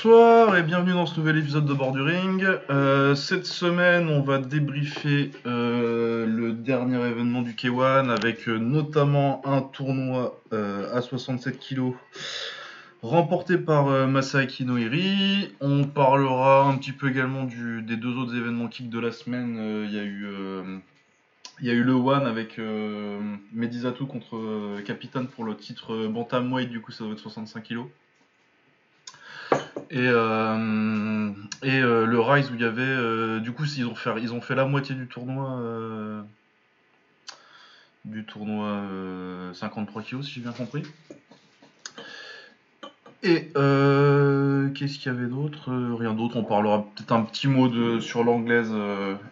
Bonsoir et bienvenue dans ce nouvel épisode de Borduring. Euh, cette semaine, on va débriefer euh, le dernier événement du K1 avec euh, notamment un tournoi euh, à 67 kg remporté par Masaaki Noiri. On parlera un petit peu également des deux autres événements kick de la semaine. Il y a eu le One avec euh, Medizato contre Capitaine pour le titre Bantamweight, du coup ça doit être 65 kg. Et, euh, euh, le Rise où il y avait, euh, du coup ils ont, fait, la moitié du tournoi, du tournoi euh, 53 kg si j'ai bien compris. Et qu'est-ce qu'il y avait d'autre Rien d'autre, on parlera peut-être un petit mot sur l'anglaise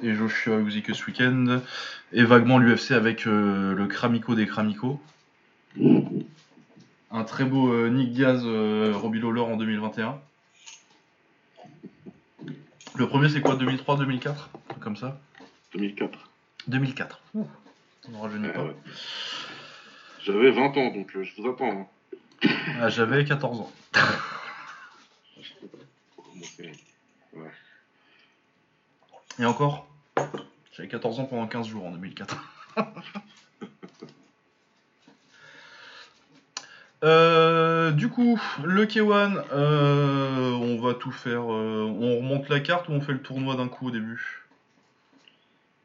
et Joshua Usyk ce week-end. Et vaguement l'UFC avec le Kramiko des Kramiko. Un très beau Nick Diaz, euh, Robbie en 2021. Le premier c'est quoi 2003, 2004 Un truc Comme ça? 2004. 2004. Ouh, ça ne rajeunit Ouais, pas. ouais. J'avais 20 ans, donc euh, je vous attends. hein. Ah, J'avais 14 ans. Et encore? J'avais 14 ans pendant 15 jours en 2004. Euh, du coup, le K1, euh, on va tout faire. euh, on remonte la carte ou on fait le tournoi d'un coup au début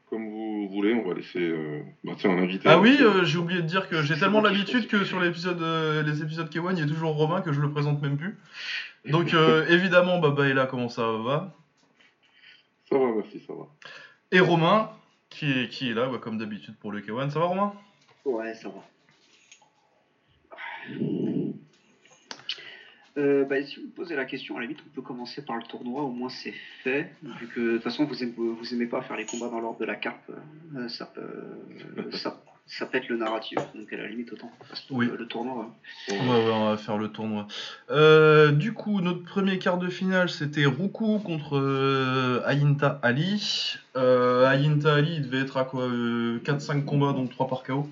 Comme vous voulez, on va laisser euh, bah, tiens, un invité. Ah oui, euh, j'ai oublié de dire que j'ai tellement l'habitude que sur l'épisode, euh, les épisodes K1, il y a toujours Romain que je le présente même plus. Donc euh, évidemment, Baba est là, comment ça va? Ça va, merci, ça va. Et Romain, qui est, qui est là, bah, comme d'habitude pour le K1. Ça va Romain? Ouais, ça va. Euh, bah, si vous me posez la question, à la limite, on peut commencer par le tournoi, au moins c'est fait. Vu que de toute façon, vous aimez, vous aimez pas faire les combats dans l'ordre de la carte, euh, ça, peut, ça, ça pète le narratif. Donc à la limite, autant qu'on fasse Oui. le, tournoi. Ouais, ouais, on va faire le tournoi. Euh, du coup, notre premier quart de finale, c'était Ruku contre euh, Ayinta Ali. Euh, Ayinta Ali, il devait être à quoi euh, 4-5 combats, donc 3 par KO.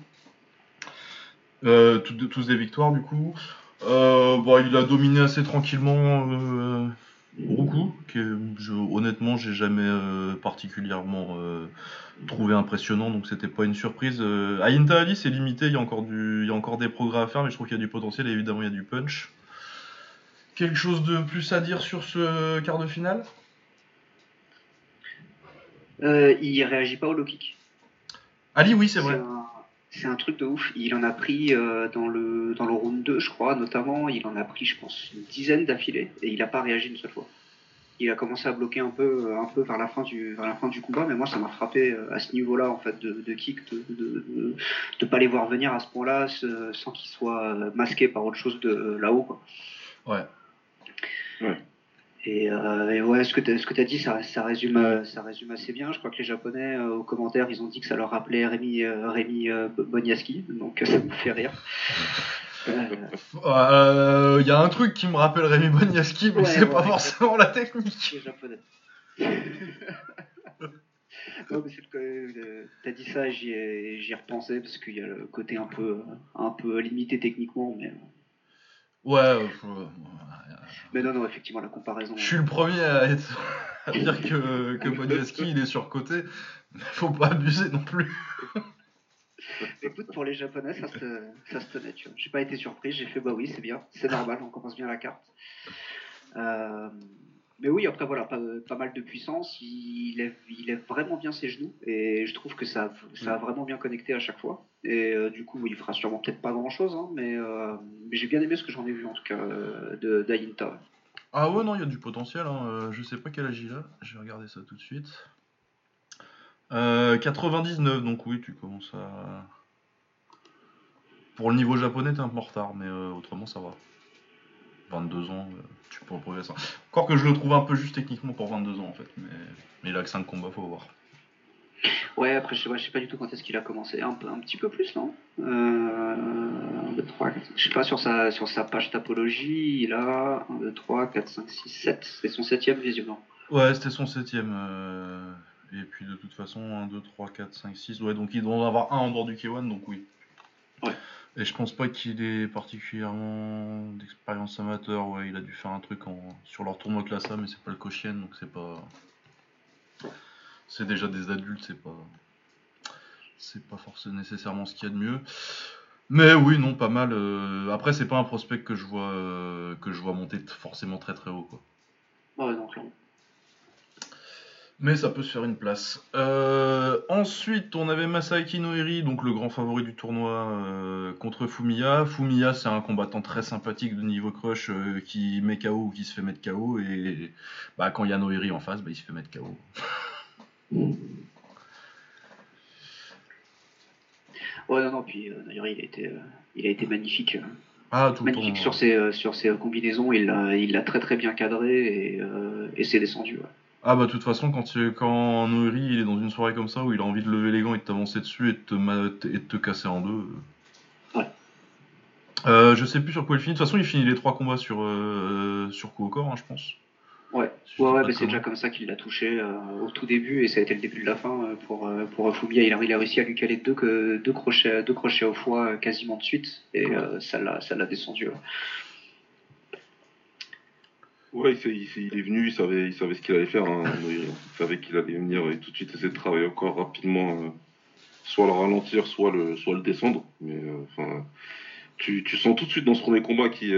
Euh, toutes- tous des victoires, du coup. Euh, bon, il a dominé assez tranquillement euh, que je, honnêtement, j'ai jamais euh, particulièrement trouvé impressionnant, donc c'était pas une surprise. Ayinta Ali, c'est limité, il y, a encore du, il y a encore des progrès à faire, mais je trouve qu'il y a du potentiel et évidemment il y a du punch. Quelque chose de plus à dire sur ce quart de finale? Il réagit pas au low kick. Ali, oui, c'est vrai. un- C'est un truc de ouf. Il en a pris euh, dans, le, dans le round 2, je crois, notamment. Il en a pris, je pense, une dizaine d'affilée et il n'a pas réagi une seule fois. Il a commencé à bloquer un peu, un peu vers, la fin du, vers la fin du combat, mais moi, ça m'a frappé euh, à ce niveau-là, en fait, de, de kick, de de, de, de pas les voir venir à ce point-là sans qu'ils soient euh, masqués par autre chose de euh, là-haut. quoi. Ouais. Et, euh, et ouais, ce que tu as dit, ça, ça, résume, euh, ça résume assez bien. Je crois que les Japonais, euh, aux commentaires, ils ont dit que ça leur rappelait Rémi, euh, Rémi euh, Boniaski, donc ça me fait rire. Il y a un truc qui me rappelle Rémi Boniaski, mais Ouais, c'est ouais, pas ouais. forcément la technique. les Japonais. non, mais T'as dit ça, j'y ai, j'y ai repensé parce qu'il y a le côté un peu, un peu limité techniquement, mais, Ouais, mais non, non, effectivement, la comparaison. je suis le premier à, être... à dire que, que il est surcoté, mais faut pas abuser non plus. Écoute, pour les Japonais, ça se, ça se tenait, tu vois. J'ai pas été surpris, j'ai fait bah oui, c'est bien, c'est normal, on commence bien la carte. Euh, mais oui, après voilà, pas, pas mal de puissance, il lève, il lève vraiment bien ses genoux et je trouve que ça, ça a vraiment bien connecté à chaque fois. Et euh, du coup, il fera sûrement peut-être pas grand chose, mais, euh, mais j'ai bien aimé ce que j'en ai vu en tout cas euh, de d'Ayinta. Ah ouais, non, il y a du potentiel. Hein. euh, je sais pas quel âge a. Je vais regarder ça tout de suite. Euh, 99, donc oui, tu commences à. Pour le niveau japonais, t'es un peu en retard, mais euh, autrement, ça va. 22 ans, euh, tu peux progresser. Encore que je le trouve un peu juste techniquement pour 22 ans, en fait. Mais, mais il a que 5 combats, faut voir. Ouais, après, je sais, pas, je sais pas du tout quand est-ce qu'il a commencé. Un, peu, un petit peu plus, non? Euh, un, deux, trois, quatre, Je sais pas, sur sa, sur sa page topologie, il a 1, 2, 3, 4, 5, 6, 7. C'est son septième visiblement. Ouais, c'était son septième. euh, Et puis de toute façon, 1, 2, 3, 4, 5, 6. Ouais, donc il doit en avoir un en dehors du K1, donc oui. Ouais. Et je pense pas qu'il ait particulièrement d'expérience amateur. Ouais, il a dû faire un truc en... sur leur tournoi classa, mais c'est pas le Cochienne, donc c'est pas. C'est déjà des adultes, c'est pas. C'est pas forcément nécessairement ce qu'il y a de mieux. Mais oui, non, pas mal. euh, Après, c'est pas un prospect que je vois euh, que je vois monter forcément très très haut, quoi. Ouais, non, clairement. Mais ça peut se faire une place. Euh, ensuite, on avait Masaaki Noiri, donc le grand favori du tournoi, contre Fumiya. Fumiya, c'est un combattant très sympathique de niveau crush qui met KO ou qui se fait mettre KO. Et bah, quand il y a Noiri en face, bah, il se fait mettre KO. Ouais, non, non, puis euh, d'ailleurs, il a été, euh, il a été magnifique. euh, Ah, tout magnifique sur ses, euh, sur ses combinaisons. Il l'a il l'a très très bien cadré et, euh, et c'est descendu. ouais. Ah, bah, de toute façon, quand, quand il est dans une soirée comme ça où il a envie de lever les gants et de t'avancer dessus et de te, et de te casser en deux. Ouais. Je sais plus sur quoi il finit. De toute façon, il finit les trois combats sur, sur coup au corps, hein, je pense. Ouais, ouais, c'est déjà comme ça qu'il l'a touché euh, au tout début et ça a été le début de la fin euh, pour, euh, pour Fumiya. Il a, il a réussi à lui caler deux, que- deux, crochets, deux crochets au foie euh, quasiment de suite et ça l'a ça l'a descendu. ouais. Ouais, il, est venu, il savait, il savait ce qu'il allait faire. hein, il savait qu'il allait venir et tout de suite essayer de travailler encore rapidement, soit le ralentir, soit le, soit le descendre. Mais enfin, tu, tu sens tout de suite dans ce premier combat qui,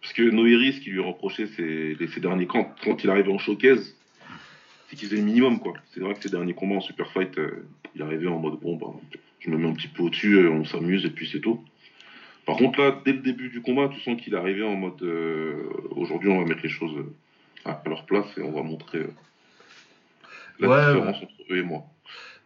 parce que Noiri, ce qui lui reprochait, c'est les- ces derniers quand, quand il arrivait en showcase, c'est qu'il faisait le minimum quoi. C'est vrai que ces derniers combats en super fight, euh, il arrivait en mode bon bah, je me mets un petit peu au-dessus, euh, on s'amuse et puis c'est tout. Par contre, là, dès le début du combat, tu sens qu'il est arrivé en mode euh, aujourd'hui, on va mettre les choses à leur place et on va montrer euh, la Ouais, différence entre eux et moi.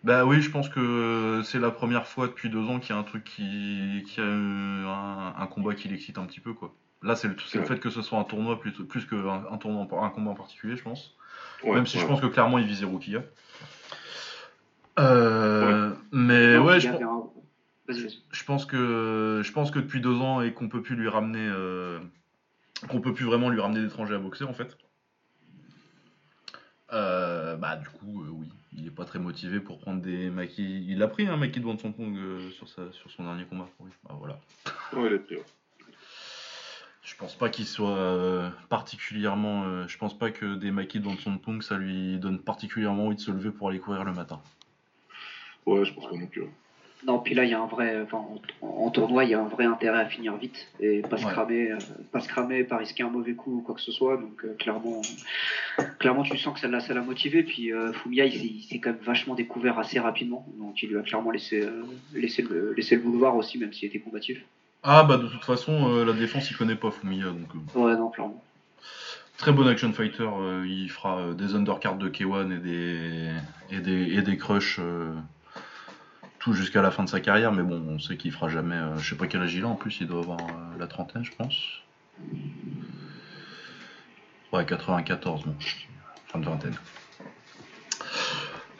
Bah oui, je pense que c'est la première fois depuis deux ans qu'il y a un truc qui, qui a eu un, un combat qui l'excite un petit peu quoi. Là, c'est le, c'est le fait que ce soit un tournoi plutôt, plus qu'un un tournoi, un combat en particulier, je pense. Ouais, Même si je pense que clairement il visait Rukia. Euh, Mais Non, ouais, je, un- je pense que je pense que depuis deux ans et qu'on peut plus lui ramener, euh, qu'on peut plus vraiment lui ramener d'étrangers à boxer en fait. Euh, bah du coup, euh, oui, il est pas très motivé pour prendre des maquis. Il a pris un maquis de Van Pong euh, sur, sa, sur son dernier combat. Oui, bah voilà. Ouais, il pris, ouais. Je pense pas qu'il soit euh, particulièrement. euh, je pense pas que des maquis de Van Pong ça lui donne particulièrement envie de se lever pour aller courir le matin. Ouais, je pense pas non plus. ouais. Non, puis là, il y a un vrai, enfin, en, en tournoi, il y a un vrai intérêt à finir vite et pas se Ouais. cramer, euh, pas se cramer, pas risquer un mauvais coup ou quoi que ce soit. Donc, euh, clairement, clairement, tu sens que ça l'a, ça l'a motivé. Puis euh, Fumiya, il s'est, il s'est quand même vachement découvert assez rapidement. Donc, il lui a clairement laissé, euh, laissé le, laissé le boulevard aussi, même s'il était combatif. Ah bah de toute façon, euh, la défense il connaît pas Fumiya donc. euh, Ouais, non, clairement. Très bon action fighter, euh, il fera euh, des undercards de K1 et des, et des, et des crushs euh, tout jusqu'à la fin de sa carrière, mais bon, on sait qu'il fera jamais, euh, je sais pas quel âge il a en plus, il doit avoir euh, la trentaine, je pense. Ouais, 94, bon, fin de vingtaine.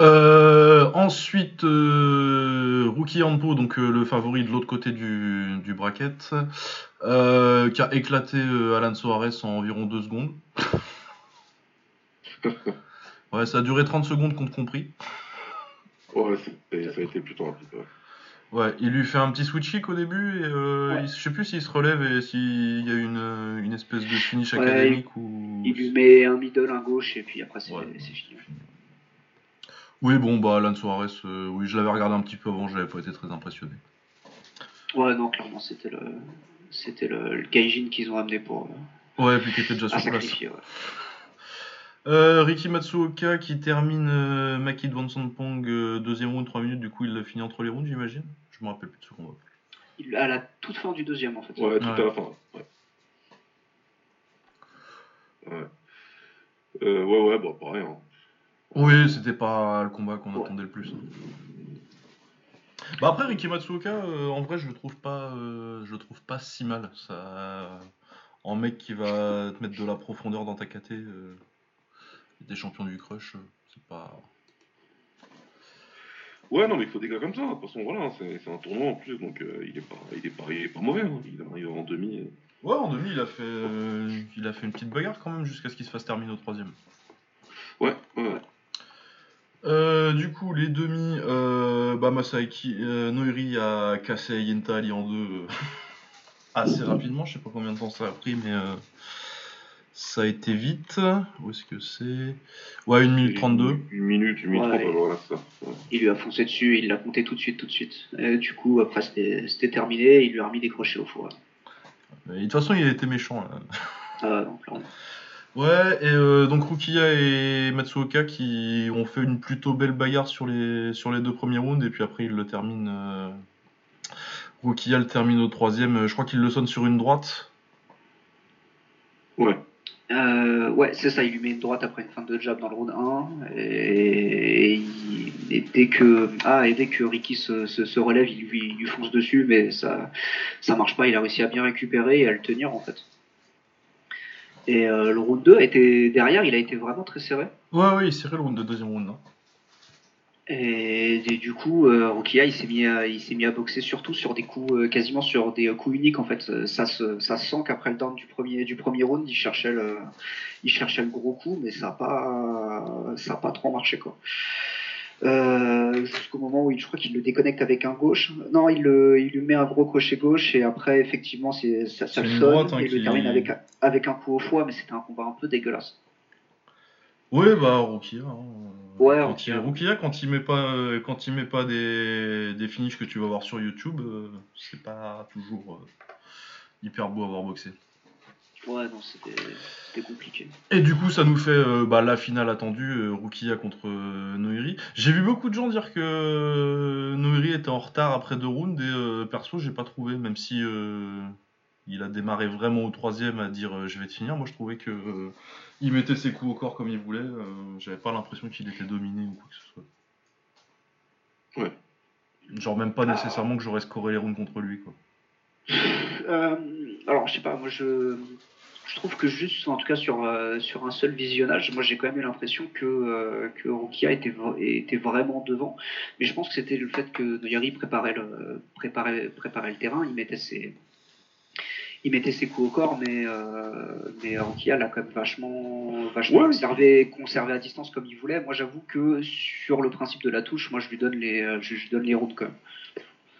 Euh, ensuite, euh, Rookie Hanpo, donc euh, le favori de l'autre côté du, du bracket, euh, qui a éclaté euh, Alan Soares en environ 2 secondes. Ouais, ça a duré 30 secondes compte compris. Ouais, ça a été plutôt rapide. ouais. Ouais, il lui fait un petit switch kick au début et euh, Ouais. il- je sais plus s'il se relève et s'il y a une, une espèce de finish Ouais, académique ou. Il lui met un middle, un gauche, et puis après, c'est, Ouais. c'est fini. Oui, bon, bah Alan Soares, euh, oui, je l'avais regardé un petit peu avant, j'avais pas été très impressionné. Ouais, non, clairement, c'était le, c'était le, le Gaijin qu'ils ont amené pour euh, Ouais, et puis qui était déjà sur place. ouais. Euh, Ricky Matsuoka qui termine euh, Maki de Van Pong euh, deuxième round 3 minutes, du coup il l'a fini entre les rounds j'imagine Je me rappelle plus de ce combat. Il, à la toute fin du deuxième, en fait. Ouais, tout Ouais. à la fin. Ouais. Ouais. Euh, ouais, ouais, bah pareil. Hein. Oui, c'était pas le combat qu'on Ouais. attendait le plus. Bah après Ricky Matsuoka, euh, en vrai je le trouve pas, euh, je le trouve pas si mal. Ça, en mec qui va te mettre de la profondeur dans ta KT, euh, des champions du crush, c'est pas. Ouais, non, mais il faut des gars comme ça. De toute façon, voilà, c'est un tournoi en plus, donc il, est pas, il, est pas, il est pas mauvais. hein. Il arrive en demi. Ouais, en demi il a fait, euh, il a fait une petite bagarre quand même jusqu'à ce qu'il se fasse terminer au troisième. Ouais, ouais. Euh, du coup, les demi, euh, bah, euh, Noiri a cassé Yenta Ali en deux euh, assez rapidement. Je sais pas combien de temps ça a pris, mais euh, ça a été vite. Où est-ce que c'est? Ouais, 1 minute 32. Une minute, une minute Ouais. trente, voilà, c'est ça. Ouais. Il lui a foncé dessus, il l'a compté tout de suite, tout de suite. Et du coup, après, c'était c'était terminé, il lui a remis des crochets au four. De toute façon, il a été méchant. Là. Ah non, clairement. Ouais, et euh, donc Rukia et Matsuoka qui ont fait une plutôt belle bagarre sur les, sur les deux premiers rounds, et puis après ils le terminent. Euh... Rukia le termine au troisième, je crois qu'il le sonne sur une droite. Ouais. Euh, ouais, c'est ça, il lui met une droite après une fin de jab dans le round 1. Et, dès que ah, et dès que Ricky se, se, relève, il lui, il fonce dessus, mais ça ça marche pas. Il a réussi à bien récupérer et à le tenir en fait. Et euh, le round 2 a été derrière, il a été vraiment très serré. Ouais, ouais, il serrait le round de deuxième round. hein. Et, et du coup, euh, Rukia, il s'est mis à, il s'est mis à boxer surtout sur des coups, euh, quasiment sur des euh, coups uniques en fait. Ça se, ça se sent qu'après le down du premier, du premier round, il cherchait le, il cherchait le gros coup, mais ça a pas, ça a pas trop marché quoi. Euh, jusqu'au moment où il, je crois qu'il le déconnecte avec un gauche. Non, il, le- il lui met un gros crochet gauche et après effectivement c'est, ça, le sonne droite, hein, et il le termine avec, un- avec un coup au foie, mais c'était un combat un peu dégueulasse. Ouais, bah Rukia. hein. Ouais, quand il, Rukia, quand il met pas, euh, quand il met pas des, des finishes que tu vas voir sur YouTube, euh, c'est pas toujours euh, hyper beau à voir boxer. Ouais, non, c'était, compliqué. Et du coup, ça nous fait euh, bah, la finale attendue, euh, Rukia contre euh, Noiri. J'ai vu beaucoup de gens dire que euh, Noiri était en retard après deux rounds, et euh, perso, j'ai pas trouvé, même si euh, il a démarré vraiment au troisième à dire euh, je vais te finir. Moi, je trouvais que euh, il mettait ses coups au corps comme il voulait. euh, J'avais pas l'impression qu'il était dominé ou quoi que ce soit. Ouais. Genre, même pas nécessairement que j'aurais scoré les rounds contre lui, quoi. Euh, alors, je sais pas, moi je, je trouve que juste, en tout cas sur, euh, sur un seul visionnage, moi j'ai quand même eu l'impression que, euh, que Rukia était, était vraiment devant. Mais je pense que c'était le fait que Noyari préparait le, préparait, préparait le terrain, il mettait ses, il mettait ses coups au corps, mais, euh, mais Rukia l'a quand même vachement, vachement Ouais. conservé, conservé à distance comme il voulait. Moi j'avoue que sur le principe de la touche, moi je lui donne les, je, je donne les rounds quand même.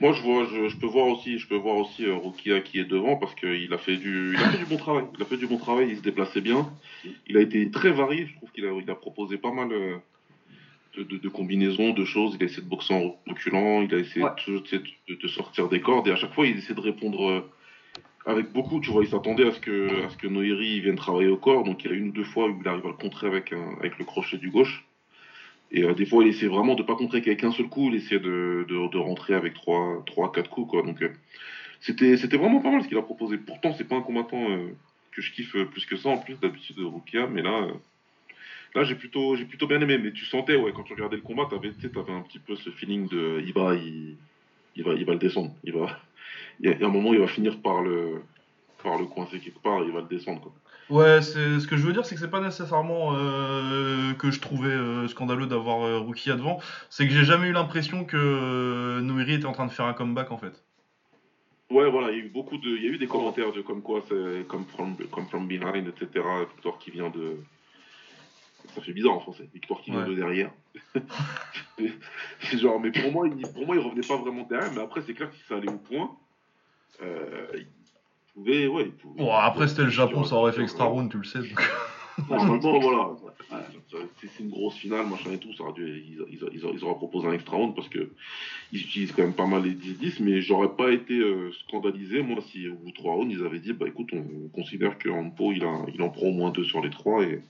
Moi, je vois, je, je peux voir aussi, je peux voir aussi euh, Rukia qui est devant parce qu'il a fait du, il a fait du bon travail. Il a fait du bon travail, il se déplaçait bien. Il a été très varié. Je trouve qu'il a, il a proposé pas mal euh, de, de- de combinaisons, de choses. Il a essayé de boxer en reculant. Il a essayé Ouais. de, sortir des cordes et à chaque fois, il essaie de répondre euh, avec beaucoup. Tu vois, il s'attendait à ce que, à ce que Noiri vienne travailler au corps. Donc, il y a une ou deux fois où il arrive à le contrer avec un, avec le crochet du gauche. Et euh, des fois, il essaie vraiment de pas contrer qu'avec un seul coup, il essaie de, de, rentrer avec trois, trois, quatre coups, quoi. Donc, euh, c'était, c'était vraiment pas mal ce qu'il a proposé. Pourtant, c'est pas un combattant euh, que je kiffe plus que ça, en plus d'habitude de Rukia, mais là, là, j'ai plutôt, j'ai plutôt bien aimé. Mais tu sentais, ouais, quand tu regardais le combat, t'avais, t'avais un petit peu ce feeling de, il va, il, il va, il va le descendre. Il va, il y a, un moment, il va finir par le, par le coincer quelque part, il va le descendre. Ouais, c'est ce que je veux dire, c'est que c'est pas nécessairement euh, que je trouvais euh, scandaleux d'avoir euh, Rukia devant, c'est que j'ai jamais eu l'impression que euh, Noiri était en train de faire un comeback en fait. Ouais, voilà, il y a eu beaucoup de, il y a eu des commentaires de comme quoi c'est comme from, comme from behind, etc. Victoire qui vient de, ça fait bizarre en français, victoire qui vient de derrière. c'est genre, mais pour moi, il, pour moi, il revenait pas vraiment derrière, mais après, c'est clair que si ça allait au point, euh, pouvait, ouais, il pouvait. Bon, après c'était le Japon, ça aurait fait extra round, tu le sais. donc. Normalement, voilà. Ouais. C'est une grosse finale, machin et tout, ça aurait dû, ils, ils, ils, ils auraient proposé un extra round parce que ils utilisent quand même pas mal les 10-10, mais j'aurais pas été euh, scandalisé, moi, si au bout de 3 rounds, ils avaient dit, bah écoute, on considère que Ampo, il, a, il en prend au moins 2 sur les 3 et,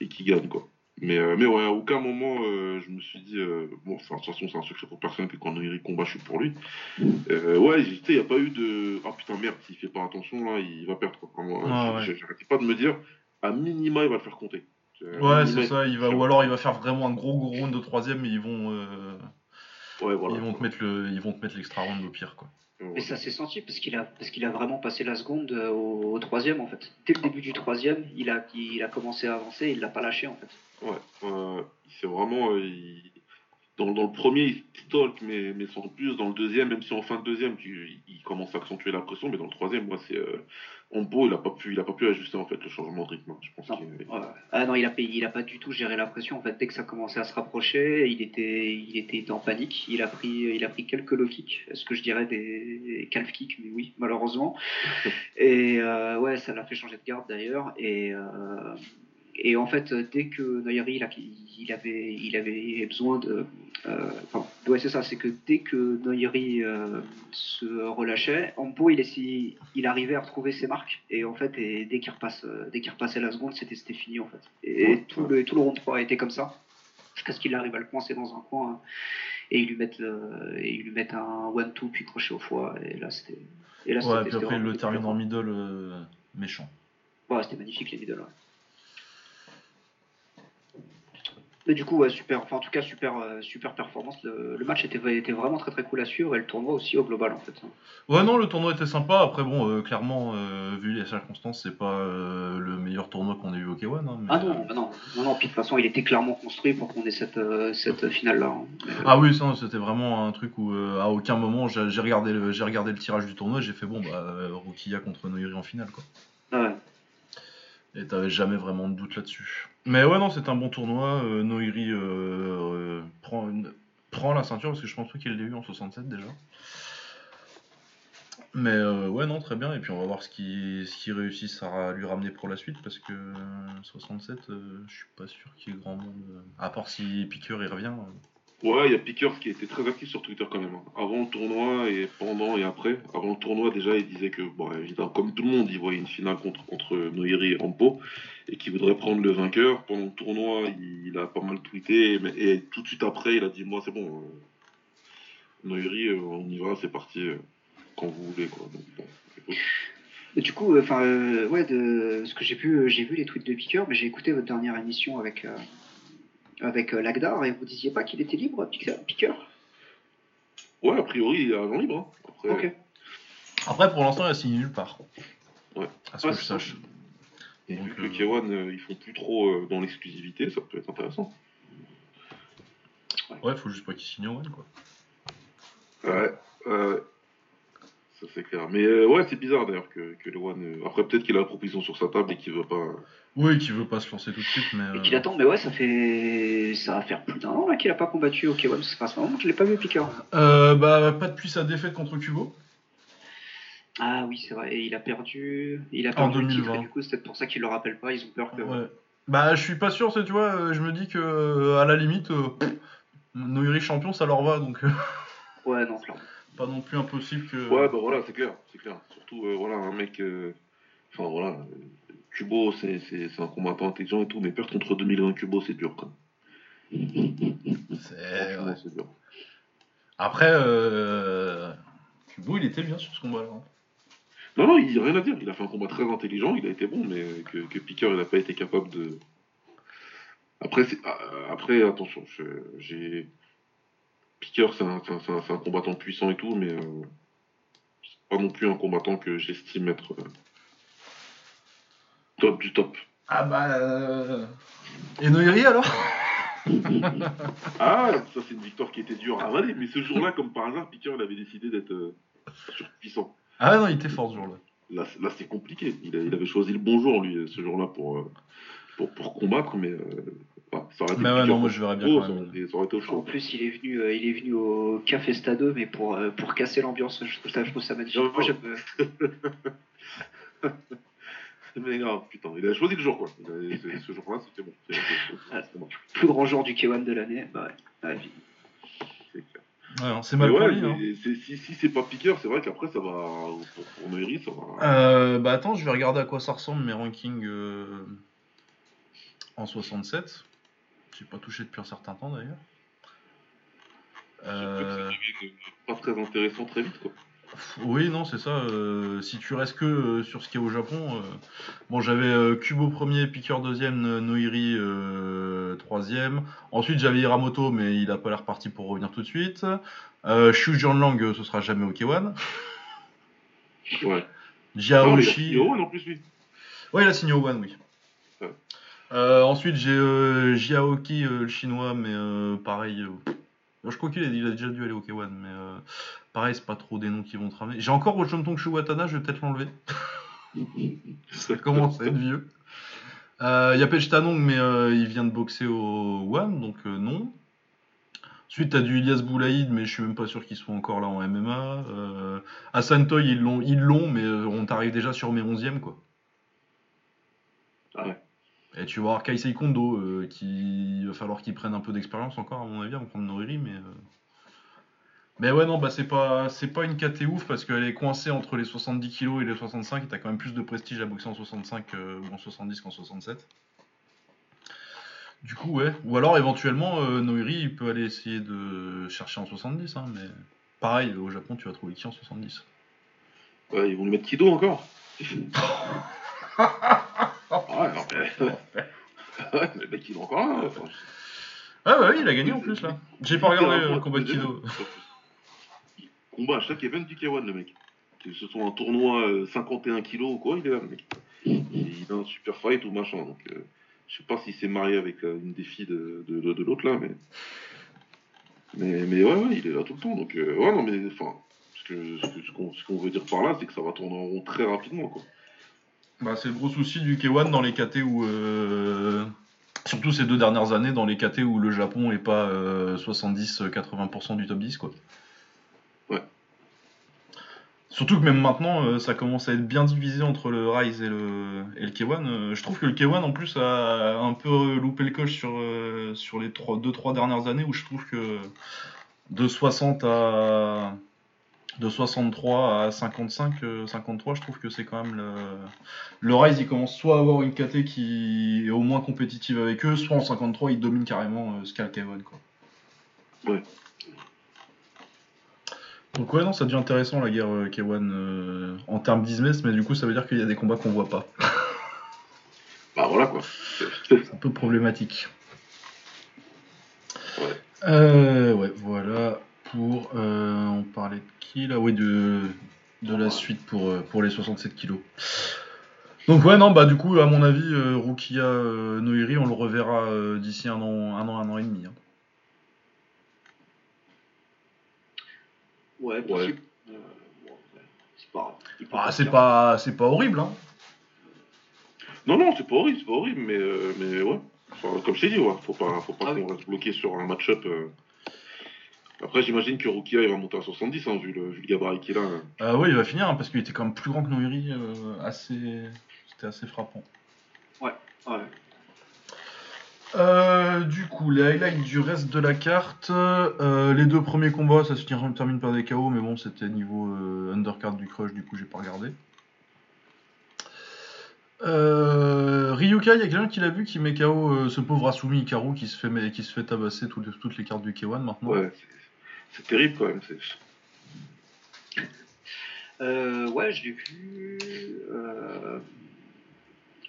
et qu'il gagne, quoi. Mais, euh, mais ouais, à aucun moment, euh, je me suis dit, euh, bon, enfin, de toute façon, c'est un secret pour personne que quand Noiri combat, je suis pour lui. Euh, ouais, il n'y a pas eu de, ah putain, merde, s'il fait pas attention, là, il va perdre, quoi. Moi, Ah, J'arrêtais pas de me dire, à minima, il va le faire compter. Ouais, c'est ça, il va, ou alors il va faire vraiment un gros gros round de troisième et ils vont, euh, Ouais, voilà. ils vont te mettre le, ils vont te mettre l'extra round au pire quoi. Mais ça s'est senti parce qu'il a, parce qu'il a vraiment passé la seconde euh, au, au troisième en fait. Dès le début du troisième, il a, il a commencé à avancer, il l'a pas lâché en fait. Ouais, euh, c'est vraiment. euh, il- Dans, dans le premier, il stalk, mais, mais sans plus. Dans le deuxième, même si en fin de deuxième, tu, il commence à accentuer la pression, mais dans le troisième, moi, c'est euh, Ampo, il a pas pu, il a pas pu ajuster en fait le changement de rythme. Je pense Non. Ah non, il a, il a pas du tout géré la pression. En fait, dès que ça commençait à se rapprocher, il était, il était en panique. Il a pris, il a pris quelques low kicks. Est-ce que je dirais des calf kicks? Mais oui, malheureusement. Et euh, ouais, ça l'a fait changer de garde d'ailleurs. Et euh, et en fait, dès que Noyeri, il, avait, il avait besoin de, euh, enfin, ouais, c'est ça, c'est que dès que Noyeri euh, se relâchait, Ampo, il, essayait- il arrivait à retrouver ses marques. Et en fait, et dès qu'il repasse, euh, dès qu'il repassait la seconde, c'était c'était fini en fait. Et Ouais. tout le, tout le round 3 a été comme ça, jusqu'à ce qu'il arrive à le coincer dans un coin hein, et il lui mette, le- et il lui mette un one-two puis crochet au foie. Et là, c'était. Et là, Ouais, puis après, il le termine en middle euh, méchant. Ouais, c'était magnifique les middle. ouais. Mais du coup, ouais, super, enfin en tout cas super, euh, super performance. Le, le match était, était vraiment très très cool à suivre et le tournoi aussi au global en fait. Ouais, non, le tournoi était sympa. Après, bon, euh, clairement, euh, vu les circonstances, c'est pas euh, le meilleur tournoi qu'on ait eu au K1. hein, mais, Ah non, bah non, non, non, puis de toute façon il était clairement construit pour qu'on ait cette, cette finale là. Ah oui, ça, c'était vraiment un truc où à aucun moment j'ai regardé, le- regardé le tirage du tournoi, j'ai fait bon, bah, Rukia contre Noiri en finale, quoi. Et t'avais jamais vraiment de doute là-dessus. Mais ouais, non, c'est un bon tournoi. euh, Noiri euh, euh, prend, prend la ceinture parce que je pense pas qu'il l'a eu en 67 déjà. Mais ouais, non, très bien. Et puis on va voir ce qu'ils ce qu'ils réussissent à lui ramener pour la suite parce que euh, 67, euh, je suis pas sûr qu'il y ait grand monde. à part si Piqueur il revient. Ouais, il y a Pickers qui était très actif sur Twitter quand même. hein. Avant le tournoi et pendant et après. Avant le tournoi, déjà, il disait que, bon, évidemment, comme tout le monde, il voyait une finale contre, entre Noiri et Ampo et qu'il voudrait prendre le vainqueur. Pendant le tournoi, il, a pas mal tweeté mais- et tout de suite après, il a dit Moi, c'est bon, euh, Noiri, euh, on y va, c'est parti, euh, quand vous voulez. Quoi. Et du coup, ouais, de ce que j'ai vu, euh, j'ai vu les tweets de Piqueur, mais j'ai écouté votre dernière émission avec avec euh, Lagdar et vous disiez pas qu'il était libre, Piqueur. Ouais, a priori, il est agent libre. hein. Après, pour l'instant, il a signé nulle part. Ouais. À ce Ouais, que je c'est ça. sache. Et Donc, vu que euh, le K1, euh, ils font plus trop euh, dans l'exclusivité, ça peut être intéressant. Ouais, faut juste pas qu'il signe en one, quoi. Ouais, ouais. Ça c'est clair. Mais euh, ouais, c'est bizarre d'ailleurs que, que le One. euh, Après, peut-être qu'il a la proposition sur sa table et qu'il veut pas. Oui, qui veut pas se lancer tout de suite, mais. Et euh, qu'il attend, mais ouais, ça fait. Ça va faire plus d'un an là qu'il a pas combattu au K1, ça fait un moment que je l'ai pas vu, Piqueur. euh, bah, pas depuis sa défaite contre Kubo. Ah oui, c'est vrai, et il a perdu. Il a En perdu le titre, 2020. et du coup, c'est peut-être pour ça qu'ils le rappellent pas, ils ont peur que. Ouais. Bah, je suis pas sûr, c'est, tu vois, euh, je me dis que, euh, à la limite, euh, Noiri champion, ça leur va, donc Ouais, non, clairement. pas non plus impossible que. Ouais, bah voilà, c'est clair, c'est clair. Surtout, euh, voilà, un mec. euh, Enfin, voilà. Kubo, c'est un combattant intelligent et tout, mais perdre contre 2020 Kubo, c'est dur quand même. C'est- Franchement, ouais. c'est dur. Après, euh... Kubo, il était bien sur ce combat-là. hein. Non, non, il n'y a rien à dire. Il a fait un combat très intelligent, il a été bon, mais que, que Piqueur, il n'a pas été capable de. Après, c'est- ah, après attention, j'ai. Piqueur, c'est un, un combattant puissant et tout, mais euh, c'est pas non plus un combattant que j'estime être euh, top du top. Ah bah. euh, Et Noiri alors Ah, ça c'est une victoire qui était dure à avaler, mais ce jour-là, comme par hasard, Piqueur, il avait décidé d'être euh, surpuissant. Ah non, il était fort ce jour-là. Là, c'est- là c'est compliqué. Il, a- il avait choisi le bon jour, lui, ce jour-là, pour, euh, pour, pour combattre, mais euh, enfin, ça aurait été Mais ouais, Piqueur non, moi je verrais bien quand ça, même. aurait été, ça aurait été au En plus, il est venu, euh, il est venu au Café Stade, mais pour, euh, pour casser l'ambiance. Je trouve ça, je trouve ça magnifique. Non, Moi, j'aime, Mais grave, putain, il a choisi le jour, quoi. Il a- c'est- ce jour-là, c'était bon. C'est- c'est- Ah, c'est bon, plus grand joueur du K1 de l'année. Bah ouais. Ouais, c'est clair. Ouais, mal ouais, hein. mais c'est- si, si c'est pas Piqueur, c'est vrai qu'après, ça va. Pour, pour Noiri, ça va. Euh, bah attends, je vais regarder à quoi ça ressemble mes rankings euh, en 67. J'ai pas touché depuis un certain temps d'ailleurs. Euh, Ça devient pas très intéressant très vite, quoi. Oui, non, c'est ça. euh, si tu restes que euh, sur ce qu'il y a au Japon, euh, bon, j'avais Kubo premier, Piqueur deuxième, Noiri troisième. Ensuite, j'avais Hiramoto, mais il a pas l'air parti pour revenir tout de suite. Euh, Shu Jianlang, euh, ce sera jamais au K1. Ouais. Jiao Non, mais il a Shi- signé Owen, en plus, lui. Ouais, il a signé au One, oui. Ouais. Ensuite, j'ai Jiaoki, le chinois, mais pareil. Euh, je crois qu'il a, il a déjà dû aller au K1, mais euh, pareil, c'est pas trop des noms qui vont te ramener. J'ai encore Chomtong Shuwatana, je vais peut-être l'enlever. ça commence à être vieux. Il y a Pechtanong, mais il vient de boxer au One, donc non. Ensuite, tu as du Ilias Boulaïd, mais je suis même pas sûr qu'il soit encore là en MMA. Euh, Toy, ils l'ont, ils l'ont, mais on t'arrive déjà sur mes 11e, quoi. Ah ouais. Et tu vas avoir Kaisei Kondo, euh, qui va falloir qu'il prenne un peu d'expérience encore, à mon avis, avant de prendre Noriri, mais. Euh. Mais ouais, non, bah c'est pas, c'est pas une KT ouf parce qu'elle est coincée entre les 70 kg et les 65 et t'as quand même plus de prestige à boxer en 65 ou en 70 qu'en 67. Du coup, ouais. Ou alors éventuellement, euh, Noiri, il peut aller essayer de chercher en 70, hein, mais pareil, au Japon, tu vas trouver qui en 70 Ouais, ils vont le mettre Kido encore. ouais, non, mais... ouais, le mec, il est encore là. Ah bah oui, il a gagné en plus là. J'ai pas regardé le combat de Kido. Combat à chaque event du K1 le mec. Que ce soit un tournoi 51 kg ou quoi, il est là le mec. Il a un super fight ou machin. Donc, euh, je sais pas s'il s'est marié avec euh, une des filles de, de, de, l'autre là, mais... mais. Mais, ouais, ouais, il est là tout le temps. Donc, euh, ouais, non, mais enfin, ce qu'on ce, qu'on veut dire par là, c'est que ça va tourner en rond très rapidement, quoi. Bah, c'est le gros souci du K1 dans les KT où. Euh, surtout ces deux dernières années, dans les KT où le Japon est pas 70-80% du top 10, quoi. Surtout que même maintenant, euh, ça commence à être bien divisé entre le Rise et le, et le K1. Euh, je trouve que le K1 en plus a un peu loupé le coche sur, euh, sur les 2-3 dernières années où je trouve que de 60 à. De 63 à 55, 53, je trouve que c'est quand même le. Le Rise, il commence soit à avoir une KT qui est au moins compétitive avec eux, soit en 53, il domine carrément ce qu'a le K1. Quoi. Ouais. Donc ouais, non, ça devient intéressant la guerre euh, K1 euh, en termes d'Ismes, mais du coup ça veut dire qu'il y a des combats qu'on voit pas. bah voilà quoi. C'est un peu problématique. Ouais. Euh, ouais, voilà. Pour... on parlait de qui là? Oui, de, de la suite pour, pour les 67 kilos. Donc ouais, non, bah du coup, à mon avis, Rukia Noiri, on le reverra d'ici un an, un an, un an et demi. Hein. Ouais, possible. Euh, c'est pas, ah, c'est pas, c'est pas horrible, hein. Non, non, c'est pas horrible, c'est pas horrible, mais, euh, mais ouais. comme je t'ai dit, ouais, faut pas, faut pas ah qu'on reste bloqué sur un match-up. Euh. Après, j'imagine que Rukia il va monter à 70, hein, vu, le, vu le gabarit qu'il a. Hein. Ah oui, il va finir, hein, parce qu'il était quand même plus grand que Noiri, assez... c'était assez frappant. Ouais, ouais. Euh, du coup, les highlights du reste de la carte. Euh, les deux premiers combats, ça se termine par des KO, mais bon, c'était niveau euh, undercard du crush, du coup, j'ai pas regardé. Ryuka, il y a quelqu'un qui l'a vu qui met KO ce pauvre Asumi Ikaru qui se fait, qui se fait tabasser toutes, toutes les cartes du K1 maintenant. Ouais, c'est terrible quand même. ouais, je l'ai vu.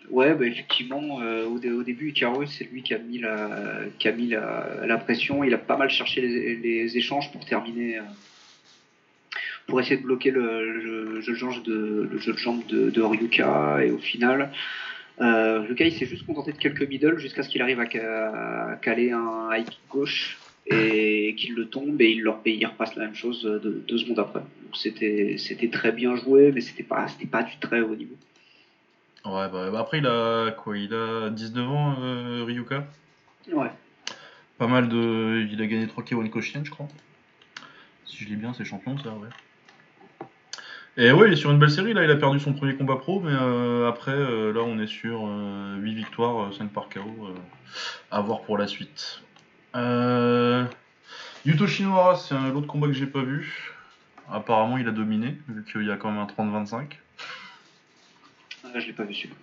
Ouais, bah effectivement, euh, au, au, début, Icarus, c'est lui qui a mis, la, qui a mis la, pression. Il a pas mal cherché les, échanges pour terminer, euh, pour essayer de bloquer le, jeu de jambes de, le jeu de, de, de Ryuka. Et au final, euh, Ryuka, il s'est juste contenté de quelques middle jusqu'à ce qu'il arrive à, caler un high gauche et qu'il le tombe et il, leur, il repasse la même chose deux, deux secondes après. Donc c'était très bien joué, mais c'était pas, pas du très haut niveau. Ouais, bah, bah, après, il a quoi Il a 19 ans, euh, Ryuka? Ouais. Pas mal de. Il a gagné 3 K1 Koshien, je crois. Si je lis bien, c'est champion, ça, ouais. Et ouais, il est sur une belle série, là, il a perdu son premier combat pro, mais euh, après, euh, là, on est sur 8 victoires, 5 par KO. à voir pour la suite. Yuto Shinohara, c'est l'autre combat que j'ai pas vu. Apparemment, il a dominé, vu qu'il y a quand même un 30-25. Ah, je l'ai pas vu celui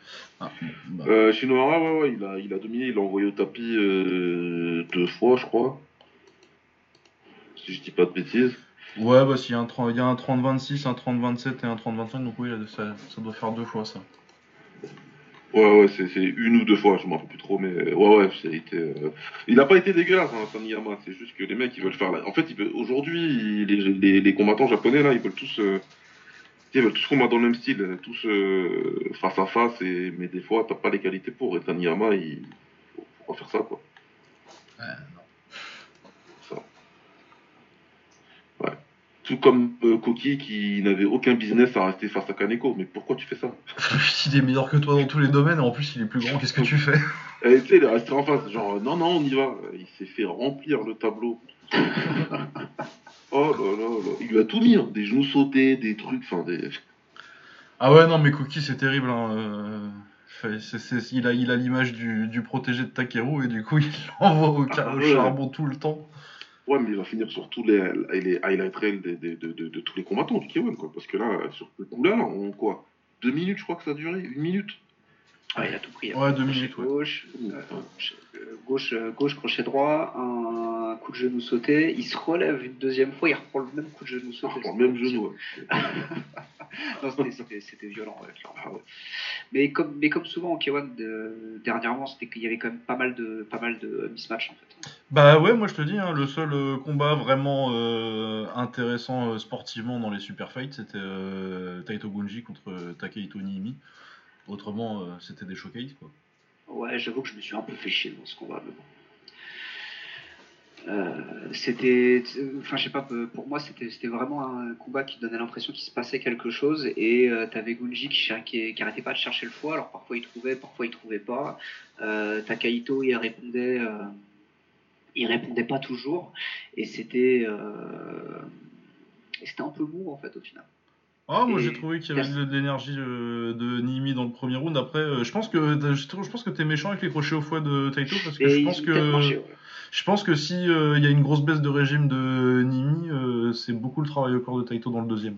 ah, bah. euh, ouais, ouais, il a, il a dominé, il l'a envoyé au tapis euh, deux fois, je crois. Si je dis pas de bêtises. Ouais, bah s'il y a un 30-26, un 30-27 et un 30-25, donc oui, ça, ça, doit faire deux fois ça. Ouais, ouais, c'est une ou deux fois, je m'en rappelle plus trop, mais ouais, ouais, ça a été. Euh, il n'a pas été dégueulasse, hein, c'est juste que les mecs, ils veulent faire. La... En fait, aujourd'hui, les, les, combattants japonais, là, ils veulent tous. Euh, veulent tous combattre dans le même style, tous euh, face à face, et, mais des fois, t'as pas les qualités pour. Et Taniyama, il faut pas faire ça, quoi. Ouais, non. Ça. Ouais. Tout comme euh, Koki qui n'avait aucun business à rester face à Kaneko. Mais pourquoi tu fais ça? Il est meilleur que toi dans tous les domaines et en plus il est plus grand. Qu'est-ce que tu fais? Et tu sais, il est resté en face. Genre, non, non, on y va. Il s'est fait remplir le tableau. oh là là là. Il lui a tout mis. hein. Des genoux sautés, des trucs. Enfin, des. Ah ouais, non, mais Cookie, c'est terrible. hein, euh, il a il a l'image du, du protégé de Takeru et du coup, il l'envoie au, Ah ouais. charbon tout le temps. Ouais, mais il va finir sur tous les, les highlight reels de, de, de, de- de tous les combattants du K1, quoi. Parce que là, sur ce coup-là, là, on quoi Deux minutes, je crois que ça a duré Une minute Ah, il a tout pris. Ouais, deux minutes, ouais. Gauche, euh, gauche, euh, gauche, crochet droit, un coup de genou sauté. Il se relève une deuxième fois, il reprend le même coup de genou sauté. pour le même genou, ouais. C'était- violent, ouais. Mais comme, mais comme souvent en K1 de- dernièrement, c'était qu'il y avait quand même pas mal de, pas mal de mismatch en fait. Bah ouais, moi je te dis, hein, le seul euh, combat vraiment euh, intéressant euh, sportivement dans les super fights, c'était euh, Taito Gunji contre Takehito Niimi. Autrement, c'était des showcases quoi. Ouais, j'avoue que je me suis un peu fait chier dans ce combat, mais bon. Euh, c'était, enfin, je sais pas, pour moi, c'était, vraiment un combat qui donnait l'impression qu'il se passait quelque chose. Et euh, t'avais Gunji qui, qui, qui arrêtait pas de chercher le foie. Alors parfois il trouvait, parfois il trouvait pas. Euh, Takahito, il répondait, euh, il répondait pas toujours. Et c'était, c'était un peu mou en fait au final. Ah, moi j'ai trouvé qu'il y avait de l'énergie de Niimi dans le premier round. Après, je pense que je pense que t'es méchant avec les crochets au foie de Taito parce que Et je pense que. Je pense que si euh, il y a une grosse baisse de régime de Niimi, euh, c'est beaucoup le travail au corps de Taito dans le deuxième.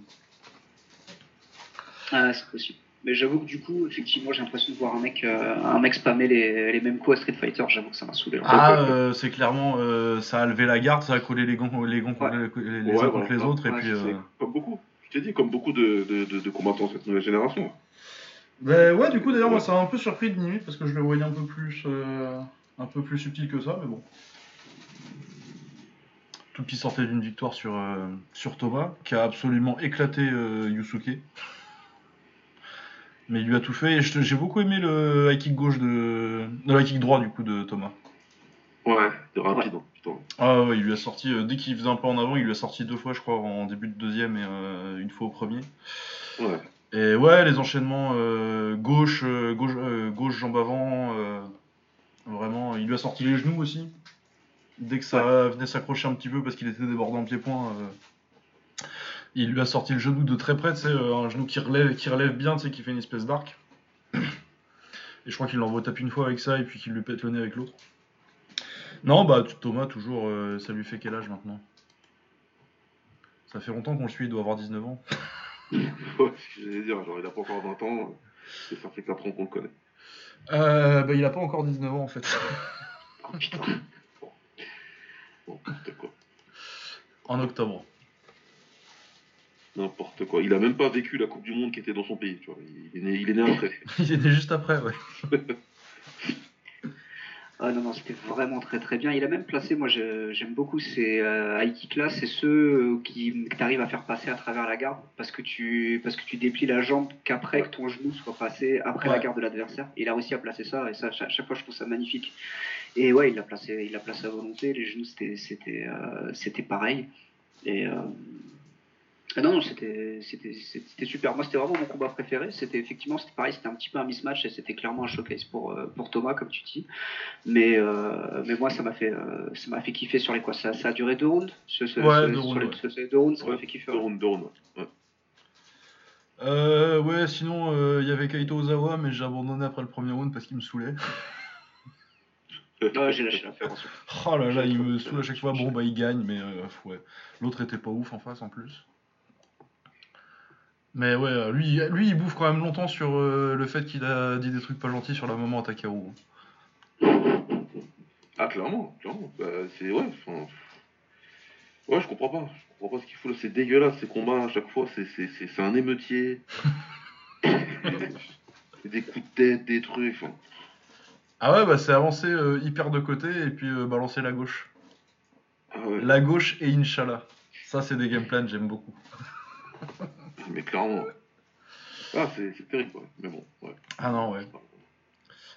Ah, c'est possible. Mais j'avoue que du coup, effectivement, j'ai l'impression de voir un mec, euh, un mec spammer les, les mêmes coups à Street Fighter. J'avoue que ça m'a saoulé. Ah, euh, c'est clairement euh, ça a levé la garde, ça a collé les gants, les gants contre Ouais. les, les Ouais, uns contre les autres et Ouais, puis. euh, Comme beaucoup. Je t'ai dit, comme beaucoup de, de, de, de combattants de cette nouvelle génération. Bah ouais, du coup, d'ailleurs, moi, ça m'a un peu surpris de Nimi parce que je le voyais un peu plus, euh, un peu plus subtil que ça, mais bon. Tout qui sortait d'une victoire sur, euh, sur Thomas, qui a absolument éclaté euh, Yusuke. Mais il lui a tout fait. Et j'ai beaucoup aimé le high kick gauche de, le high kick droit du coup de Thomas. Ouais, c'est rapide, hein, putain. Ah ouais, il lui a sorti euh, dès qu'il faisait un peu en avant, il lui a sorti deux fois, je crois, en début de deuxième et euh, une fois au premier. Ouais. Et ouais, les enchaînements euh, gauche, euh, gauche, euh, gauche, jambe avant, euh, vraiment, il lui a sorti les genoux aussi. Dès que ça venait s'accrocher un petit peu parce qu'il était débordé en pied-point, euh, il lui a sorti le genou de très près, sais, euh, un genou qui relève, qui relève bien, qui fait une espèce d'arc. Et je crois qu'il l'envoie taper une fois avec ça et puis qu'il lui pète le nez avec l'autre. Non, bah Thomas, toujours, euh, ça lui fait quel âge maintenant? Ça fait longtemps qu'on le suit, il doit avoir 19 ans. Ouais, ce que j'allais dire, genre, il a pas encore 20 ans, et ça fait 4 ans qu'on le connaît. Euh, bah, il a pas encore 19 ans en fait. Oh, putain. N'importe quoi. en octobre. N'importe quoi. Il a même pas vécu la Coupe du Monde qui était dans son pays, tu vois. Il est né, il est né après. Il était juste après, ouais. Ah non, non, c'était vraiment très très bien. Il a même placé, moi j'aime beaucoup ces euh, high là, c'est ceux euh, qui que t'arrives à faire passer à travers la garde parce que tu parce que tu déplies la jambe qu'après que ton genou soit passé après Ouais. la garde de l'adversaire. Il a réussi à placer ça et ça chaque, chaque fois je trouve ça magnifique. Et ouais, il l'a placé, il l'a placé à volonté. Les genoux c'était c'était euh, c'était pareil. Et euh, ah non, non, c'était c'était c'était super. Moi, c'était vraiment mon combat préféré. C'était effectivement, c'était pareil, c'était un petit peu un mismatch et c'était clairement un showcase pour euh, pour Thomas, comme tu dis. Mais euh, mais moi, ça m'a fait euh, ça m'a fait kiffer sur les quoi. Ça, ça a duré deux rounds. Ce, ce- Ouais, ce- deux sur rounds, les- ouais. ce- ce deux rounds, ça m'a Ouais, fait kiffer. Deux rounds, deux rounds. Ouais. Euh, ouais, sinon, euh, il y avait Kaito Ozawa, mais j'ai abandonné après le premier round parce qu'il me saoulait. Ouais, j'ai lâché l'affaire ensuite. Oh là là, il me saoule à chaque fois. Bon, bah, il gagne, mais euh, ouais. L'autre était pas ouf en face en plus. Mais ouais, euh, lui, lui, il bouffe quand même longtemps sur euh, le fait qu'il a dit des trucs pas gentils sur la maman à Takaru. Ah, clairement, clairement. Bah, c'est. Ouais, enfin. Ouais, je comprends pas. Je comprends pas ce qu'il faut là. C'est dégueulasse ces combats à chaque fois. C'est, c'est, c'est, c'est un émeutier. Des coups de tête, des trucs. Ah ouais, bah, c'est avancer euh, hyper de côté et puis euh, balancer la gauche. ah ouais. La gauche et Inch'Allah. Ça, c'est des game plans, j'aime beaucoup. Mais clairement. Ah, c'est, terrible, ouais. Mais bon, ouais. Ah non, ouais.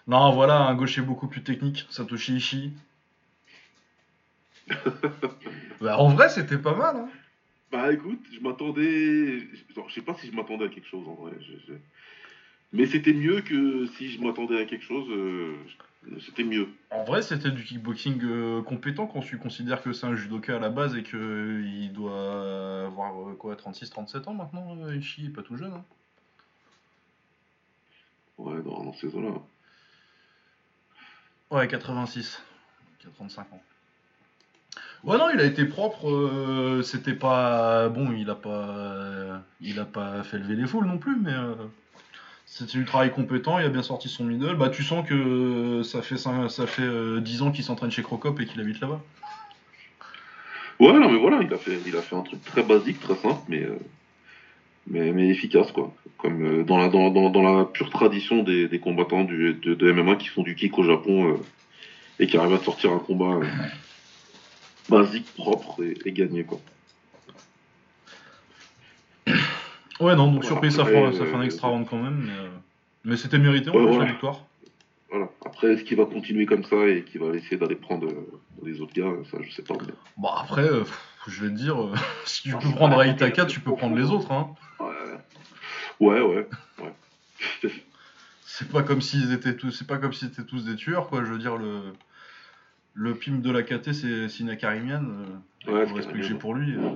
Non, voilà, un gaucher beaucoup plus technique, Satoshi Ishii. bah, en vrai, c'était pas mal. Hein. Bah écoute, je m'attendais. Je sais pas si je m'attendais à quelque chose en vrai. Mais c'était mieux que si je m'attendais à quelque chose. Euh, c'était mieux. En vrai, c'était du kickboxing euh, compétent quand tu considères que c'est un judoka à la base et qu'il doit avoir euh, quoi, 36-37 ans maintenant, Ishii est pas tout jeune. Hein. Ouais, dans, dans ces eaux-là. Ouais, 86. 35 ans. Ouais, non, il a été propre. Euh, c'était pas. Bon, il a pas. il a pas fait lever les foules non plus, mais. Euh, c'était du travail compétent, il a bien sorti son middle. Bah, tu sens que ça fait, ça fait 10 euh, ans qu'il s'entraîne chez Crocop et qu'il habite là-bas. Ouais, non, mais voilà, il a, fait, il a fait un truc très basique, très simple, mais, mais, mais, efficace, quoi. Comme dans, la, dans, dans, la pure tradition des, des combattants du, de, de, MMA qui font du kick au Japon et qui arrivent à sortir un combat basique, propre et, gagné quoi. Ouais, non, donc surprise, ça, fait, ça fait un extra round quand même, mais, euh, c'était mérité en ouais, la victoire. Voilà. Après, est-ce qu'il va continuer comme ça et qu'il va essayer d'aller prendre euh, les autres gars Ça, je sais pas. Mais... Bon, après, euh, je vais te dire, si tu peux prendre Aitaka, tu peux prendre les autres. Hein. Ouais, ouais, ouais. c'est pas comme s'ils étaient tous, c'est pas comme s'ils étaient tous des tueurs, quoi. Je veux dire, le le pim de la KT, c'est Sina Karimian. Euh, ouais, le respect que j'ai pour lui. Euh.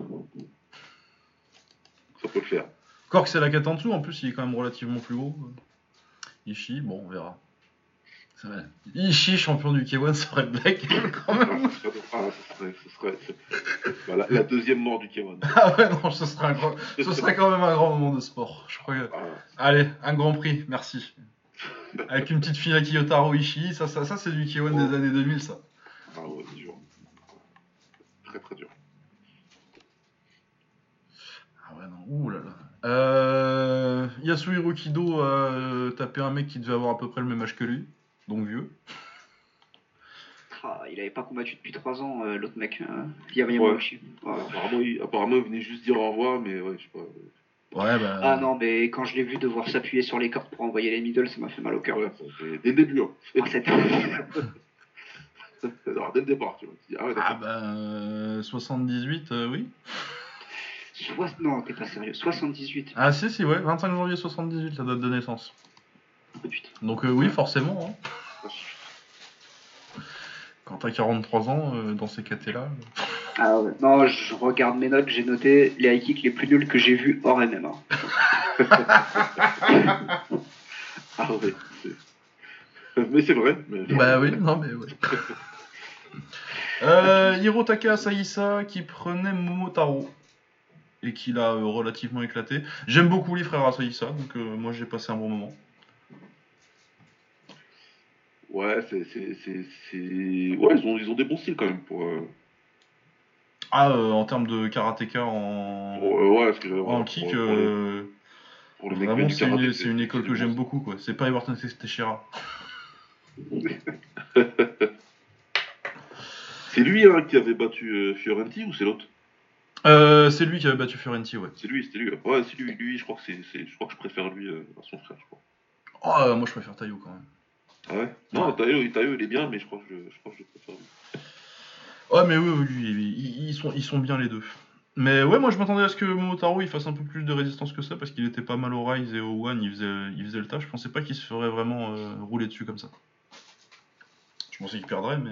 Ça peut le faire. Encore que c'est la KT en dessous, en plus, il est quand même relativement plus gros. Ishii, bon, on verra. Ishii, champion du K1, ça serait black quand même. Ah, ce serait, la, deuxième mort du K1. ah ouais, non, ce serait, ce serait quand même un grand moment de sport. Je crois ah. Allez, un grand prix, merci. Avec une petite fille à Kiyotaro Ishii, ça, ça, ça c'est du K1 des années 2000, ça. Ah ouais, dur. Très très dur. Ah ouais, non. Ouh là. Euh, Yasuhiro Kido a euh, tapé un mec qui devait avoir à peu près le même âge que lui, donc vieux. Ah, il avait pas combattu depuis 3 ans, euh, l'autre mec. Euh, avait ouais. apparemment, il, apparemment, il venait juste dire au revoir, mais ouais, je sais pas. Ouais, bah... Ah non, mais quand je l'ai vu devoir s'appuyer sur les cordes pour envoyer les middle, ça m'a fait mal au cœur. Ouais, dès le début. Hein. Ah, Alors, dès le départ, tu vois. ah, ouais, ah ben, 78, euh, oui. Non, t'es pas sérieux. 78. Ah si, si, ouais. 25 janvier 78, la date de naissance. Oh, Donc euh, oui, forcément. Hein. Quand t'as 43 ans, euh, dans ces catés-là... Ah ouais. Non, je regarde mes notes, j'ai noté les high kicks les plus nuls que j'ai vus hors MMA. ah ouais, mais c'est vrai. Bah oui, non mais ouais. Euh, Hirotaka Asaisa qui prenait Momotaro et qui l'a euh, relativement éclaté. J'aime beaucoup les frères Asaisa, donc euh, moi j'ai passé un bon moment. Ouais, c'est. Ouais, ils ont, ils ont des bons styles quand même pour. Ah, en termes de karatéka en. ouais, en kick. vraiment, c'est une, une, école que j'aime beaucoup, quoi. C'est pas Everton Teixeira. C'est lui hein, qui avait battu euh, Fiorenti ou c'est l'autre? Euh, C'est lui qui avait battu Fiorenti, ouais. C'est lui, c'est lui. Ouais, c'est lui, lui. Je crois que c'est, je crois que je préfère lui euh, à son frère, je crois. Oh, moi je préfère Tayo quand même. Ah ouais? Non, Tayo, Tayo, il est bien, mais je crois que je, je, crois que je préfère lui. Ouais, mais oui, lui, ils, sont, ils sont bien les deux. Mais ouais, moi je m'attendais à ce que Momotaro il fasse un peu plus de résistance que ça parce qu'il était pas mal au Rise et au One, il faisait, il faisait le taf. Je pensais pas qu'il se ferait vraiment rouler dessus comme ça. Je pensais qu'il perdrait, mais.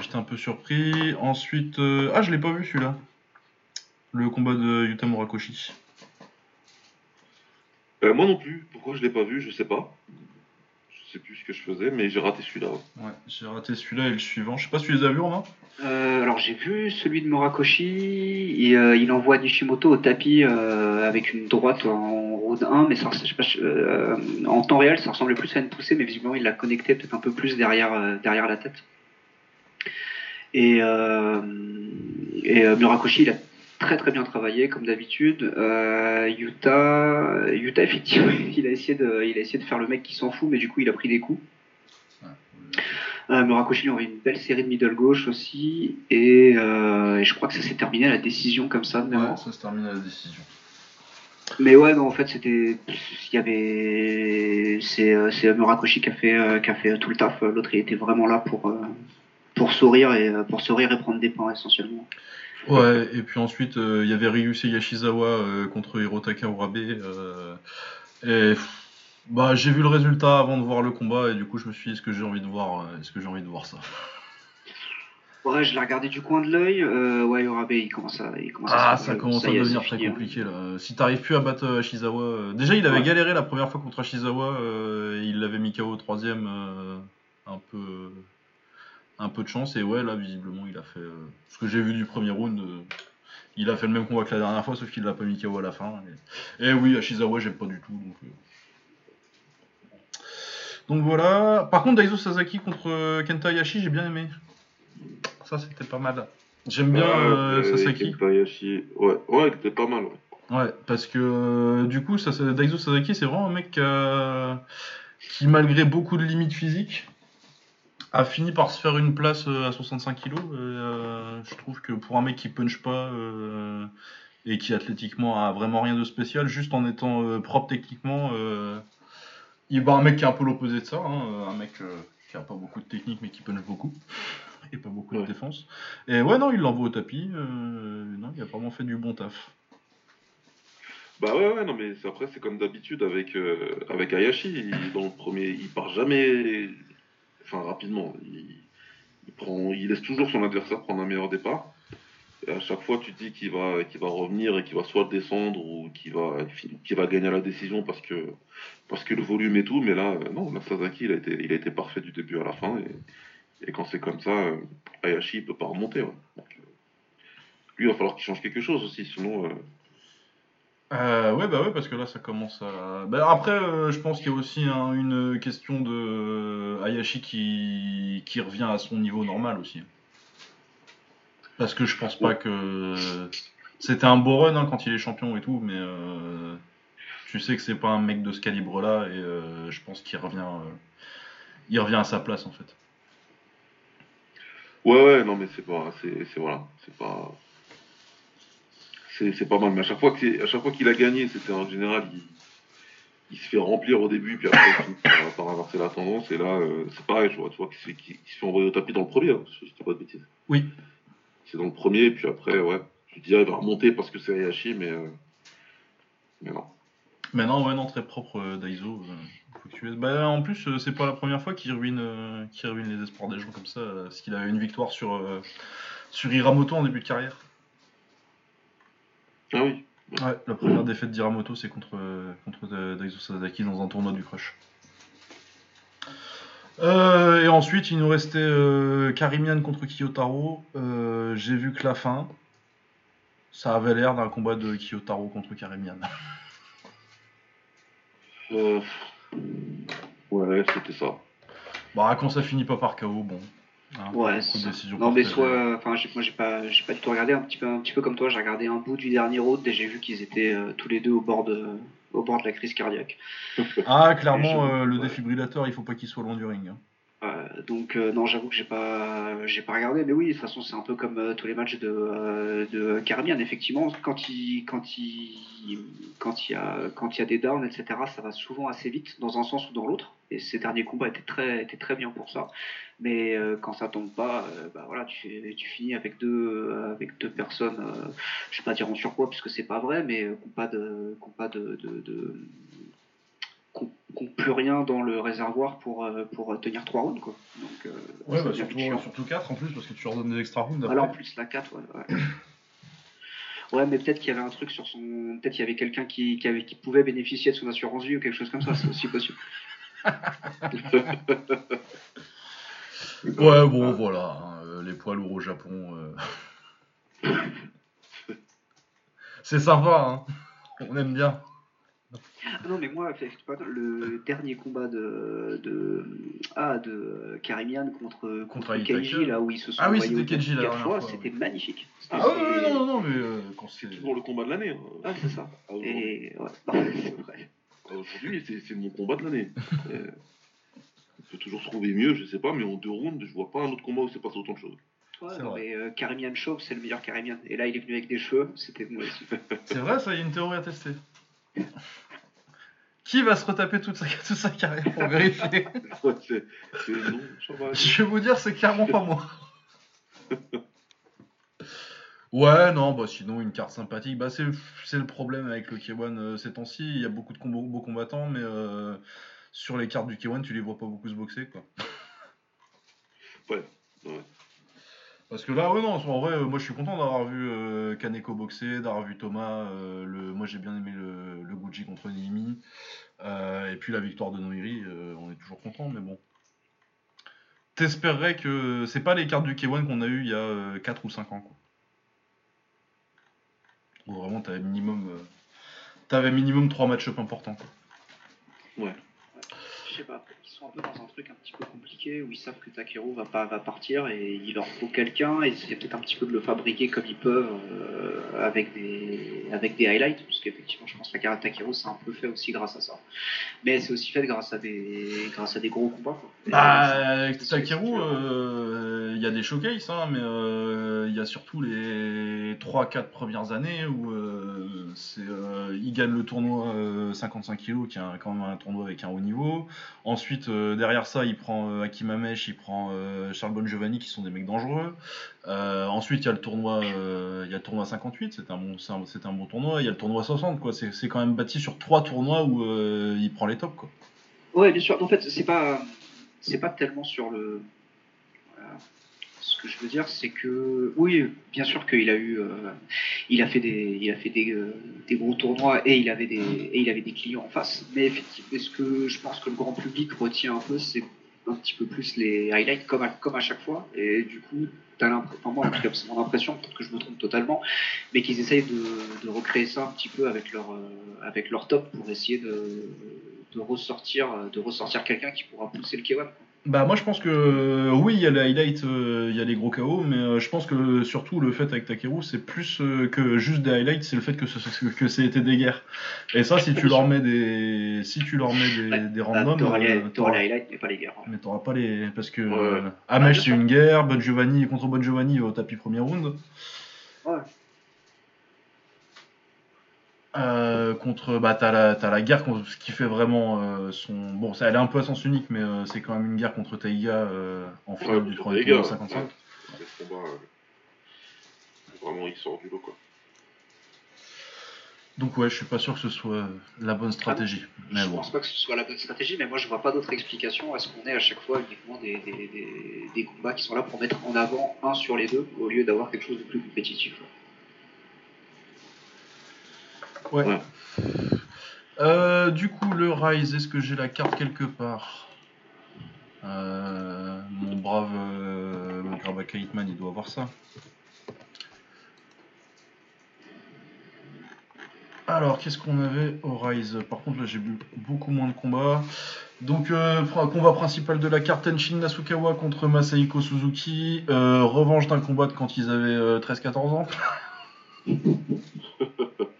J'étais un peu surpris. Ensuite, euh, ah, je l'ai pas vu celui-là. Le combat de Yuta Murakoshi. Euh, moi non plus. Pourquoi je l'ai pas vu, je sais pas. Je sais plus ce que je faisais, mais j'ai raté celui-là. Ouais, j'ai raté celui-là et le suivant. Je sais pas si tu les as vus, Romain. Euh, alors j'ai vu celui de Murakoshi. Et, il envoie Nishimoto au tapis avec une droite en road 1, mais ça, je sais pas, en temps réel, ça ressemblait plus à une poussée, mais visiblement il l'a connecté peut-être un peu plus derrière, derrière la tête. Et, euh, et euh, Murakoshi, il a très très bien travaillé comme d'habitude. Euh, Utah, Utah effectivement, il a essayé de, il a essayé de faire le mec qui s'en fout, mais du coup il a pris des coups. Euh, Murakoshi il a une belle série de middle gauche aussi, et, euh, et je crois que ça s'est terminé à la décision comme ça. Ouais, ça s'est terminé à la décision. Mais ouais, non, en fait, c'était, il y avait, c'est, c'est Murakoshi qui a fait, qui a fait tout le taf. L'autre, il était vraiment là pour, pour sourire et euh, pour sourire et prendre des points essentiellement. Ouais, et puis ensuite, euh, il y avait Ryusei Yashizawa euh, contre Hirotaka Urabe. et bah, j'ai vu le résultat avant de voir le combat, et du coup, je me suis dit, est-ce que j'ai envie de voir, est-ce que j'ai envie de voir ça? Ouais, je l'ai regardé du coin de l'œil. Euh, ouais, Urabe, il commence à, il commence à Ah, ça commence à devenir très fini, hein. compliqué là. Si t'arrives plus à battre euh, Ashizawa. euh, Déjà, il avait Ouais. galéré la première fois contre Ashizawa, il l'avait mis KO au troisième, un peu. Un peu de chance, et ouais, là, visiblement, il a fait. euh, Ce que j'ai vu du premier round, euh, il a fait le même combat que la dernière fois, sauf qu'il l'a pas mis KO à la fin. Et, et oui, Ashizawa, j'aime pas du tout. Donc, euh. donc voilà. Par contre, Daiso Sasaki contre Kenta Hayashi, j'ai bien aimé. Ça, c'était pas mal. J'aime bien Ouais, Sasaki. Kenta Hayashi. Ouais, ouais, c'était pas mal. Ouais. Ouais, parce que du coup, ça, Daiso Sasaki, c'est vraiment un mec qui, malgré beaucoup de limites physiques, a fini par se faire une place euh, à 65 kg. je trouve que pour un mec qui punch pas euh, et qui athlétiquement a vraiment rien de spécial, juste en étant euh, propre techniquement, euh, il bat un mec qui est un peu l'opposé de ça, hein, euh, un mec euh, qui a pas beaucoup de technique mais qui punch beaucoup et pas beaucoup de défense. Et ouais, non, il l'envoie au tapis. euh, non, il a vraiment fait du bon taf. Bah ouais, ouais, non, mais après, c'est comme d'habitude avec, euh, avec Hayashi. Il- dans le premier, il part jamais. Rapidement. Il, prend, il laisse toujours son adversaire prendre un meilleur départ. Et à chaque fois, tu dis qu'il va, qu'il va revenir et qu'il va soit descendre ou qu'il va, qu'il va gagner la décision parce que, parce que le volume et tout. Mais là, euh, non, Sasaki, il a été, il a été parfait du début à la fin. Et, quand c'est comme ça, euh, Hayashi, il peut pas remonter. euh, lui, il va falloir qu'il change quelque chose aussi. Sinon. Euh, ouais, bah ouais, parce que là, ça commence à. Bah, après, euh, je pense qu'il y a aussi hein, une question de euh, Hayashi qui... qui revient à son niveau normal aussi. Parce que je pense pas que. C'était un beau run hein, quand il est champion et tout, mais euh, tu sais que c'est pas un mec de ce calibre-là, et je pense qu'il revient. Il revient à sa place en fait. Ouais, ouais, non, mais c'est pas, c'est voilà, c'est pas, c'est, pas mal. Mais à chaque fois que à chaque fois qu'il a gagné, c'était en général, il, il se fait remplir au début, puis après il finit par, inverser la tendance. Et là, euh, c'est pareil, je vois, tu vois qu'il se fait, se envoyer au tapis dans le premier, hein, si je dis pas de bêtises. Oui. C'est dans le premier, puis après, ouais, je dirais il va remonter parce que c'est Hayashi, mais, euh, mais non. Mais non, ouais, non, très propre euh, Daiso. euh, faut que tu laisses- Bah, en plus, euh, c'est pas la première fois qu'il ruine, qu'il ruine les espoirs des gens comme ça, parce qu'il avait une victoire sur, sur Hiramoto en début de carrière. Ah oui. Ouais, la première défaite d'Hiramoto, c'est contre, contre euh, Daiso Sasaki dans un tournoi du Crush. Euh, et ensuite, il nous restait euh, Karimian contre Kiyotaro. Euh, J'ai vu que la fin, ça avait l'air d'un combat de Kiyotaro contre Karimian. Ouais, c'était ça. Bah, quand ça finit pas par KO, bon. Hein, Ouais, de Non mais soit, enfin j'ai- moi j'ai pas, j'ai pas du tout regardé un petit peu, un petit peu comme toi, j'ai regardé un bout du dernier road et j'ai vu qu'ils étaient euh, tous les deux au bord de, au bord de la crise cardiaque. Ah, clairement, je- euh, le ouais. défibrillateur, il faut pas qu'il soit loin du ring. hein. Donc euh, non, j'avoue que j'ai pas, j'ai pas regardé, mais oui, de toute façon c'est un peu comme euh, tous les matchs de, euh, de effectivement, quand il, quand il, quand il y a, quand il y a des downs, etc., ça va souvent assez vite dans un sens ou dans l'autre. Et ces derniers combats étaient très, étaient très bien pour ça. Mais quand ça tombe pas, euh, bah voilà, tu, finis avec deux, avec deux personnes, euh, je vais pas dire en surpoids puisque c'est pas vrai, mais qui n'ont pas de, pas de qui ont plus rien dans le réservoir pour, euh, pour tenir trois rounds quoi. Donc euh, Ouais, bah, surtout, surtout 4 en plus, parce que tu leur donnes des extra rounds. Voilà, en après. plus la 4, ouais. Ouais, Ouais, mais peut-être qu'il y avait un truc sur son. Peut-être qu'il y avait quelqu'un qui, qui, avait, qui pouvait bénéficier de son assurance vie ou quelque chose comme ça, c'est aussi possible. Ouais, bon, voilà. hein, euh, les poids lourds au Japon. euh. C'est sympa, hein. On aime bien. Ah non, mais moi, le dernier combat de, de, ah, de Karimian contre, Contre contre. Keiji, là où ils se sont Ah oui, c'était Keiji, la fois, c'était oui. magnifique. C'était- Ah ouais, non, non, non, mais euh, quand c'est. Toujours le combat de l'année. hein. Ah, c'est ça. Ah, Et ouais, c'est vrai. Ah, aujourd'hui, c'est, mon combat de l'année. Euh, On peut toujours trouver mieux, je sais pas, mais en deux rounds, je vois pas un autre combat où c'est passé autant de choses. Ouais, C'est non, vrai. mais euh, Karimian Chauve, c'est le meilleur Karimian. Et là, il est venu avec des cheveux, c'était. C'est vrai, ça, il y a une théorie à tester. Qui va se retaper toute sa, toute sa carrière pour vérifier? C'est, non. Je vais vous dire, c'est clairement pas moi. Ouais, non, bah sinon une carte sympathique. Bah c'est c'est le problème avec le K1 euh, ces temps-ci. Il y a beaucoup de combos, beaux combattants, mais euh, sur les cartes du K1, tu les vois pas beaucoup se boxer, quoi. Ouais, ouais. Parce que là, ouais, non, en vrai, moi je suis content d'avoir vu euh, Kaneko boxer, d'avoir vu Thomas. euh, moi j'ai bien aimé le, le Gucci contre Nimi. Euh, et puis la victoire de Noiri, on est toujours content, mais bon. T'espérerais que c'est pas les cartes du K1 qu'on a eu il y a euh, 4 ou 5 ans, quoi. Où vraiment t'avais minimum, t'avais minimum 3 match-up importants, quoi. Ouais. Je sais pas, ils sont un peu dans un truc un petit peu compliqué où ils savent que Takeru va pas va partir et il leur faut quelqu'un et c'est peut-être un petit peu de le fabriquer comme ils peuvent euh, avec des avec des highlights parce qu'effectivement je pense que la carrière de Takeru c'est un peu fait aussi grâce à ça. Mais c'est aussi fait grâce à des grâce à des gros combats. Quoi. Bah, Takeru, euh, il y a des showcases, hein, mais euh, il y a surtout les 3-4 premières années où euh, euh, il gagne le tournoi euh, 55 kg, qui est quand même un tournoi avec un haut niveau. Ensuite, euh, derrière ça, il prend euh, Hakim Amesh, il prend euh, Charles Bon Giovanni, qui sont des mecs dangereux. Euh, ensuite, il y a le tournoi, euh, y a le tournoi 58, c'est un bon, un, bon tournoi. Il y a le tournoi 60, quoi. C'est, quand même bâti sur trois tournois où euh, il prend les tops, quoi. Ouais, bien sûr. En fait, c'est pas, pas tellement sur le. Ce que je veux dire, c'est que oui, bien sûr qu'il a eu, euh, il a fait des, il a fait des, euh, des gros tournois et il avait des, et il avait des clients en face. Mais effectivement, ce que je pense que le grand public retient un peu, c'est un petit peu plus les highlights comme à, comme à chaque fois. Et du coup, t'as l'impression, enfin moi en tout cas, c'est mon impression, peut-être que je me trompe totalement, mais qu'ils essayent de, recréer ça un petit peu avec leur, euh, avec leur top pour essayer de, de ressortir, de ressortir quelqu'un qui pourra pousser le K1. Bah moi je pense que euh, oui il y a les highlights, euh, il y a les gros KO, mais euh, je pense que surtout le fait avec Takeru c'est plus euh, que juste des highlights, c'est le fait que ce que c'est été des guerres. Et ça si tu leur mets des si tu leur mets des, Ouais. des Bah, randoms, T'auras les, euh, les highlights, mais pas les guerres. mais t'auras pas les parce que Ouais. euh, Ah, Amesh bien c'est une guerre, Bon Giovanni contre Bon Giovanni au tapis premier round. Ouais. Euh, contre bah t'as la t'as la guerre contre- ce qui fait vraiment euh, son bon ça elle est un peu à sens unique mais euh, c'est quand même une guerre contre Taiga euh, en finale Ouais, du contre tournoi Taiga, 55. ouais. C'est ce combat, euh, vraiment, il sort du lot, quoi. Donc ouais, je suis pas sûr que ce soit la bonne stratégie. Mais je bon. pense pas que ce soit la bonne stratégie, mais moi je vois pas d'autre explication à ce qu'on ait à chaque fois uniquement des, des, des, des combats qui sont là pour mettre en avant un sur les deux au lieu d'avoir quelque chose de plus compétitif. Ouais. Euh, du coup, le Rise, est-ce que j'ai la carte quelque part? Euh, Mon brave euh, Grabaka Hitman, il doit avoir ça. Alors, qu'est-ce qu'on avait au Rise? Par contre, là, j'ai vu beaucoup moins de combats. Donc, euh, combat principal de la carte Tenshin Nasukawa contre Masahiko Suzuki. Euh, revanche d'un combat de quand ils avaient euh, 13-14 ans.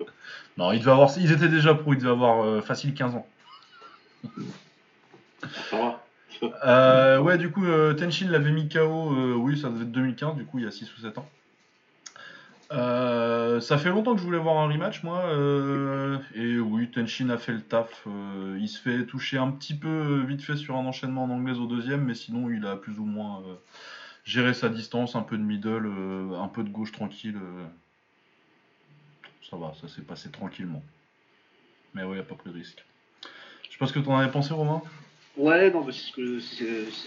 non, ils, devaient avoir, ils étaient déjà pro, ils devaient avoir euh, facile 15 ans. Euh, ouais, du coup, euh, Tenshin l'avait mis KO, euh, oui, ça devait être 2015, du coup, il y a 6 ou 7 ans. Ça fait longtemps que je voulais voir un rematch, moi, et oui, Tenshin a fait le taf. il se fait toucher un petit peu vite fait sur un enchaînement en anglaise au deuxième, mais sinon, il a plus ou moins géré sa distance, un peu de middle, un peu de gauche tranquille. Ça va, ça s'est passé tranquillement. Mais ouais, il a pas pris de risque. Je ce que t'en avais pensé, Romain? Ouais, non, c'est ce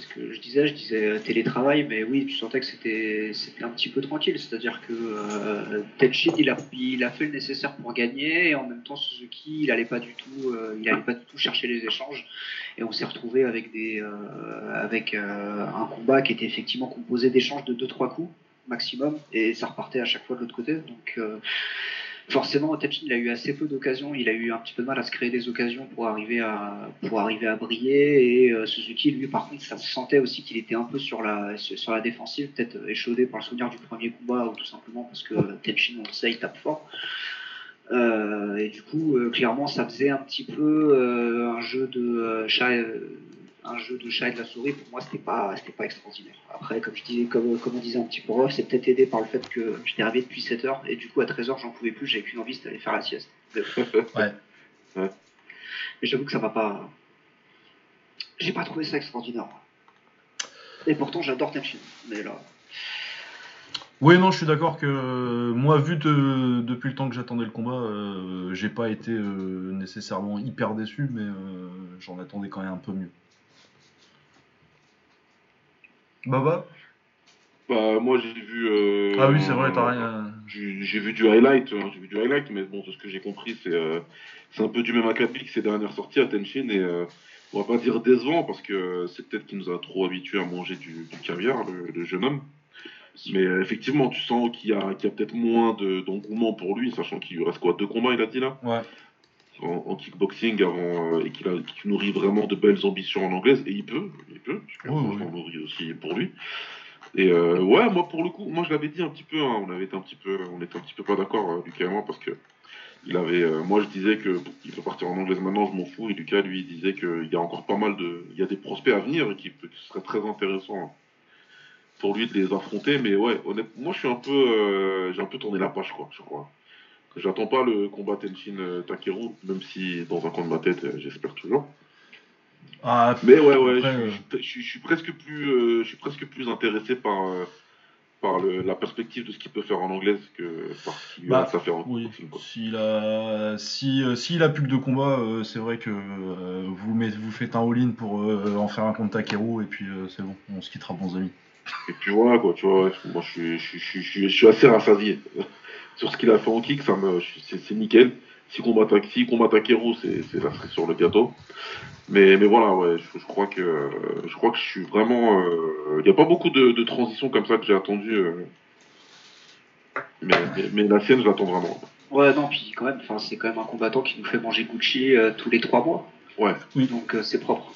que je disais. Je disais euh, télétravail, mais oui, tu sentais que c'était un petit peu tranquille. C'est-à-dire que euh, Tenshin, il a fait le nécessaire pour gagner, et en même temps Suzuki, il allait pas du tout, euh, pas du tout chercher les échanges. Et on s'est retrouvé avec euh, un combat qui était effectivement composé d'échanges de 2-3 coups maximum, et ça repartait à chaque fois de l'autre côté. Donc forcément, Tenshin, il a eu assez peu d'occasions. Il a eu un petit peu de mal à se créer des occasions pour arriver à, pour arriver à briller. Et euh, Suzuki, lui, par contre, ça se sentait aussi qu'il était un peu sur la, sur la défensive, peut-être échaudé par le souvenir du premier combat ou tout simplement parce que Tenshin, on le sait, il tape fort. Euh, et du coup, euh, clairement, ça faisait un petit peu euh, un jeu de chat, un jeu de chat et de la souris. Pour moi, c'était pas, c'était pas extraordinaire. Après, comme je disais, comme, comme on disait un petit peu off, c'est peut-être aidé par le fait que j'étais arrivé depuis 7 heures et du coup à 13 heures, j'en pouvais plus. J'avais qu'une envie, c'était d'aller faire la sieste. Mais, Ouais. mais j'avoue que ça m'a pas, j'ai pas trouvé ça extraordinaire. Et pourtant, j'adore Tenshin. Mais là, Oui, non, je suis d'accord que euh, moi, vu de- depuis le temps que j'attendais le combat, euh, j'ai pas été euh, nécessairement hyper déçu, mais euh, j'en attendais quand même un peu mieux. Baba? Bah, moi, j'ai vu. euh, Ah oui, c'est vrai, t'as rien. J'ai vu du highlight, hein, j'ai vu du highlight, mais bon, de ce que j'ai compris, c'est euh, c'est un peu du même acabit que ses dernières sorties à Tenshin, et euh, on va pas dire décevant, parce que c'est peut-être qu'il nous a trop habitués à manger du, du caviar, le, le jeune homme. Mais euh, effectivement, tu sens qu'il y a, a peut-être moins de- d'engouement pour lui, sachant qu'il lui reste quoi, deux combats, il a dit là, Ouais. En, en kickboxing, avant, euh, et qu'il qu'il nourrit vraiment de belles ambitions en anglaise, et il peut, il peut, je, Oui, nourris aussi pour lui. Et euh, ouais, moi pour le coup, moi je l'avais dit un petit peu, hein, on avait été un petit peu, on était un petit peu pas d'accord, euh, Lucas et moi, parce que il avait, euh, moi je disais que il peut partir en anglaise maintenant, je m'en fous, et Lucas lui il disait qu'il y a encore pas mal de, il y a des prospects à venir et qui, qui serait très intéressant pour lui de les affronter, mais ouais, honnêtement, moi je suis un peu, j'ai un peu tourné la page quoi, je crois. J'attends pas le combat Tenshin euh, Takeru, même si dans un coin de ma tête euh, j'espère toujours. Ah, Mais ouais, ouais, Après, je, euh, je- suis presque plus, euh, je suis presque plus intéressé par, euh, par le, la perspective de ce qu'il peut faire en anglaise que par ce qu'il Bah, a à faire en oui. S'il a, si, euh, s'il a plus que deux combats, c'est vrai que vous, met- vous faites un all-in pour en faire un contre Takeru, et puis c'est bon, on se quittera bons amis. Et puis voilà, quoi, tu vois, ouais, moi je, suis- je, suis- je suis assez rassasié sur ce qu'il a fait en kick, ça me, c'est, c'est nickel. Si combat, si combat Takeru, c'est, c'est la cerise sur le gâteau. Mais, mais voilà, ouais, je, je crois que, euh, je crois que je suis vraiment, euh, il n'y a pas beaucoup de, de transitions comme ça que j'ai attendu. euh, mais, mais, mais la sienne, je l'attends vraiment. Ouais, non, puis quand même, enfin, c'est quand même un combattant qui nous fait manger Gucci euh, tous les trois mois. Ouais. Donc euh, c'est propre.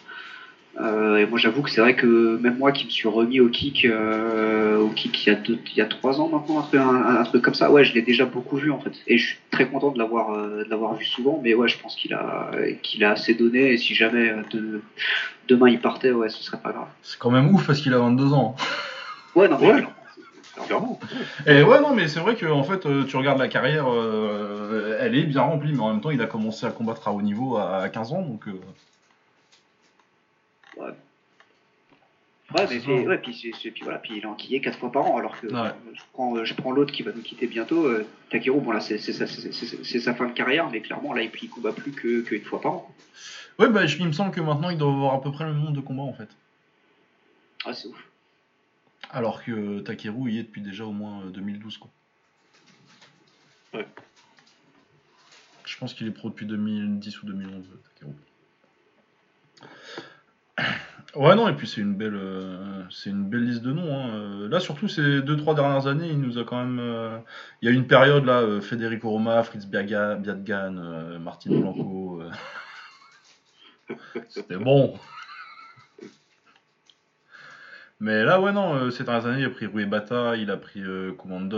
Euh, et moi j'avoue que c'est vrai que même moi qui me suis remis au kick, euh, au kick il y a deux, il y a trois ans maintenant, un truc, un, un truc comme ça, ouais, je l'ai déjà beaucoup vu en fait. Et je suis très content de l'avoir, euh, de l'avoir vu souvent, mais ouais, je pense qu'il a, qu'il a assez donné. Et si jamais de, demain il partait, ouais, ce serait pas grave. C'est quand même ouf parce qu'il a 22 ans. Ouais, non, mais Ouais. clairement. Et ouais, non, mais c'est vrai que en fait, tu regardes la carrière, euh, elle est bien remplie, mais en même temps, il a commencé à combattre à haut niveau à 15 ans, donc. Euh, Ouais, mais ça. ouais, puis, puis voilà, puis il est enquillé quatre fois par an, alors que Ouais. euh, je prends, euh, je prends l'autre qui va nous quitter bientôt, euh, Takeru, bon là c'est c'est sa, c'est- c'est- c'est sa fin de carrière, mais clairement là il, il combat plus que qu'une fois par an. Ouais, bah, il me semble que maintenant, il doit avoir à peu près le même nombre de combats en fait. Ah c'est ouf. Alors que Takeru y est depuis déjà au moins euh, 2012, quoi. Ouais. Je pense qu'il est pro depuis 2010 ou 2011, Takeru. Ouais, non, et puis c'est une belle, euh, c'est une belle liste de noms. hein. Euh, Là, surtout ces deux trois dernières années, il nous a quand même. euh, Il y a eu une période là, euh, Federico Roma, Fritz Biaga- Biatgan, euh, Martin Blanco. euh, C'était bon. Mais là, ouais, non, euh, ces dernières années, il a pris Rui Bata, il a pris euh,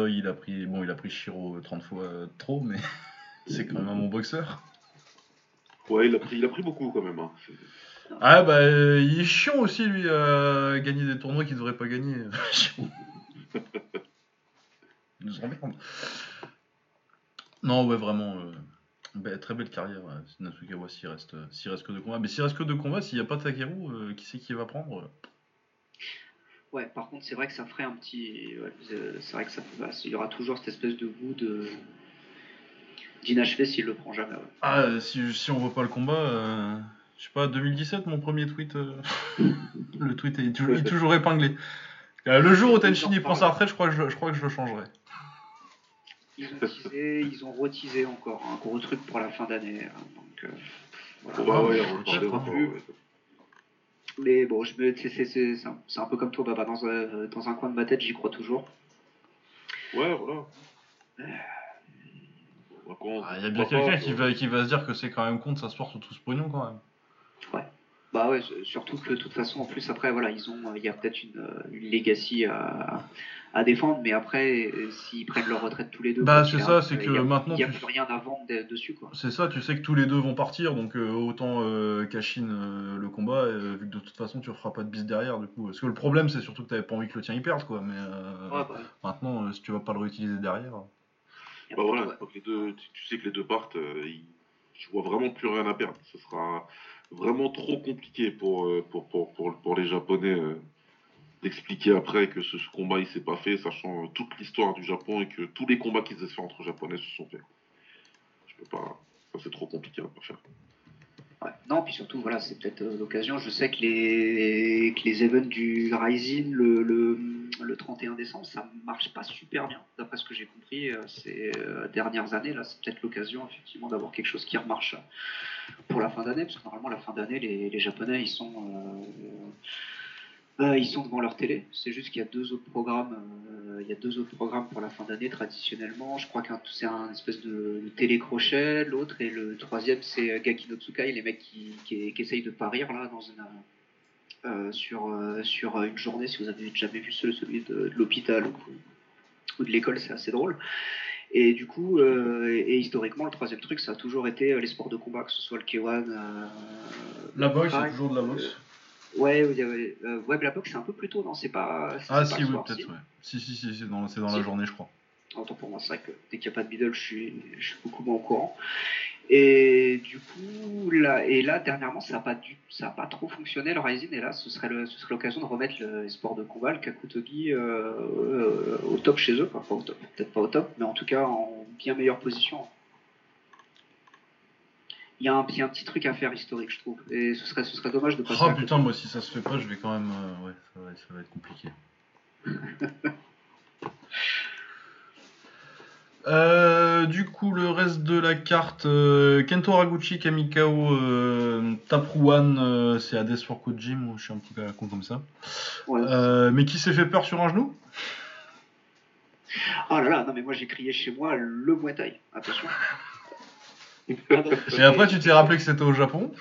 il a pris. Bon, il a pris Shiro euh, 30 fois euh, trop, mais c'est quand même un bon boxeur. Ouais, il a pris, il a pris beaucoup quand même. hein. C'est- Ah bah euh, il est chiant aussi lui à gagner des tournois qu'il devrait pas gagner. Il nous emmerde. Non ouais vraiment euh, bah, très belle carrière ouais. Natsukawa s'il reste euh, s'il reste que deux combats. Mais s'il reste que deux combats, s'il n'y a pas Takeru, euh, qui c'est qui va prendre euh Ouais, par contre c'est vrai que ça ferait un petit, ouais, c'est- vrai que ça, bah, il y aura toujours cette espèce de goût de d'inachevé s'il le prend jamais. ouais. Ah euh, si, si on voit pas le combat, euh, je sais pas 2017 mon premier tweet, euh, le tweet est, tou- il est toujours épinglé. Euh, le jour où Tenshin il prend sa retraite, je crois que je, je crois que je le changerai. Ils ont teasé, ils ont reteasé encore un gros truc pour la fin d'année. hein, donc, euh, voilà. Ouais, on peut-être, parlait hein. encore, ouais. Mais bon, je me, c'est, c'est, c'est, c'est un, c'est un peu comme toi, Baba. Dans un, dans un coin de ma tête, j'y crois toujours. Ouais, voilà. Donc, on- Ah, Il y a bien pourquoi quelqu'un qui va, qui va se dire que c'est quand même con de s'asseoir sur tout ce pognon quand même. Bah ouais, surtout que de toute façon, en plus, après, voilà, ils ont, il y a peut-être une, une legacy à, à défendre, mais après, s'ils prennent leur retraite tous les deux. Bah, c'est ça, c'est que il y a- maintenant, Il n'y a tu- plus rien à vendre de- dessus, quoi. C'est ça, tu sais que tous les deux vont partir, donc euh, autant euh, Kashin euh, le combat, euh, vu que de toute façon tu feras pas de bis derrière du coup. Parce que le problème c'est surtout que t'avais pas envie que le tien y perde quoi, mais euh, Ouais, bah, maintenant euh, si tu vas pas le réutiliser derrière. Bah voilà, ouais. les deux, tu, tu sais que les deux partent, euh, ils- je vois vraiment plus rien à perdre. Ce sera vraiment trop compliqué pour, euh, pour, pour, pour, pour les Japonais euh, d'expliquer après que ce, combat il s'est pas fait, sachant toute l'histoire du Japon et que tous les combats qui se faire entre japonais se sont faits. Je peux pas. C'est trop compliqué à faire. Non, puis surtout, voilà, c'est peut-être euh, l'occasion. Je sais que les, que les events du Rising le, le, le, 31 décembre, ça marche pas super bien, d'après ce que j'ai compris euh, ces euh, dernières années. Là, c'est peut-être l'occasion, effectivement, d'avoir quelque chose qui remarche pour la fin d'année, parce que normalement, la fin d'année, les, Japonais, ils sont. Euh, ils sont devant leur télé. C'est juste qu'il y a deux autres programmes. Euh, il y a deux autres programmes pour la fin d'année traditionnellement. Je crois qu'un c'est un espèce de, télécrochet. L'autre et le troisième c'est euh, Gaki no Tsukai, les mecs qui, essayent de pas rire là dans sur sur une journée. Si vous avez jamais vu celui de, l'hôpital ou, de l'école, c'est assez drôle. Et du coup, et, historiquement, le troisième truc, ça a toujours été les sports de combat, que ce soit le K1. la boxe, c'est toujours de la boxe. Ouais, euh, ouais, la boxe c'est un peu plus tôt, non C'est pas. Ah, si, oui, peut-être, ouais. Si, si, si, c'est dans, dans la journée, je crois. Autant pour moi, c'est vrai que dès qu'il n'y a pas de middle, je suis, je suis beaucoup moins au courant. Et du coup, là, et là dernièrement, ça n'a pas, ça a pas trop fonctionné le Rising. Et là, ce serait l'occasion de remettre le sport de combat, le Kakutogi, euh, euh, au top chez eux. Enfin, peut-être pas au top, mais en tout cas en bien meilleure position il y, a un, petit truc à faire historique, je trouve. Et ce serait, ce serait dommage de passer. Oh putain, moi si ça se fait pas, je vais quand même. Euh, ouais, ça va, ça va, être compliqué. Euh, du coup, le reste de la carte, euh, Kento Raguchi, Kamikao, euh, Tapruan, c'est Hades for Kojim, je suis un petit peu à la con comme ça. mais qui s'est fait peur sur un genou? Oh là là, non mais moi j'ai crié chez moi le Muay Thai, attention. Et après, tu t'es rappelé que c'était au Japon?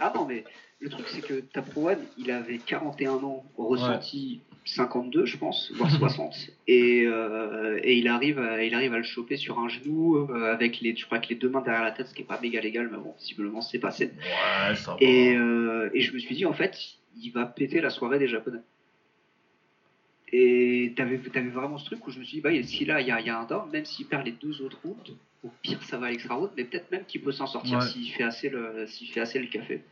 Ah non, mais le truc, c'est que Taprowan, il avait 41 ans, ressenti 52, je pense, voire 60. et, euh, et il, arrive à, il arrive à le choper sur un genou, euh, avec les, je crois que les deux mains derrière la tête, ce qui n'est pas méga légal, mais bon, visiblement, c'est passé. Ouais, ça. Et, euh, et je me suis dit, en fait, il va péter la soirée des Japonais. Et t'avais avais vraiment ce truc où je me suis dit, bah, si là, il y a, y a, un down, même s'il perd les deux autres routes, au pire, ça va à l'extra route, mais peut-être même qu'il peut s'en sortir s'il fait, assez le, fait assez le café.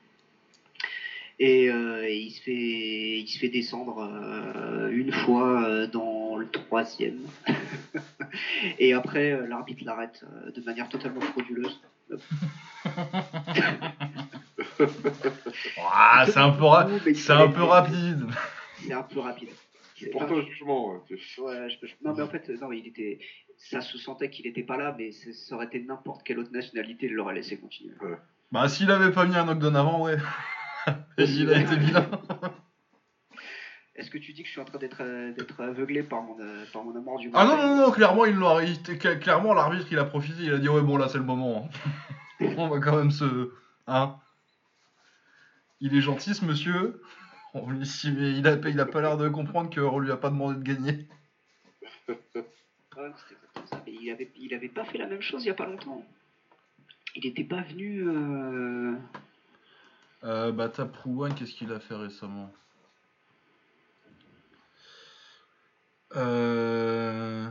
Et, euh, il, se fait, il se fait descendre euh, une fois euh, dans le troisième. et après, l'arbitre l'arrête de manière totalement frauduleuse. c'est un peu, c'est un peu rapide. C'est un peu rapide. Pour jugement. Ouais, Non, mais en fait, non, il était, ça se sentait qu'il n'était pas là, mais ça aurait été n'importe quelle autre nationalité, il l'aurait laissé continuer. Bah, s'il avait pas mis un knockdown avant, ouais. il a été bien. Est-ce que tu dis que je suis en train d'être euh, aveuglé par mon, euh, par mon amour du Ah non, non, non, clairement, il clairement l'arbitre, il a profité, il a dit ouais, bon, là, c'est le moment. Hein. On va quand même se. Hein Il est gentil, ce monsieur. il, a, il a pas l'air de comprendre qu'on lui a pas demandé de gagner. il avait, il avait pas fait la même chose il y a pas longtemps. Il était pas venu. Euh... Euh, bah, qu'est-ce qu'il a fait récemment? Euh...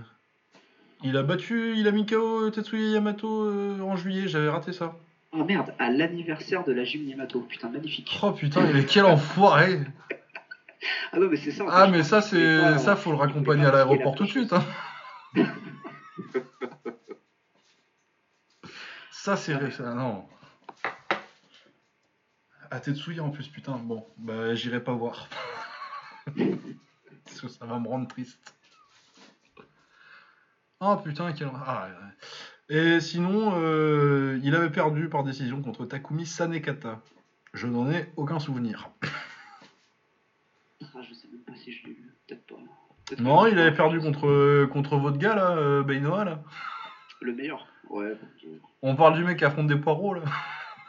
Il a battu, il a mis KO Tetsuya Yamato euh, en juillet, j'avais raté ça. Oh merde, à l'anniversaire de la gym Yamato, putain, magnifique. Oh putain, mais quel enfoiré Ah non, mais c'est ça. Ah, mais ça, c'est ça, faut le raccompagner à l'aéroport tout de suite. Hein. ça, c'est. Ça, non. À Tetsuya en plus, putain. Bon, bah, j'irai pas voir. Parce que ça va me rendre triste. Oh putain, quel. Ah, Et sinon, euh, il avait perdu par décision contre Takumi Sanekata. Je n'en ai aucun souvenir. Ah, je sais même pas si je l'ai vu. Peut-être pas. Non, il avait perdu contre, contre votre gars là, euh, Beinoa là. Le meilleur, ouais. On parle du mec qui affronte des poireaux là.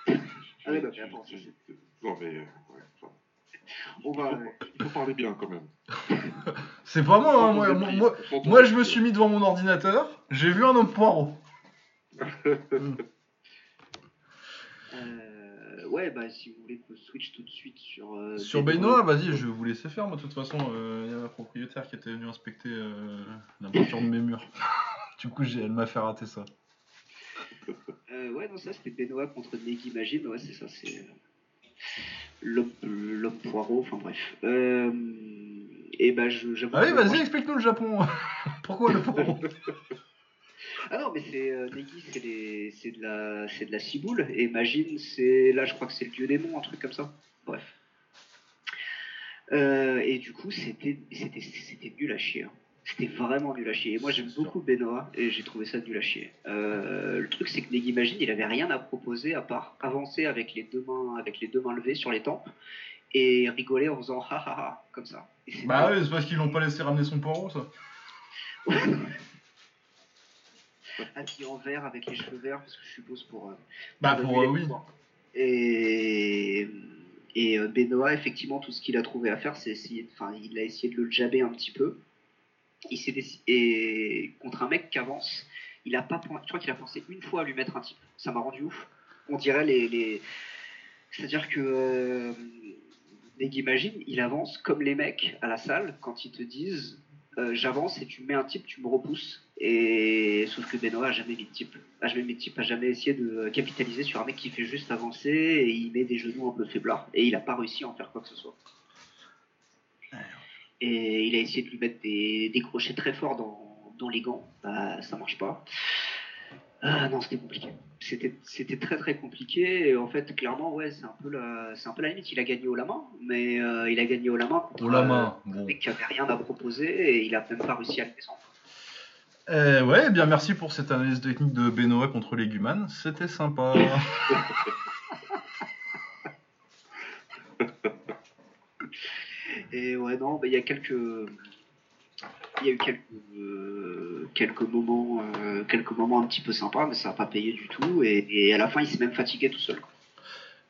ah bah, Non, mais. Euh, ouais, on va. Il faut parler bien quand même. C'est pas moi, hein, moi, moi, moi, je me suis mis devant mon ordinateur, j'ai vu un homme poireau. ouais, bah si vous voulez que je switch tout de suite sur. Euh, sur Benoît, vas-y, je vais vous laisser faire. Moi, de toute façon, euh, il y a ma propriétaire qui était venue inspecter euh, la peinture de mes murs. du coup, elle m'a fait rater ça. Ouais, non, ça c'était Benoît contre Negi Imagine. Ouais, c'est ça. C'est l'homme l'homme poireau, enfin bref. Euh, et ben, je, Allez, que vas-y, explique-nous le Japon. Pourquoi le poireau? Ah non, mais c'est euh, Negi, c'est de la, c'est de la ciboule, et Magine, c'est là, je crois que c'est le dieu démon, un truc comme ça. Bref. Euh, et du coup, c'était, c'était, c'était nul à chier. hein. C'était vraiment nul à chier. Et moi, j'aime beaucoup Benoît, et j'ai trouvé ça nul à chier. Euh, le truc, c'est que Negi Magine, il avait rien à proposer à part avancer avec les deux mains, avec les deux mains levées sur les tempes, et rigoler en faisant ha ha ha, comme ça. Bah oui, c'est parce qu'ils l'ont pas laissé ramener son poireau, ça. habillé en vert avec les cheveux verts parce que je suppose pour. euh, Bah pour, euh, oui. pouvoirs. Et et Benoît effectivement tout ce qu'il a trouvé à faire c'est essayer, enfin il a essayé de le jabber un petit peu. Il s'est déci- et contre un mec qui avance, il a pas, je crois qu'il a pensé une fois à lui mettre un type. Ça m'a rendu ouf. On dirait les, les... c'est-à-dire que euh, Imagine, il avance comme les mecs à la salle quand ils te disent euh, j'avance et tu mets un type, tu me repousses. Et sauf que Benoît a jamais mis de type. A jamais mis de type, a jamais essayé de capitaliser sur un mec qui fait juste avancer et il met des genoux un peu faiblards. Et il a pas réussi à en faire quoi que ce soit. Et il a essayé de lui mettre des, des crochets très forts dans, dans les gants. Bah, ça marche pas. Ah non, c'était compliqué. C'était, très très compliqué. Et en fait, clairement, ouais, c'est un peu la, un peu la limite. Il a gagné au la main, mais euh, il a gagné au la main contre Au la euh, main, un bon. qui avait rien à proposer et il a même pas réussi à le descendre. Euh, ouais, eh bien merci pour cette analyse technique de Benoît contre Leguman. C'était sympa. Et ouais, non, bah, il y a quelques. Il y a eu quelques, euh, quelques, moments, euh, quelques moments un petit peu sympas, mais ça n'a pas payé du tout. Et, et à la fin, il s'est même fatigué tout seul. quoi.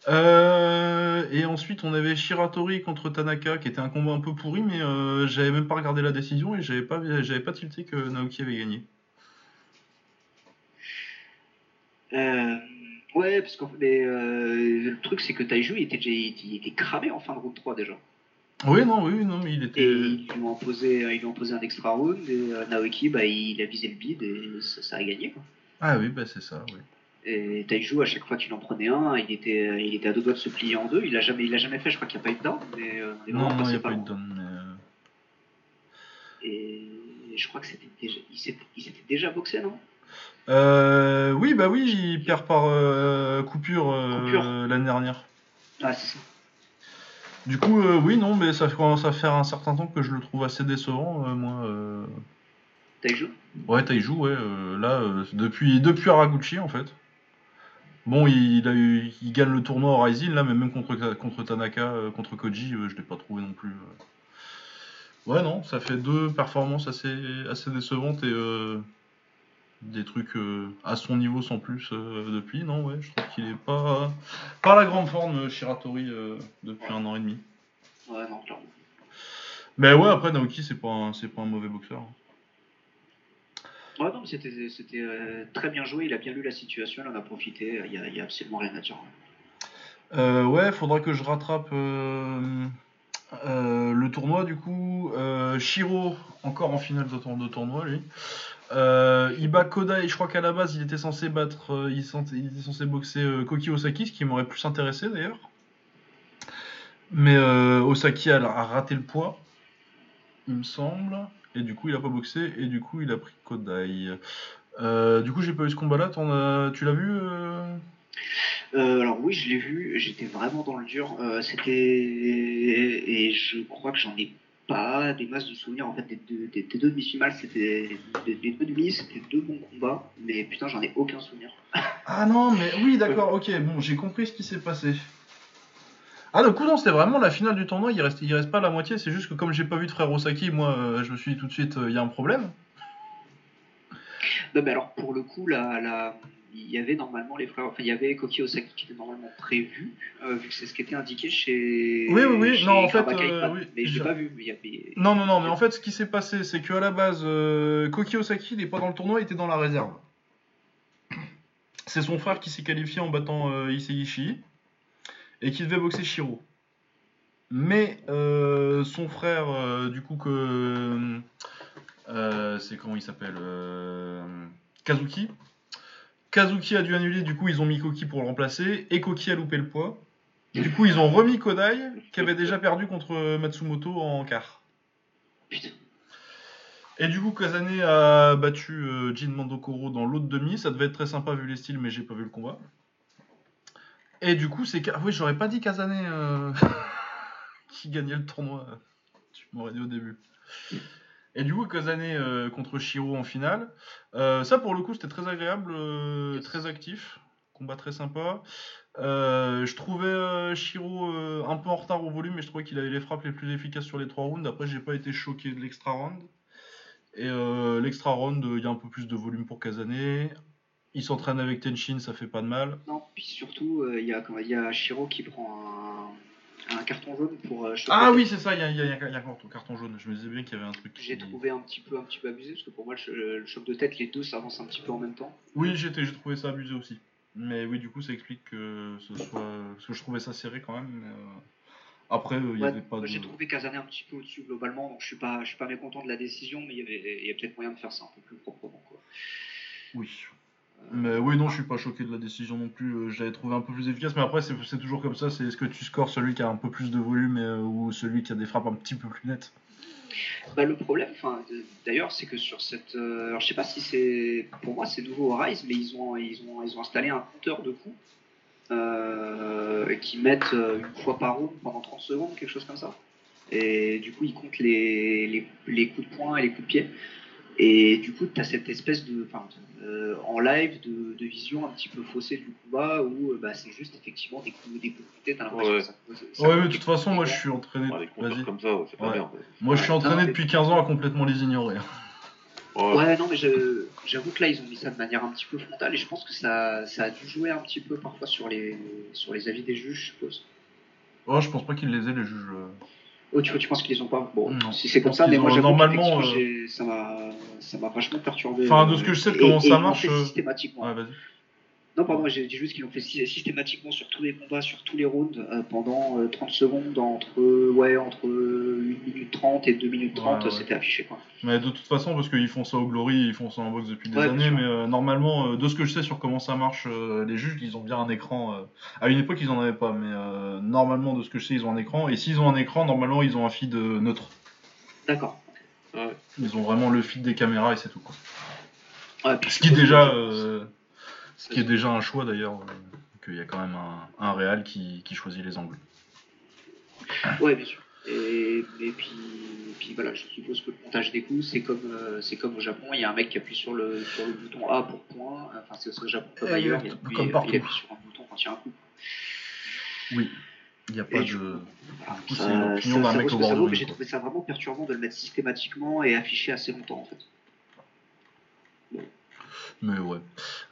Euh, et ensuite, on avait Shiratori contre Tanaka, qui était un combat un peu pourri, mais euh, j'avais même pas regardé la décision et j'avais pas, j'avais pas tilté que Naoki avait gagné. Euh, ouais, parce que mais, le truc, c'est que Taiju, il était, déjà- il était cramé en fin de round 3 déjà. Oui, non, oui, non, mais il était. Et ils lui ont imposé, ils lui ont imposé un extra round. Et euh, Naoki, bah, il a visé le bid et ça, ça a gagné. Quoi. Ah oui, bah c'est ça, oui. Et Taiju, à chaque fois qu'il en prenait un, il était, il était à deux doigts de se plier en deux. Il l'a jamais, il jamais fait. Je crois qu'il n'y a pas eu de down, mais euh, on est Non, non, il n'y a pas eu de mais, euh, Et je crois que c'était déjà, s'était, il s'était déjà boxé, non? Euh, oui, bah oui, il perd par euh, coupure, euh, Coupure. l'année dernière. Ah, c'est ça. Du coup, euh, oui, non, mais ça commence à faire un certain temps que je le trouve assez décevant, euh, moi. euh. Taiju? Ouais, Taiju, ouais, euh, là, depuis, depuis Haraguchi, en fait. Bon, il, a eu, il gagne le tournoi Rising, là, mais même contre, contre Tanaka, contre Koji, je l'ai pas trouvé non plus. Ouais, non, ça fait deux performances assez, assez décevantes et euh, des trucs euh, à son niveau sans plus euh, depuis. Non, ouais, je trouve qu'il est pas, pas la grande forme, euh, Shiratori, euh, depuis un an et demi. Ouais, non, clairement. Mais ouais, après, Naoki, c'est pas, un- pas un mauvais boxeur. hein. Ouais, non, mais c'était, très bien joué. Il a bien lu la situation, il en a profité. Il y a, absolument rien à dire. Euh, ouais, faudra que je rattrape euh, le tournoi du coup. Euh, Shiro, encore en finale de tournoi lui. Euh, Iba Kodai, je crois qu'à la base il était censé battre, euh, il, il était censé boxer euh, Koki Osaki, ce qui m'aurait plus intéressé d'ailleurs. Mais euh, Osaki a, raté le poids, il me semble. Et du coup il a pas boxé et du coup il a pris Kodai. Du coup j'ai pas eu ce combat là, t'en as- tu l'as vu alors oui, je l'ai vu. J'étais vraiment dans le dur. C'était et je crois que j'en ai pas des masses de souvenirs en fait des deux, des, des deux demi-finales. C'était des, deux demi, c'était deux bons combats. Mais putain, j'en ai aucun souvenir. Ah non, mais oui, d'accord, ok, bon, j'ai compris ce qui s'est passé. Ah, le coup, non, c'était vraiment la finale du tournoi, il reste, il reste pas la moitié, c'est juste que comme j'ai pas vu de frère Osaki, moi, euh, je me suis dit tout de suite, il y a un problème. Non, mais alors pour le coup, la, la- il y avait normalement les frères. Enfin, il y avait Koki Osaki qui était normalement prévu, euh, vu que c'est ce qui était indiqué chez. Oui, oui, oui. chez Non, en fait, euh, oui, mais je l'ai pas vu. mais il y avait- Non, non, non, mais en fait, ce qui s'est passé, c'est qu'à la base, euh, Koki Osaki, il est pas dans le tournoi, il était dans la réserve. C'est son frère qui s'est qualifié en battant euh, Issei Ishii, et qui devait boxer Shiro. Mais son frère, du coup, que. Euh, c'est comment il s'appelle euh, Kazuki. Kazuki a dû annuler, du coup, ils ont mis Koki pour le remplacer, et Koki a loupé le poids. Du coup, ils ont remis Kodai, qui avait déjà perdu contre Matsumoto en quart. Putain. Et du coup, Kazane a battu euh, Jin Mandokoro dans l'autre demi. Ça devait être très sympa vu les styles, mais j'ai pas vu le combat. Et du coup, c'est. Ka- Oui, j'aurais pas dit Kazane qui gagnait le tournoi. Tu m'aurais dit au début. Et du coup, Kazane euh, contre Shiro en finale. Euh, ça, pour le coup, c'était très agréable, euh, très actif. Combat très sympa. Euh, je trouvais Shiro un peu en retard au volume, mais je trouvais qu'il avait les frappes les plus efficaces sur les trois rounds. Après, j'ai pas été choqué de l'extra round. Et l'extra round, il y a un peu plus de volume pour Kazane. Il s'entraîne avec Tenshin, ça fait pas de mal. Non, puis surtout, il y, a, y a Shiro qui prend un, un carton jaune pour euh, choper Ah oui, c'est ça, il y a, il y a- il y a- il y a encore ton carton jaune. Je me disais bien qu'il y avait un truc. J'ai qui- trouvé un petit peu un petit peu abusé parce que pour moi le, le choc de tête les deux s'avancent un petit peu en même temps. Oui, j'étais, j'ai trouvé ça abusé aussi. Mais oui, du coup, ça explique que ce soit. Parce que je trouvais ça serré quand même. mais, euh, Après, il n'y Ouais, avait pas de. J'ai trouvé Kazane un petit peu au-dessus globalement donc je suis pas je suis pas mécontent de la décision mais il y avait peut-être moyen de faire ça un peu plus proprement quoi. Oui. Mais oui, non, je suis pas choqué de la décision non plus. euh, Je l'avais trouvé un peu plus efficace. Mais après, c'est, toujours comme ça. C'est est-ce que tu scores celui qui a un peu plus de volume euh, ou celui qui a des frappes un petit peu plus nettes? Bah, le problème, d'ailleurs, c'est que sur cette, euh, alors je sais pas si c'est, pour moi, c'est nouveau au Rise, mais ils ont, ils ont, ils ont installé un compteur de coups qui mettent une fois par round pendant 30 secondes, quelque chose comme ça. Et du coup, ils comptent les, les, les coups de poing et les coups de pied. Et du coup, tu as cette espèce de, enfin, euh, en live de, de vision un petit peu faussée du combat où euh, bah, c'est juste effectivement des coups, des coups de tête. T'as l'impression Ouais. que ça, ça Ouais, mais de toute façon, moi, je suis entraîné. Ouais, comme ça, ouais, c'est pas Ouais. bien. Moi, je suis entraîné depuis 15 ans à complètement les ignorer. Ouais. Ouais, non, mais je- j'avoue que là, ils ont mis ça de manière un petit peu frontale et je pense que ça, ça a dû jouer un petit peu parfois sur les, sur les avis des juges, je suppose. Oh, je pense pas qu'ils les aient, les juges. Oh, tu, tu penses qu'ils les ont pas Bon, Non. si c'est comme ça, mais moi, j'avoue normalement, euh, ça m'a vachement perturbé. Enfin, de ce que je sais de Et- comment et ça l'ont marche, euh, systématiquement. Ouais. Non, pardon, j'ai dit juste qu'ils l'ont fait sy- systématiquement sur tous les combats, sur tous les rounds, euh, pendant euh, 30 secondes, entre, ouais, entre 1 minute 30 et 2 minutes 30, Ouais, ouais. c'était affiché. Quoi. Mais de toute façon, parce qu'ils font ça au Glory, ils font ça en boxe depuis des Ouais, années, mais euh, normalement, euh, de ce que je sais sur comment ça marche, euh, les juges, ils ont bien un écran. euh, à une époque, ils en avaient pas, mais euh, normalement, de ce que je sais, ils ont un écran. Et s'ils ont un écran, normalement, ils ont un feed euh, neutre. D'accord. Ils ont vraiment le feed des caméras et c'est tout. Quoi. Ce qui déjà, euh, ce qui est déjà un choix d'ailleurs, euh, qu'il y a quand même un, un réal qui, qui choisit les angles. Ouais, bien sûr. Et, et puis, puis voilà, je suppose que le montage des coups, c'est comme, euh, c'est comme au Japon, il y a un mec qui appuie sur le, sur le bouton A pour point, enfin c'est au Japon comme ailleurs, il appuie, comme partout. il appuie sur un bouton quand il y a un coup. Oui, il n'y a pas Et de. du coup, c'est l'opinion d'un mec au bord de mais J'ai trouvé ça vraiment perturbant de le mettre systématiquement et affiché assez longtemps en fait. Mais ouais.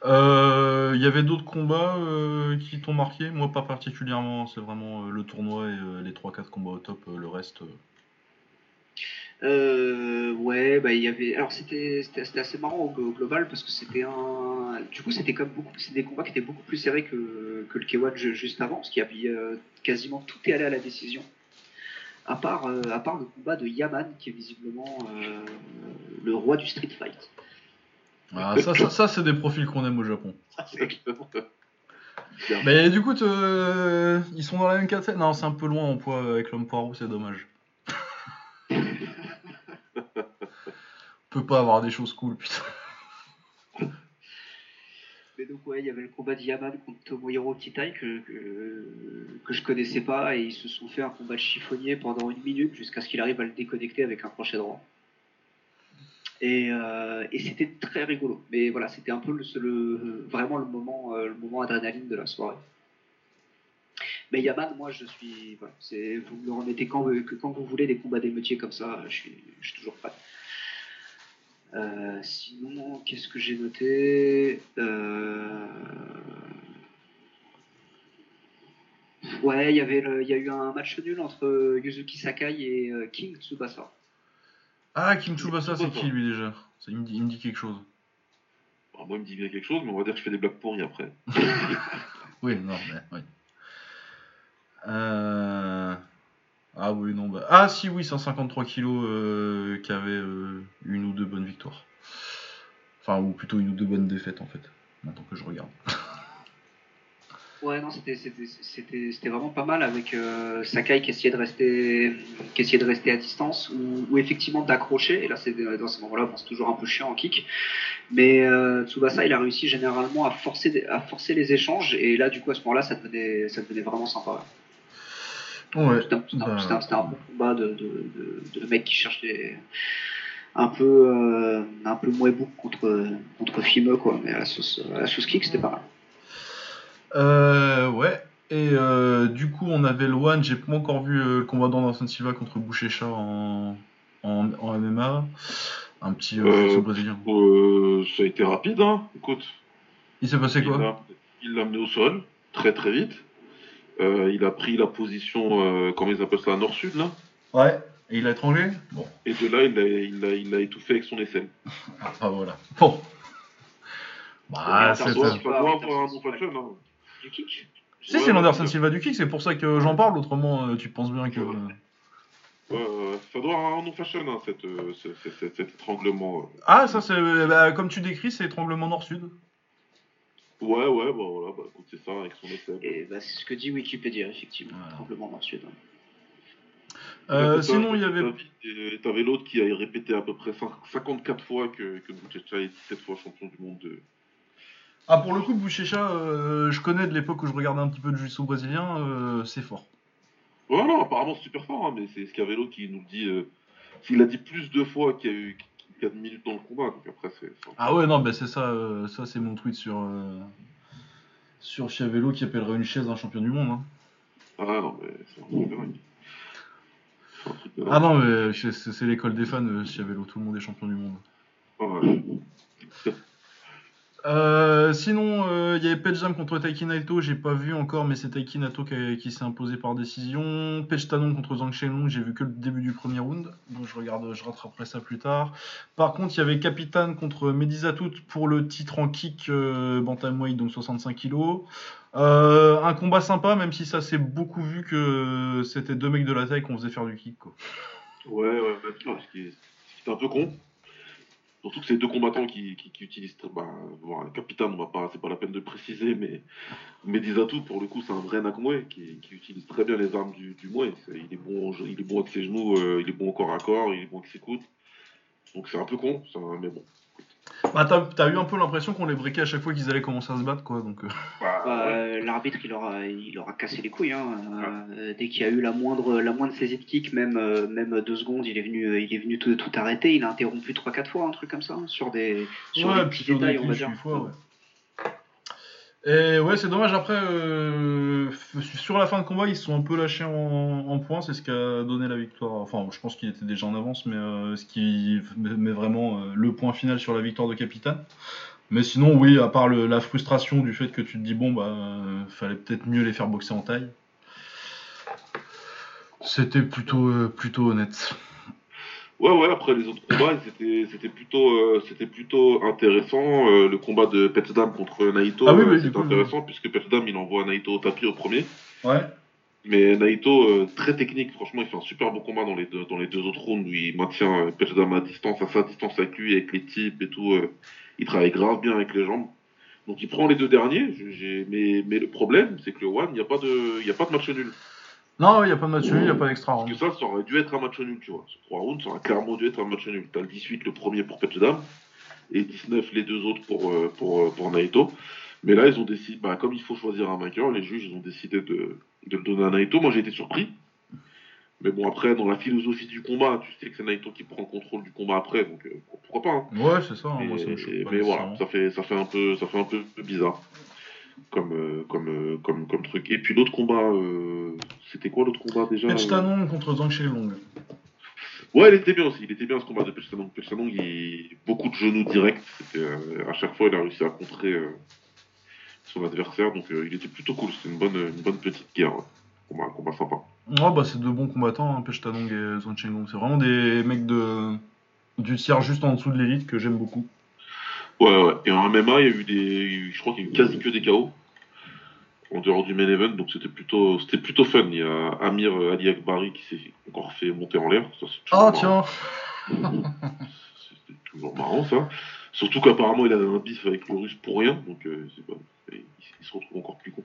Euh, Il y avait d'autres combats euh, qui t'ont marqué? Moi, pas particulièrement. C'est vraiment euh, le tournoi et euh, les 3-4 combats au top. euh, le reste. euh, Euh, ouais, bah il y avait. Alors c'était assez marrant au, global parce que c'était un. Du coup, c'était comme beaucoup. C'est des combats qui étaient beaucoup plus serrés que, que le K1 ju- juste avant, parce qu'il y avait euh, quasiment tout est allé à la décision. À part, euh, à part le combat de Yaman, qui est visiblement euh, le roi du street fight. Ah, ça, ça, ça, c'est des profils qu'on aime au Japon. Mais du coup, te- euh, ils sont dans la même catégorie Non, c'est un peu loin en poids avec l'homme poireau, c'est dommage. On peut pas avoir des choses cool, putain. Mais donc ouais, il y avait le combat de Yaman contre Tomohiro Kitai que, que, que je connaissais pas et ils se sont fait un combat de chiffonnier pendant une minute jusqu'à ce qu'il arrive à le déconnecter avec un crochet droit. Et, euh, et c'était très rigolo. Mais voilà, c'était un peu le, vraiment le moment, euh, le moment adrénaline de la soirée. Mais Yaman, moi je suis. Vous me remettez quand, quand vous voulez des combats d'émeutiers comme ça, je suis, toujours prêt. Euh, sinon, qu'est-ce que j'ai noté Ouais, il y il y a eu un match nul entre Yuzuki Sakai et King Tsubasa. Ah, Kim Tsubasa, c'est qui lui déjà? Ça, il, me dit, il me dit quelque chose. Alors, moi, il me dit bien quelque chose, mais on va dire que je fais des blagues pourries après. Oui, non, mais oui. Euh... Ah oui, non, bah... Ah si, oui, 153 kilos euh, qui avait euh, une ou deux bonnes victoires. Enfin, ou plutôt une ou deux bonnes défaites, en fait, maintenant que je regarde. Ouais, non, c'était vraiment pas mal avec euh, Sakai qui essayait de rester qui essayait de rester à distance ou, ou effectivement d'accrocher. Et là, c'est dans ce moment-là, bon, c'est toujours un peu chiant en kick. Mais euh, Tsubasa, il a réussi généralement à forcer à forcer les échanges. Et là, du coup, à ce moment-là, ça devenait ça devenait vraiment sympa. Ouais. C'était un- bah, c'était un- bon combat de, de, de, de mecs qui cherchent des un peu euh, un peu mouébou contre contre Fimeux quoi. Mais à la sauce à la sauce kick, c'était pas mal. Euh, ouais. Et euh, du coup, on avait le One. J'ai pas encore vu euh, le combat d'Anderson Silva contre Bouchecha en, en, en MMA. Un petit euh, Euh, brésilien. Euh, ça a été rapide, hein. Écoute, Il s'est passé il quoi il l'a amené au sol, très très vite. Euh, il a pris la position, euh, comment ils appellent ça, nord-sud, là. Ouais. Et il a étranglé Bon. Et de là, il l'a il a, il a étouffé avec son aisselle. Ah, voilà. Bon. Bah, c'est ça hein. Du kick? Si, Ouais, c'est l'Anderson ouais. Silva du kick, c'est pour ça que j'en parle. Autrement, euh, tu penses bien que. Ouais, ça doit avoir un nom fashion, hein, cette, euh, ce- ce- ce- cet étranglement. euh. Ah, ça, c'est. bah, comme tu décris, c'est étranglement nord-sud. Ouais, ouais, bah voilà, bah écoute, c'est ça, avec son aisselle. Et bah, c'est ce que dit Wikipédia, effectivement. Voilà. Tremblement nord-sud. Euh, c'est ça, sinon, il y avait. T'avais l'autre qui a répété à peu près cin- 54 fois que, que Bouchecha est 17 fois champion du monde de. Ah, pour le coup, Bouchecha, euh, je connais de l'époque où je regardais un petit peu de jiu-jitsu brésilien, euh, c'est fort. Ouais, non, apparemment c'est super fort, hein, mais c'est Scavello qui nous le dit. euh, S'il a dit plus de fois qu'il y a eu 4 minutes dans le combat, donc après c'est. Ah ouais, non, bah c'est ça, ça c'est mon tweet sur, sur Chiavello qui appellerait une chaise un champion du monde. hein. Ah non, mais c'est un truc de dingue. C'est un truc de dingue. Ah non, mais c'est c'est l'école des fans, euh, Chiavello, tout le monde est champion du monde. Ouais. Euh, sinon, euh, il y avait Pejam contre Taiki Naito, j'ai pas vu encore, mais c'est Taiki Naito qui, s'est imposé par décision. Pej Tanon contre Zhang Shenlong, j'ai vu que le début du premier round, donc je regarde, je rattraperai ça plus tard. Par contre, il y avait Capitan contre Medizatout pour le titre en kick euh, bantamweight, donc 65 kg. Un combat sympa, même si ça s'est beaucoup vu que c'était deux mecs de la taille qu'on faisait faire du kick. Quoi. Ouais, ouais, bah, un peu con. Surtout que c'est deux combattants qui, utilisent. Bah, bon, un capitaine, on va pas, c'est pas la peine de préciser, mais Medizatu, pour le coup, c'est un vrai Nakmwe qui, utilise très bien les armes du, du. C'est- Il est, bon, il est bon avec ses genoux, euh, il est bon au corps à corps, il est bon avec ses coudes. Donc c'est un peu con, mais bon. Bah, t'as t'as eu un peu l'impression qu'on les briquait à chaque fois qu'ils allaient commencer à se battre, quoi. Donc, euh. Bah, euh, L'arbitre, il aura, il aura cassé les couilles. Hein. Euh, dès qu'il y a eu la moindre, la moindre saisie de kick, même, euh, même deux secondes, il est venu, il est venu tout, tout arrêter. Il a interrompu 3-4 fois, un truc comme ça, hein, sur des, sur des petits détails, on va clichés, dire. fois, ouais. Et ouais, c'est dommage. Après, euh, sur la fin de combat, ils se sont un peu lâchés en, en points. C'est ce qui a donné la victoire. Enfin, je pense qu'il était déjà en avance, mais euh, ce qui met vraiment euh, le point final sur la victoire de Capitaine. Mais sinon, oui, à part la frustration du fait que tu te dis, bon, bah, fallait peut-être mieux les faire boxer en taille. C'était plutôt, plutôt honnête. Ouais, ouais, après les autres combats, c'était c'était plutôt, euh, c'était plutôt intéressant. Euh, le combat de Petdam contre Naito, Ah oui, euh, oui, c'était intéressant puisque Petdam il envoie Naito au tapis au premier. Ouais. Mais Naito, euh, très technique, franchement, il fait un super beau combat dans les deux, dans les deux autres rounds où il maintient euh, Petdam à distance, à sa distance avec lui, avec les types et tout. euh, il travaille grave bien avec les jambes. Donc il prend les deux derniers, mais, mais le problème, c'est que le One, il n'y a, pas de- y a pas de match nul. Non, il n'y a pas de match nul, il n'y a pas d'extra Parce round. que ça, ça aurait dû être un match nul, tu vois. Ce 3 rounds, ça aurait clairement dû être un match nul. T'as le 18, le premier pour Petdam, et 19, les deux autres pour, euh, pour, euh, pour Naito. Mais là, ils ont décidé, bah, comme il faut choisir un vainqueur, les juges, ils ont décidé de, de le donner à Naito. Moi, j'ai été surpris. Mais bon, après, dans la philosophie du combat, tu sais que c'est Naito qui prend le contrôle du combat après, donc euh, pourquoi pas. hein. Ouais, c'est ça. Mais, moi, ça me choque pas mais voilà, ça fait, ça, fait un peu, ça fait un peu bizarre comme, euh, comme, euh, comme, comme truc. Et puis l'autre combat, euh, c'était quoi l'autre combat déjà Pitch euh Tanon contre Zhang Shenlong. Ouais, il était bien aussi. Il était bien ce combat de Pelchanong. Pelchanong, il beaucoup de genoux directs. À chaque fois, il a réussi à contrer son adversaire. Donc, il était plutôt cool. C'était une bonne, une bonne petite guerre. ouais. Combat, un combat sympa. Ouais, bah, c'est de bons combattants, hein, Pech Tanong et Zhang Shenlong. C'est vraiment des mecs de... du tiers juste en dessous de l'élite que j'aime beaucoup. Ouais, ouais. Et en MMA, il y a eu des. Je crois qu'il y a eu quasi que des KO. En dehors du main event. Donc, c'était plutôt, c'était plutôt fun. Il y a Amir Ali Akbari qui s'est encore fait monter en l'air. Ça, c'est toujours marrant. tiens C'était toujours marrant ça. Surtout qu'apparemment il avait un bif avec le russe pour rien, donc euh, c'est pas, il se retrouve encore plus con.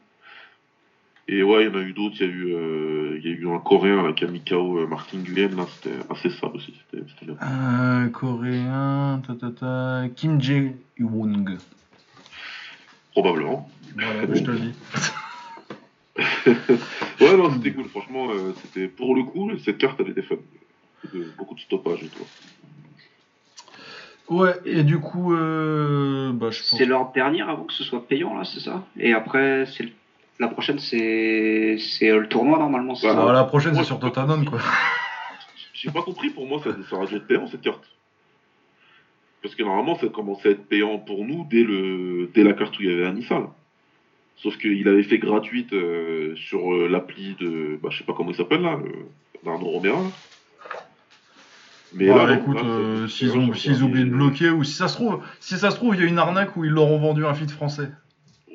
Et ouais, il y en a eu d'autres. Il y a eu, euh, il y a eu un Coréen KO euh, Martin Nguyen. Là, c'était assez sale aussi. C'était c'était bien. Un coréen, ta, ta, ta, Kim Jae-wong. Probablement. Voilà, je te le dis. Ouais, non, c'était cool. Franchement, euh, c'était pour le coup, cette carte, elle était fun. Beaucoup de stoppage et tout. Ouais, et du coup, euh, bah, je pense. C'est leur dernière avant que ce soit payant, là, c'est ça? Et après, c'est le- la prochaine, c'est euh, le tournoi, normalement, c'est Bah, Ah, la prochaine, c'est sur Totanon, quoi. J'ai pas compris, pour moi, ça, ça aurait dû être payant cette carte. Parce que normalement, ça commençait à être payant pour nous dès, le, dès la carte où il y avait Anissa. là. Sauf qu'il avait fait gratuite euh, sur euh, l'appli de. Bah, je sais pas comment il s'appelle là, d'Arnaud Romera. là. Mais Bah, là, écoute, euh, s'ils oublient de bloquer, ou si ça se trouve, si ça se trouve, il y a une arnaque où ils leur ont vendu un feed français.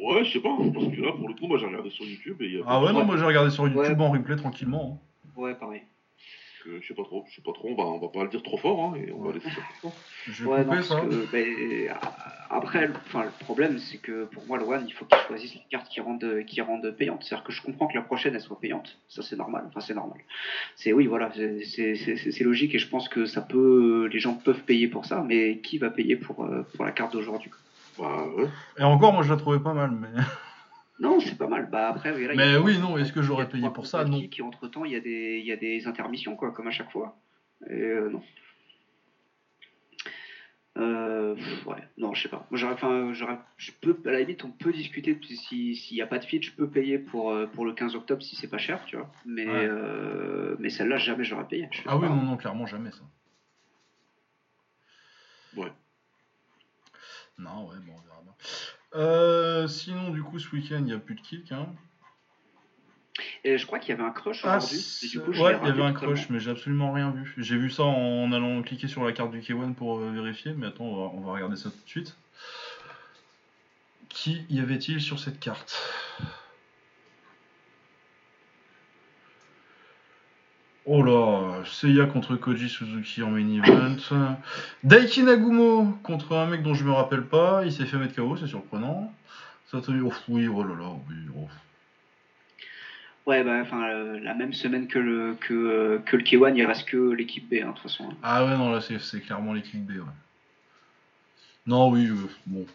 Ouais, je sais pas, hein, parce que là, pour le coup, moi j'ai regardé sur YouTube et il y a. Ah ouais, non, moi j'ai regardé sur YouTube Ouais. en replay tranquillement. hein. Ouais, pareil. que je sais pas trop, je sais pas trop, on va, on va pas le dire trop fort, hein, et on va Ouais. laisser ça. Je vais Ouais, non, couper ça. que, ben, après, le- enfin, le problème, c'est que pour moi, le One, il faut qu'il choisisse les cartes qui rendent, qui rendent payantes. C'est-à-dire que je comprends que la prochaine, elle soit payante. Ça, c'est normal. Enfin, c'est normal. C'est, oui, voilà, c'est logique et je pense que ça peut, les gens peuvent payer pour ça, mais qui va payer pour, euh, pour la carte d'aujourd'hui? Bah ouais. Et encore, moi je la trouvais pas mal, mais. Non, c'est pas mal. Bah, après, là, Mais oui, non, est-ce que j'aurais payé pour ça? Non. Et entre temps, il y, a des- y a des intermissions, quoi, comme à chaque fois. Et euh, non. Euh, ouais, non, je sais pas. Moi, j'aurais, enfin, je peux, à la limite, on peut discuter si, s'il n'y a pas de feed, je peux payer pour, euh, pour le 15 octobre si c'est pas cher, tu vois. Mais, Ouais. euh, mais celle-là, jamais j'aurais payé. Ah oui, pas. non, non, clairement jamais ça. Ouais. Non, ouais, bon, on verra bien. Euh, sinon, du coup, ce week-end, il n'y a plus de kick. Hein. Et je crois qu'il y avait un crush Ah, aujourd'hui. c'est- et du coup, je ouais, il y avait un crush, mais j'ai absolument rien vu. J'ai vu ça en allant cliquer sur la carte du K1 pour euh, vérifier, mais attends, on va, on va regarder ça tout de suite. Qui y avait-il sur cette carte? Oh là, Seiya contre Koji Suzuki en main event. Daiki Nagumo contre un mec dont je me rappelle pas. Il s'est fait mettre KO, c'est surprenant. Oh, oui, oh là là, oui. oh. Ouais, bah, enfin, euh, la même semaine que le, que, euh, que le K1, il reste que l'équipe B, hein, de toute façon. Ah ouais, non, là, c'est c'est clairement l'équipe B, ouais. Non, oui, euh, bon.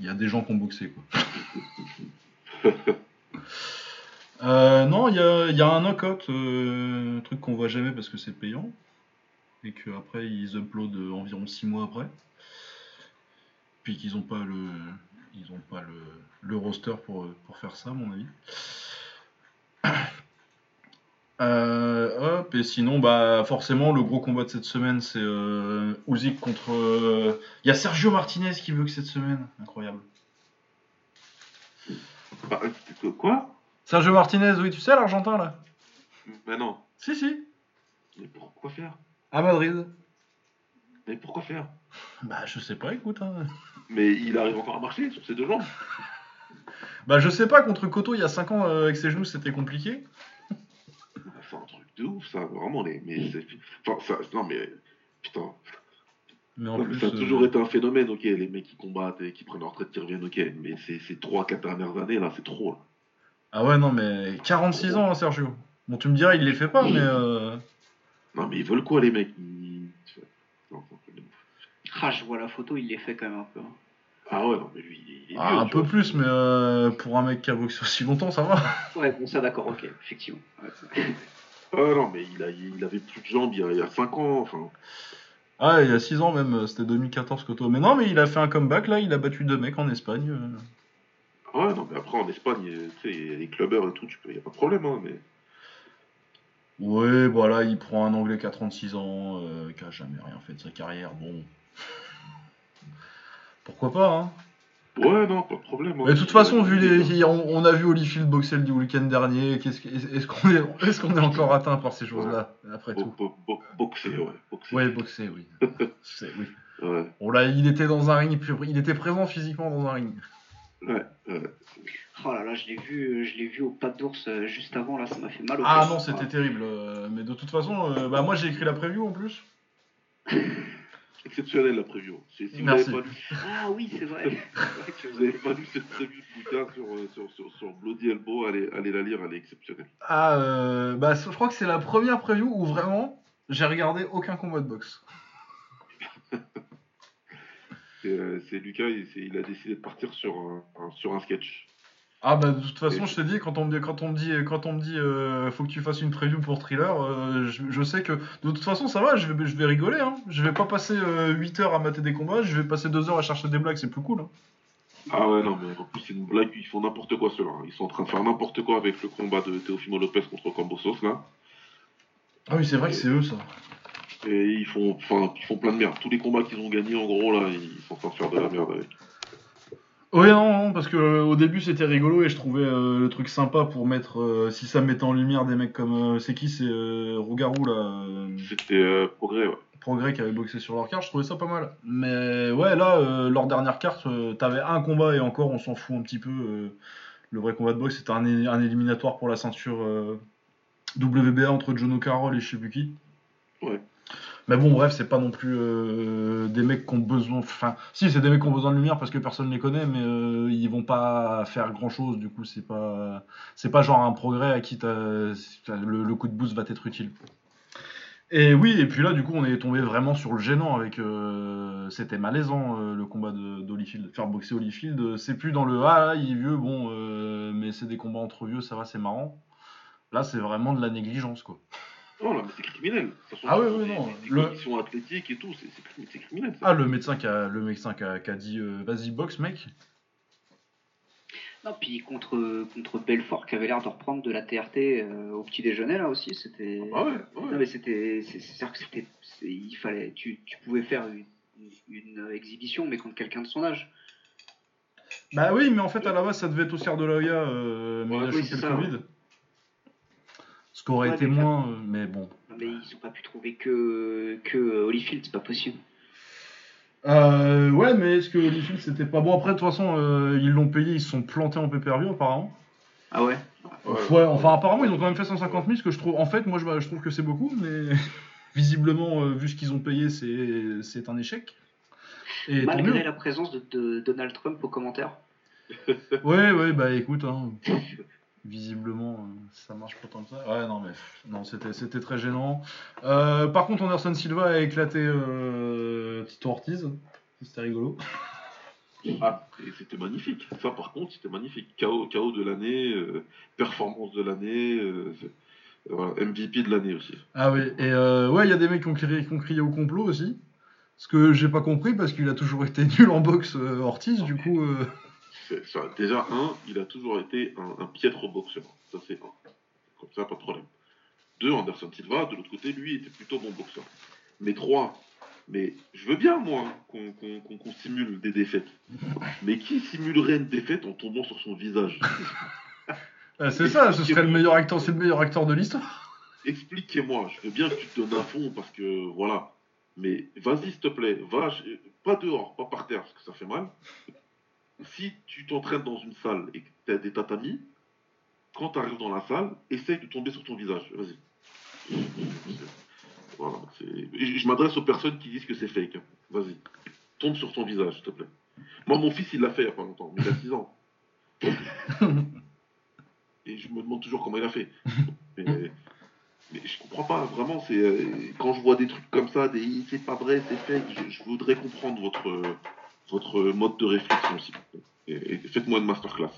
Il y a des gens qui ont boxé, quoi. Euh, non, il y a, un knockout, euh, truc qu'on voit jamais parce que c'est payant. Et qu'après, ils uploadent environ 6 mois après. Puis qu'ils n'ont pas le. Ils ont pas le, roster pour, faire ça, à mon avis. Euh, hop, et sinon, bah forcément, le gros combat de cette semaine, c'est euh, contre. Il y a Sergio Martinez qui veut que cette semaine. Incroyable. Bah, quoi? Sergio Martinez, oui, tu sais, l'Argentin là Mais non. Si, si. Mais pourquoi faire? À Madrid. Mais pourquoi faire? Bah, je sais pas, écoute. hein. Mais il arrive encore à marcher sur ses deux jambes. Bah, je sais pas, contre Koto, il y a 5 ans, euh, avec ses genoux, c'était compliqué. C'est un truc de ouf, ça, vraiment. Les... Mais c'est... Enfin, ça... Non, mais. Putain. Mais en Non, plus. ça a euh, toujours été un phénomène, ok. Les mecs qui combattent et qui prennent leur retraite, qui reviennent, ok. Mais ces, ces 3-4 dernières années, là, c'est trop. Là. Ah ouais, non, mais 46 ans, hein, Sergio. Bon, tu me dirais, il les fait pas, mais. euh, Non, mais ils veulent quoi, les mecs Ils-. Ah, je vois la photo, il les fait quand même un peu. hein. Ah ouais, non, mais lui, il est ah, vieux, un tu peu vois. plus, mais euh, pour un mec qui a boxé aussi longtemps, ça va. Ouais, bon, ça d'accord, ok, effectivement. Ouais, Ah non, mais il, a, il avait plus de jambes il y a, il y a 5 ans, enfin. Ah, il y a 6 ans même, euh, c'était 2014 Koto. Mais non, mais il a fait un comeback là, il a battu deux mecs en Espagne. euh. Ah Ouais, non, mais après en Espagne, euh, tu sais, il y a les clubbers et tout, tu peux, y a pas de problème, hein, mais. Ouais, voilà, il prend un Anglais qui a 36 ans, euh, qui a jamais rien fait de sa carrière. Bon. Pourquoi pas, hein Ouais, non, pas de problème. hein. Mais de toute façon, vu les, on, on a vu Holyfield boxer le week-end dernier. Est-ce qu'on est, qu'on est encore atteint par ces choses-là après tout? Bo- bo- boxer, ouais. Boxer. Ouais, boxer, oui. C'est- oui. Ouais, On l'a, il était dans un ring, il était présent physiquement dans un ring. Ouais, ouais. Oh là là, je l'ai vu, je l'ai vu au pas d'ours euh, juste avant, là, ça m'a fait mal au Ah non, c'était terrible. euh, Mais de toute façon, euh, bah moi j'ai écrit la preview en plus. exceptionnelle la preview. Si Merci. n'avez pas, lu- Ah oui, c'est vrai. si vous avez pas lu cette preview de bouquin sur, sur, sur, sur Bloody Elbow, allez, allez la lire, elle est exceptionnelle. Ah, euh, bah, je crois que c'est la première preview où vraiment j'ai regardé aucun combat de boxe. C'est euh, c'est Lucas, il, a décidé de partir sur un, un- sur un sketch. Ah bah de toute façon je te dis quand on me dit quand on me dit quand on me dit euh, faut que tu fasses une preview pour thriller euh, je, je sais que de toute façon ça va je vais, je vais rigoler hein. je vais pas passer euh, 8 heures à mater des combats je vais passer 2 heures à chercher des blagues c'est plus cool hein. Ah ouais, non, mais en plus, c'est une blague, ils font n'importe quoi ceux-là. Ils sont en train de faire n'importe quoi avec le combat de Teofimo Lopez contre Cambosos, là. Ah oui c'est vrai que c'est eux ça Et ils font, enfin, ils font plein de merde. Tous les combats qu'ils ont gagnés, en gros, là, ils sont en train de faire de la merde avec. Oui, non, non, parce que euh, au début c'était rigolo et je trouvais euh, le truc sympa pour mettre, euh, si ça mettait en lumière des mecs comme, c'est qui, c'est Rougarou là, C'était progrès, ouais. Progrès qui avait boxé sur leur carte, je trouvais ça pas mal. Mais ouais, là, leur dernière carte, t'avais un combat et encore on s'en fout un petit peu. le vrai combat de boxe c'était un, un éliminatoire pour la ceinture WBA entre Jono Carroll et je sais plus qui. Ouais. Mais bon, bref, c'est pas non plus euh, des mecs qui ont besoin. Enfin, si, c'est des mecs qui ont besoin de lumière parce que personne les connaît, mais euh, ils vont pas faire grand chose. Du coup, c'est pas, c'est pas genre un progrès à qui le, le coup de boost va t'être utile. Et oui, et puis là, du coup, on est tombé vraiment sur le gênant avec. euh, C'était malaisant euh, le combat d'Holyfield. Faire boxer Holyfield, c'est plus dans le ah, il est vieux, bon, mais c'est des combats entre vieux, ça va, c'est marrant. Là, c'est vraiment de la négligence, quoi. Non, là, mais c'est criminel. Ah ouais, des- non. Des, Le- conditions athlétiques et tout, c'est c'est crimi- c'est criminel, ça. Ah, le médecin qui a, le médecin qui a, qui a dit euh, vas-y, boxe, mec. Non, puis contre, contre Belfort qui avait l'air de reprendre de la TRT euh, au petit déjeuner là aussi, c'était. Ah ouais, Non ouais. mais c'était, c'est- c'est-à-dire que c'était, c'est- il fallait, tu, tu pouvais faire une, une exhibition mais contre quelqu'un de son âge. Bah oui, mais en fait, à la base, ça devait être au Cerf de l'Oya, euh, mais Ouais, il a oui, chopé c'est le ça, Covid. Ce qu'aurait été moins, euh, mais bon. Non, mais ils ont pas pu trouver que que Holyfield, c'est pas possible. Euh, ouais, mais est-ce que Holyfield c'était pas bon? Après, de toute façon, euh, ils l'ont payé, ils se sont plantés en pay-per-view apparemment. Ah ouais? Ouais, enfin, apparemment, ils ont quand même fait 150 000, ce que je trouve. En fait, moi, je, je trouve que c'est beaucoup, mais visiblement, euh, vu ce qu'ils ont payé, c'est c'est un échec. Et Malgré la présence de, de Donald Trump aux commentaires. Ouais, ouais, bah écoute, hein, visiblement, euh, ça marche pas tant que ça. Ouais, non, mais non, c'était c'était très gênant. Euh, par contre, Anderson Silva a éclaté euh, Tito Ortiz. C'était rigolo. Ah, et c'était magnifique. Ça, par contre, c'était magnifique. KO, KO de l'année, euh, performance de l'année, euh, voilà, MVP de l'année aussi. Ah oui, et euh, ouais, il y a des mecs qui ont, crié, qui ont crié au complot aussi. Ce que j'ai pas compris parce qu'il a toujours été nul en boxe, euh, Ortiz, du coup. Ça, déjà, un, il a toujours été un, un piètre boxeur. Ça, c'est un. Comme ça, pas de problème. Deux, Anderson Silva, de l'autre côté, lui, était plutôt bon boxeur. Mais trois, mais je veux bien, moi, qu'on qu'on- qu'on- qu'on simule des défaites. Mais qui simulerait une défaite en tombant sur son visage? Euh, c'est ça, ce serait le meilleur acteur, c'est le meilleur acteur de l'histoire. Expliquez-moi, je veux bien que tu te donnes à fond parce que voilà. Mais vas-y, s'il te plaît, va, pas dehors, pas par terre parce que ça fait mal. Si tu t'entraînes dans une salle et que tu as des tatamis, quand tu arrives dans la salle, essaye de tomber sur ton visage. Vas-y. Voilà. Je m'adresse aux personnes qui disent que c'est fake. hein. Vas-y. Tombe sur ton visage, s'il te plaît. Moi, mon fils, il l'a fait il n'y a pas longtemps, mais il a 6 ans. Et je me demande toujours comment il a fait. Mais, mais je comprends pas, vraiment, c'est euh, quand je vois des trucs comme ça, des c'est pas vrai, c'est fake, je, je voudrais comprendre votre, votre mode de réflexion, s'il faites-moi une masterclass.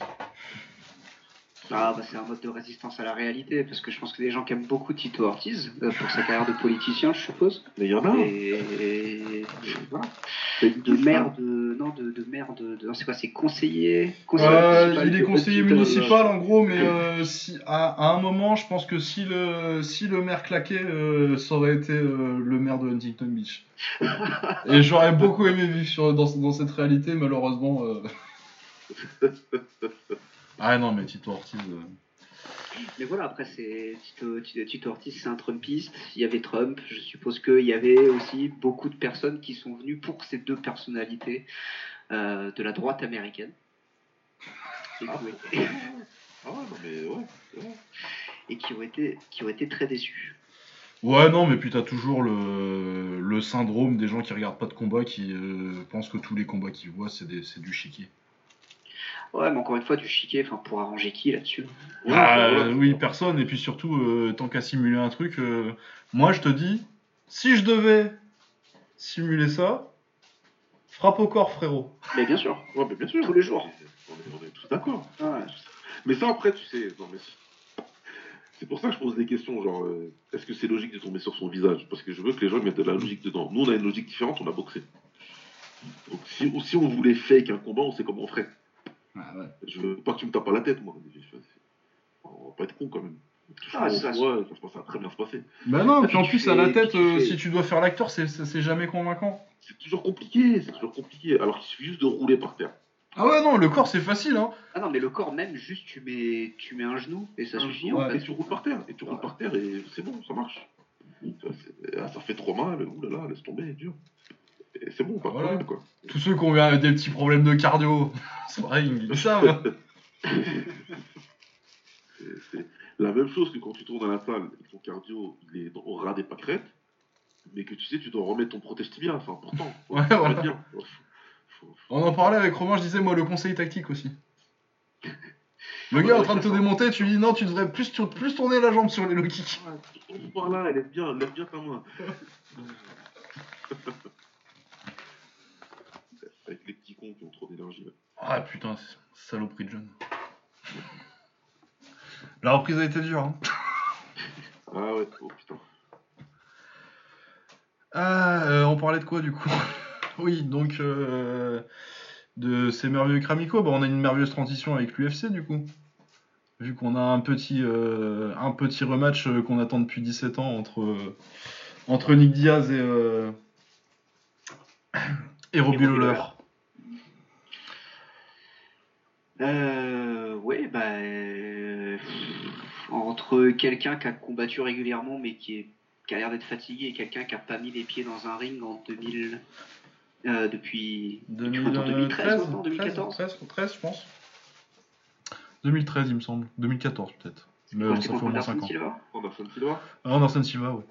Ah bah c'est un mode de résistance à la réalité parce que je pense que des gens qui aiment beaucoup Tito Ortiz euh, pour sa carrière de politicien, je suppose. Mais il y en a. Et, et- et voilà. De maire de non de, de maire de, de non, c'est quoi c'est conseiller Euh, il est conseiller euh, municipal en gros, mais euh, si, à, à un moment, je pense que si le, si le maire claquait, euh, ça aurait été euh, le maire de Huntington Beach. Et j'aurais beaucoup aimé vivre sur, dans, dans cette réalité, malheureusement. ah non, mais Tito Ortiz. euh. Mais voilà, après, c'est Tito, Tito, Tito Ortiz, c'est un Trumpiste. Il y avait Trump. Je suppose qu'il y avait aussi beaucoup de personnes qui sont venues pour ces deux personnalités euh, de la droite américaine. Et qui, ont été, Ah ouais, non, mais ouais. c'est vrai. et qui ont été, qui ont été très déçus. Ouais, non, mais puis t'as toujours le, le syndrome des gens qui regardent pas de combat, qui euh, pensent que tous les combats qu'ils voient, c'est des- c'est du chiquier. Ouais, mais encore une fois, du chiquet, enfin, pour arranger qui là-dessus? Ouais, Ah, voilà. oui, personne. Et puis surtout, euh, tant qu'à simuler un truc, euh, moi je te dis, si je devais simuler ça, frappe au corps, frérot. Mais bien sûr. Ouais, mais bien sûr. Tous les jours. On est, on est tous d'accord. Ouais. Mais ça, après, tu sais, non, mais c'est- pour ça que je pose des questions, genre, euh, est-ce que c'est logique de tomber sur son visage? Parce que je veux que les gens mettent de la logique dedans. Nous, on a une logique différente, on a boxé. Donc, si, ou si on voulait fake un combat, on sait comment on ferait. Je veux pas que tu me tapes à la tête, moi. On va pas être con quand même. Ah, c'est ça. Ouais, ça se passe, ça va très bien se passer. Bah non, Ah, puis en plus, à la tête, tu euh, fais- si tu dois faire l'acteur, c'est- jamais convaincant. C'est toujours compliqué, c'est toujours compliqué. Alors qu'il suffit juste de rouler par terre. Ah ouais, non, le corps, c'est facile, hein. Ah non, mais le corps même, juste tu mets, tu mets un genou et ça Un suffit. genou, en Et fait. tu roules par terre. Et tu roules par terre et c'est bon, ça marche. C'est- ah, ça fait trop mal, oulala, laisse tomber, dur. C'est bon, pas de Voilà. problème, quoi. Tous ceux qui ont eu des petits problèmes de cardio, c'est vrai, ils savent. C'est la même chose que quand tu tournes à la salle et que ton cardio il est au ras des pâquerettes, mais que tu sais, tu dois remettre ton protège tibia, c'est important. Ouais, voilà. On en parlait avec Romain, je disais, moi, le conseil tactique aussi. Le gars est en train de te démonter, tu lui dis non, tu devrais plus, tourner la jambe sur les low kicks. Par là, elle aime bien, elle aime bien ta main. Avec les petits cons qui ont trop d'énergie. là. Ah putain, saloperie de jeune. La reprise a été dure. Hein. Ah ouais, oh putain. Ah, euh, on parlait de quoi du coup? Oui, donc euh, de ces merveilleux Kramico, bah, on a une merveilleuse transition avec l'UFC du coup. Vu qu'on a un petit, euh, un petit rematch qu'on attend depuis 17 ans entre, entre Nick Diaz et, et Robbie Robbie Lawler. Lawler. Euh, ouais, bah, euh, entre quelqu'un qui a combattu régulièrement mais qui, est, qui a l'air d'être fatigué et quelqu'un qui a pas mis les pieds dans un ring en 2000, euh, depuis, depuis quoi, en 2013 maintenant, 2014 13, 13, je pense. 2013 il me semble. 2014 peut-être. Mais ça fait au moins 5 Anderson ans. Silva? Anderson Silva? Ah, Anderson Silva, ouais.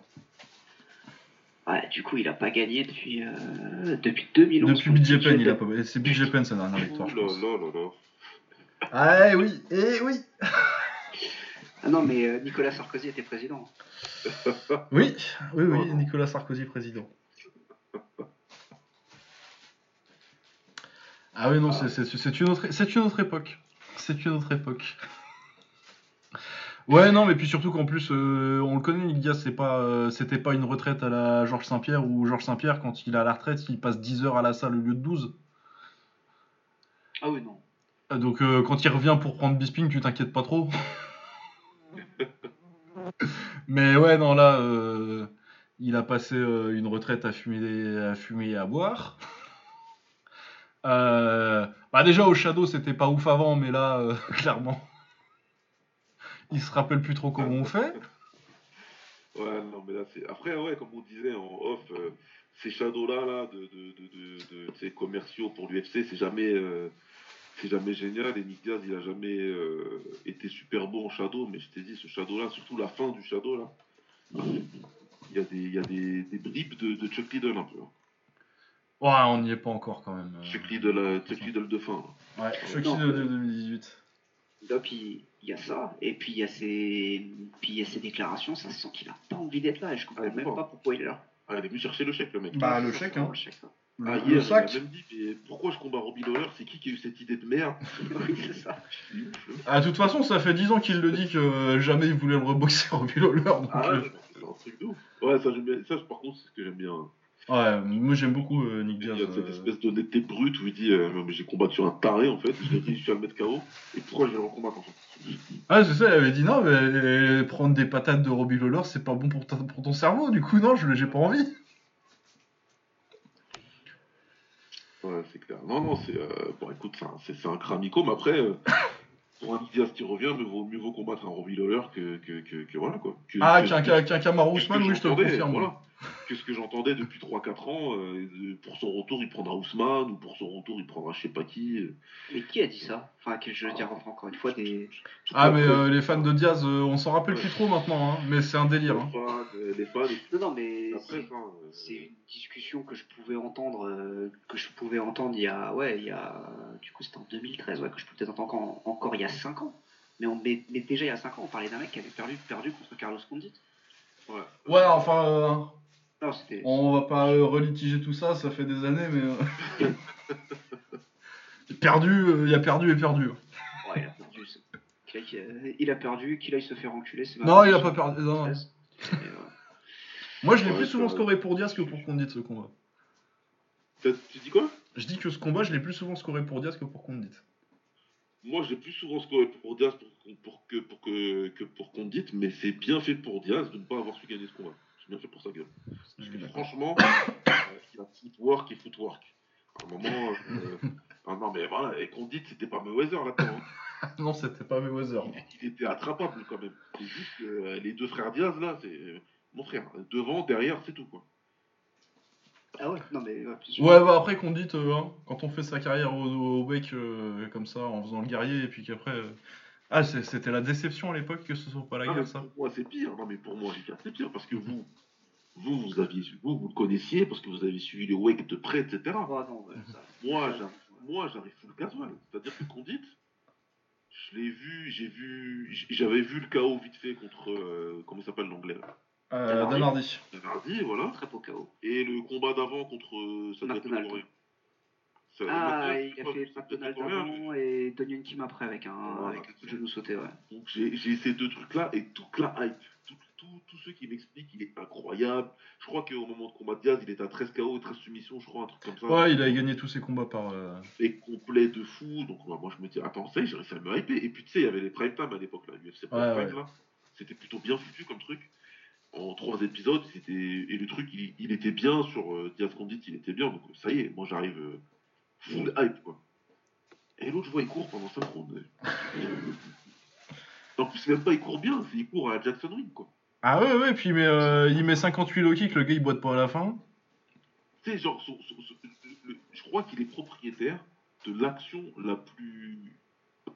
Ouais, du coup, il a pas gagné depuis, euh, depuis 2011. Depuis BJ Penn, il a pas. C'est BJ Penn sa dernière victoire, je pense. là là là. Ah oui, eh oui. Ah non, mais euh, Nicolas Sarkozy était président. Oui, oui, oui, Oh. Nicolas Sarkozy président. Ah oui, non, c'est- une, autre- une autre époque. C'est une autre époque. Ouais, non, mais puis surtout qu'en plus, euh, on le connaît, Nick Diaz, c'est pas, euh, c'était pas une retraite à la Georges Saint-Pierre où Georges Saint-Pierre, quand il est à la retraite, il passe 10 heures à la salle au lieu de 12. Ah oui, non. Euh, Donc euh, quand il revient pour prendre Bisping, tu t'inquiètes pas trop. Mais ouais, non, là, euh, il a passé euh, une retraite à fumer, à fumer et à boire. Euh, bah déjà au Shadow, c'était pas ouf avant, mais là, euh, clairement, il se rappelle plus trop comment on fait. Ouais, non, mais là, c'est. Après, ouais, comme on disait en off, euh, ces shadows-là, là, de, de, de, de, commerciaux pour l'UFC, c'est jamais. euh, c'est jamais génial et Nick Diaz il a jamais euh, été super beau en shadow mais je t'ai dit ce shadow là surtout la fin du shadow là il y a des, il y a des, des bribes de, de Chuck Liddell un peu hein. Ouais, on n'y est pas encore quand même. euh. Chuck Liddell euh, Chuck Liddell de fin là. Ouais, Chucky Non, de, de euh, 2018. Là, puis il y a ça, et puis il y a ses, puis il y a ses déclarations, ça se sent qu'il a pas envie d'être là, et je comprends Ah, même bon. pas pourquoi il est là. ah il est venu chercher le chèque le mec Bah, le chèque, hein. le chèque, hein. Le, ah le hier il m'a sac. même dit mais pourquoi je combats Robbie Lawler c'est qui qui a eu cette idée de merde? Oui, c'est ça. Le. Ah, de toute façon, ça fait 10 ans qu'il le dit que euh, jamais il voulait le reboxer Robbie Lawler. Donc, ah euh, ouais c'est un truc de ouf ouais ça j'aime bien ça par contre c'est ce que j'aime bien ouais, moi j'aime beaucoup euh, Nick Il Diaz. y a cette espèce d'honnêteté brute où il dit euh, mais j'ai combattu un taré en fait, j'ai réussi à le mettre KO, et pourquoi je vais le recombattre en fait? Ah, c'est ça, il avait dit non, mais prendre des patates de Robbie Lawler, c'est pas bon pour, ta- pour ton cerveau. Du coup, non, je j'ai pas envie. Ouais, c'est clair. Non, non, c'est. euh, bon, écoute, c'est un, c'est- c'est un cramico, mais après, euh, pour un Diaz qui revient, mieux vaut, mieux vaut combattre un Robbie Lawler que, que, que, que voilà quoi. Que- Ah, qu'un qu'un qu'un Kamaru Usman, oui, je te le confirme. Voilà. Que ce que j'entendais depuis 3-4 ans. euh, de- pour son retour, il prendra Ousmane, ou pour son retour, il prendra je sais pas qui. euh. Mais qui a dit ça? Enfin, que je veux dire, enfin, encore une fois, des. Ah, mais euh, les fans de Diaz, euh, on s'en rappelle plus trop maintenant, hein, mais c'est un délire. les hein. fans, euh, les fans, Non, non, mais après, c'est- euh, une discussion que je pouvais entendre, euh, que je pouvais entendre il y a, ouais, il y a, du coup, c'était en 2013, ouais, que je pouvais peut-être entendre encore, encore il y a 5 ans. Mais, on, mais, mais déjà il y a 5 ans, on parlait d'un mec qui avait perdu, perdu contre Carlos Condit. ouais. Ouais, enfin, euh, Non, on va pas euh, relitiger tout ça, ça fait des années, mais. euh, perdu, euh, il a perdu et perdu. Ouais, il a perdu. c'est- qu'il aille- Il a perdu, qu'il aille se faire enculer. c'est ma Non, il a pas perdu. non, non. 2013. Et, euh, Moi, je l'ai plus souvent scoré pour Diaz que pour Condit ce combat. Tu dis quoi? Je dis que ce combat, je l'ai plus souvent scoré pour Diaz que pour Condit. Moi, j'ai plus souvent scoré pour Diaz pour, pour que, pour que, que pour qu'on mais c'est bien fait pour Diaz de ne pas avoir su gagner ce combat. C'est bien fait pour sa gueule. Parce que franchement, euh, il a footwork et footwork. À un moment, euh, ah non mais voilà, et qu'on dite, c'était pas Mayweather là-dedans. hein. non, c'était pas Mayweather. Il était attrapable quand même. C'est juste que euh, les deux frères Diaz là, c'est euh, mon frère. Devant, derrière, c'est tout quoi. Ah ouais, non, mais. ouais, sûr. Ouais, bah après Condit, euh, hein, quand on fait sa carrière au, au euh, comme ça, en faisant le guerrier, et puis qu'après. Ah, c'était la déception à l'époque que ce soit pas la Ah, guerre, ça. pour moi, c'est pire. Non, mais pour moi, c'est pire parce que vous, vous, vous aviez, vous, vous le connaissiez parce que vous avez suivi les Wake de près, etc. Ah non, ouais, ça. Moi, j'arrive, moi, j'arrive full casual. C'est-à-dire que Condit, je l'ai vu, j'ai vu, j'avais vu le KO vite fait contre, euh, comment il s'appelle l'anglais Euh, Dan Hardy. Hardy, voilà. Très beau KO. Et le combat d'avant contre, euh, ça doit être Ah, il a fait pas- McDonald c'est coréen, lui. avant et Donyon Kim après avec un, Voilà. avec un coup de genou sauté, ouais. Donc j'ai j'ai ces deux trucs-là et toute la hype. Tous ceux qui m'expliquent, il est incroyable. Je crois qu'au moment de combat de Diaz, il était à 13 KO et 13 soumissions, je crois, un truc comme ça. Ouais, il a gagné tous ses combats par. euh, Et complet de fou. Donc bah, moi je me dis, attends, ça y est, j'ai réussi à me hyper. Et puis tu sais, il y avait les prime time à l'époque, là, l'UFC prime Ouais, time, ouais. là. C'était plutôt bien foutu comme truc. En trois épisodes, c'était et le truc, il, il était bien sur euh, Diaz Condit, il était bien. Donc ça y est, moi j'arrive euh, full hype, quoi. Et l'autre, je vois, il court pendant 5 rounds. En plus, même pas, il court bien, c'est il court à Jackson Ring, quoi. Ah ouais, ouais, puis mais, euh, il met 58 low kick, le gars il boite pas à la fin. Tu sais, genre, son- son- son- le- le- je crois qu'il est propriétaire de l'action la plus,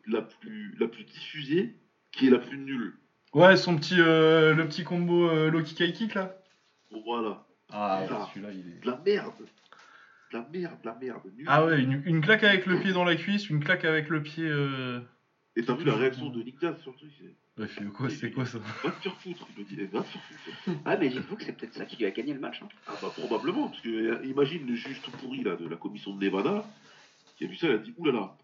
la plus, la plus diffusée, qui est la plus nulle. Ouais, son petit, euh, le petit combo euh, low kick high kick là. Voilà, Ah ouais, celui-là il est. de la merde, de la merde, de la merde, nulle. Ah ouais, une, une claque avec le pied dans la cuisse, une claque avec le pied. Euh... Et t'as vu la réaction de Nick Diaz sur le truc c'est, Bah, quoi, c'est quoi ça Va te faire foutre, il me dit, va te faire foutre. Ah, mais dites-vous que c'est peut-être ça qui lui a gagné le match. Hein. Ah bah probablement, parce que euh, imagine le juge tout pourri là de la commission de Nevada, qui a vu ça, il a dit oulala.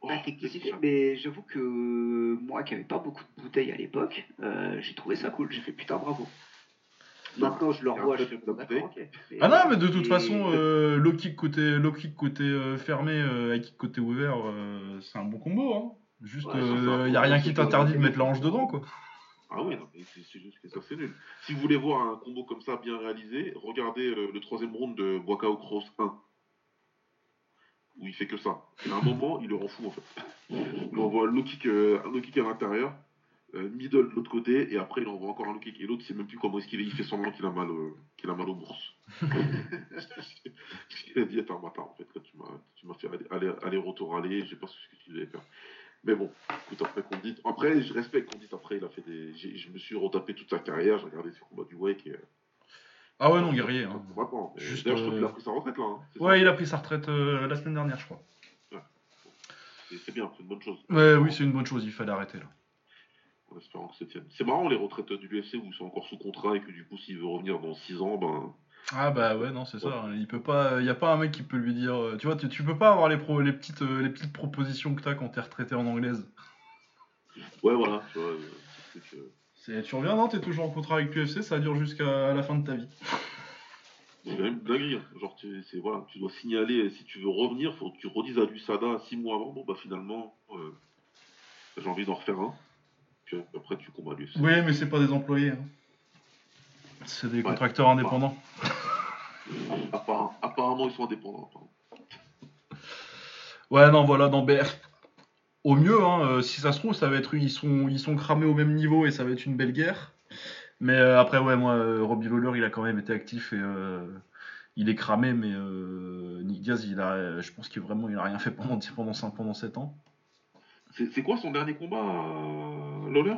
Oh, Ah, que fait Mais j'avoue que moi qui avais pas beaucoup de bouteilles à l'époque, euh, j'ai trouvé ça cool. J'ai fait putain bravo. Maintenant je le revois, je fais t'as bon, la d'accord, ok. Mais- Ah non, mais de toute et- façon, euh, low kick côté, low kick côté euh, fermé, euh, high kick côté ouvert, euh, c'est un bon combo. Hein. Juste, Ouais, c'est ça. euh, y a rien qui t'interdit de mettre la hanche dedans quoi. Ah oui, non, mais c'est juste que ça c'est nul. Si vous voulez voir un combo comme ça bien réalisé, regardez le, le troisième round de Boakao Cross 1. Où il fait que ça. Et à un moment, il le rend fou en fait. Il envoie un low kick, euh, un low kick à l'intérieur, euh, middle de l'autre côté, et après il envoie encore un low kick. Et l'autre, sait même plus comment est-ce qu'il est. Il fait semblant qu'il a mal, euh, qu'il a mal aux bourses. il a dit Attends, attends, en fait, là, tu m'as, fait aller, aller, aller, aller, je sais pas ce que tu devais faire. Mais bon, écoute, après qu'on dit. Après, je respecte qu'on dit après, il a fait des. j'ai- Je me suis retapé toute sa carrière, j'ai regardé ses combats du Wake. Et... Ah ouais, non, guerrier. Hein. Juste, D'ailleurs, je crois euh, qu'il a pris sa retraite là. hein, ça Ouais, il a pris sa retraite euh, la semaine dernière, je crois. C'est- C'est bien, c'est une bonne chose. Ouais, oui, c'est une bonne chose, il fallait arrêter là. En espérant que ça tienne. C'est marrant les retraites du UFC où ils sont encore sous contrat et que du coup, s'il veut revenir dans 6 ans, ben. Ah bah ouais, non, c'est ça. hein. Il peut pas, y a pas un mec qui peut lui dire. euh, Tu vois, tu, tu peux pas avoir les, pro, les, petites, euh, les petites propositions que t'as quand t'es retraité en anglaise. Ouais, voilà. Tu vois, euh, c'est tu reviens, non, t'es toujours en contrat avec l'UFC, ça dure jusqu'à la fin de ta vie. C'est quand même hein. Genre, tu, c'est, voilà, tu dois signaler, si tu veux revenir, faut que tu redises à l'USADA 6 mois avant. Bon, bah finalement, euh, j'ai envie d'en refaire un. Puis après, tu combats l'UFC. Oui, mais c'est pas des employés. hein. C'est des Ouais. contracteurs indépendants. Appara- apparemment, ils sont indépendants. Ouais, non, voilà, non, ben, au mieux, hein, euh, si ça se trouve, ça va être, ils sont, ils sont cramés au même niveau et ça va être une belle guerre. Mais euh, après, ouais, moi, euh, Robbie Lawler, il a quand même été actif et euh, il est cramé, mais euh, Nick Diaz, il a, je pense qu'il vraiment, il a rien fait pendant, pendant, 5, pendant 7 ans. C'est quoi son dernier combat, euh, Lawler?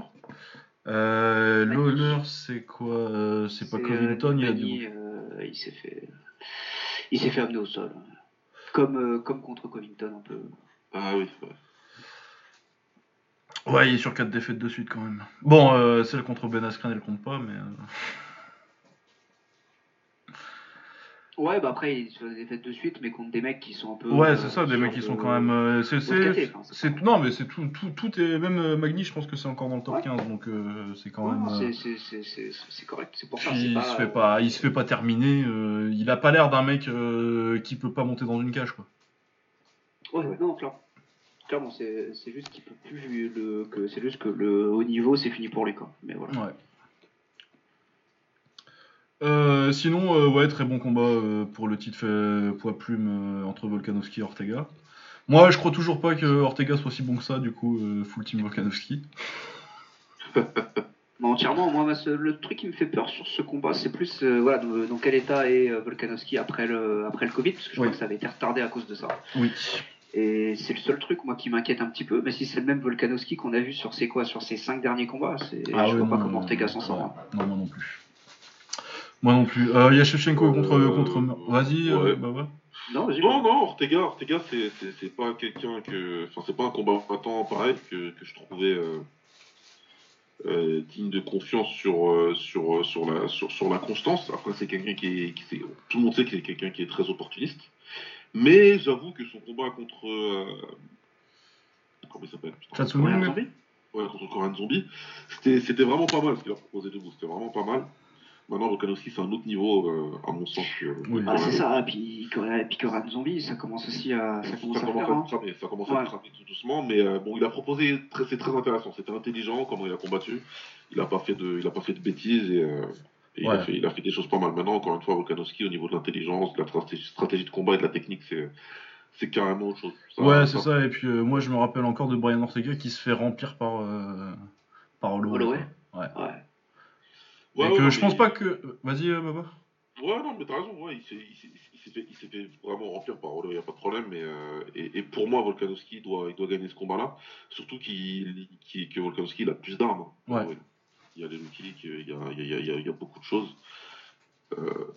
Euh, Lawler, c'est quoi euh, C'est pas Covington, il a dit. euh, il s'est fait, il s'est fait amener au sol, comme euh, comme contre Covington un peu. Ah oui, ouais. Ouais, il est sur 4 défaites de suite quand même. Bon, euh, celle contre Ben Askren, elle compte pas, mais. euh, Ouais, bah après fait des défaites de suite, mais contre des mecs qui sont un peu. Ouais, euh, c'est ça, des sur mecs qui sont quand même. euh, c'est, non, mais c'est tout, tout, tout est. Même euh, Magny, je pense que c'est encore dans le top Ouais. 15, donc euh, c'est quand même. c'est- correct, c'est pour ça. il se fait pas, il se fait pas terminer. euh, il a pas l'air d'un mec qui peut pas monter dans une cage, quoi. Ouais, ouais, non, clairement. Clairement, c'est c'est juste qu'il peut plus le que c'est juste que le haut niveau c'est fini pour lui quoi. Mais voilà. Ouais. Euh, sinon, euh, ouais, très bon combat euh, pour le titre poids plume entre Volkanovski et Ortega. Moi, je crois toujours pas que Ortega soit si bon que ça, du coup, full team Volkanovski. Non, entièrement, moi, le truc qui me fait peur sur ce combat, c'est plus voilà, dans, quel état est Volkanovski après le, après le Covid, parce que je Oui. crois que ça avait été retardé à cause de ça. Oui. Et c'est le seul truc, moi, qui m'inquiète un petit peu, mais si c'est le même Volkanovski qu'on a vu sur ses quoi, sur ses cinq derniers combats, Ah je ouais, vois pas comment Ortega s'en sort. Non, moi non plus. Moi non plus. Euh, Il y a Shevchenko contre. Euh, contre... Vas-y, euh, ouais. bah ouais. Non, vas-y. Non, non, Ortega, Ortega, c'est c'est- c'est pas quelqu'un que. Enfin, c'est pas un combattant pareil que, que je trouvais euh, euh, digne de confiance sur, euh, sur, sur, la, sur, sur la constance. Après, c'est quelqu'un qui est. Qui, c'est- tout le monde sait que c'est quelqu'un qui est très opportuniste. Mais j'avoue que son combat contre. euh, comment il s'appelle? Mung. zombie? Ouais, contre Korean Zombie. C'était c'était vraiment pas mal ce qu'il a proposé debout. C'était vraiment pas mal. Maintenant, Volkanovski, c'est un autre niveau, euh, à mon sens. Que, Oui. Ah, c'est ça, et puis, et puis Koran Zombie, ça commence aussi à, ça commence Ça à faire. à hein. être cramé, ça commence Ouais. à cramé tout doucement, mais euh, bon, il a proposé, très- c'est très intéressant, c'était intelligent comment il a combattu, il a pas fait de, il a pas fait de bêtises et, euh, et il, Ouais. a fait, il a fait des choses pas mal. Maintenant, encore une fois, Volkanovski, au niveau de l'intelligence, de la stratégie, stratégie de combat et de la technique, c'est, c'est carrément autre chose. Ça- Ouais, c'est ça. Et puis euh, moi, je me rappelle encore de Brian Ortega qui se fait remplir par. Euh, par Holloway. Holloway Ouais. Ouais. Ouais, Et ouais, que non, je pense il- pas que. Vas-y, euh, Baba. Ouais, non, mais t'as raison, ouais, il s'est, il il fait, il fait vraiment remplir par Holloway, y a pas de problème, mais, euh, et, et pour moi, Volkanovski doit, il doit gagner ce combat-là, surtout qu'il, qu'il- que Volkanovski, il a plus d'armes. hein. Ouais. Il y a les low kicks, il y a, il y a- il y a- il y a beaucoup de choses. Euh,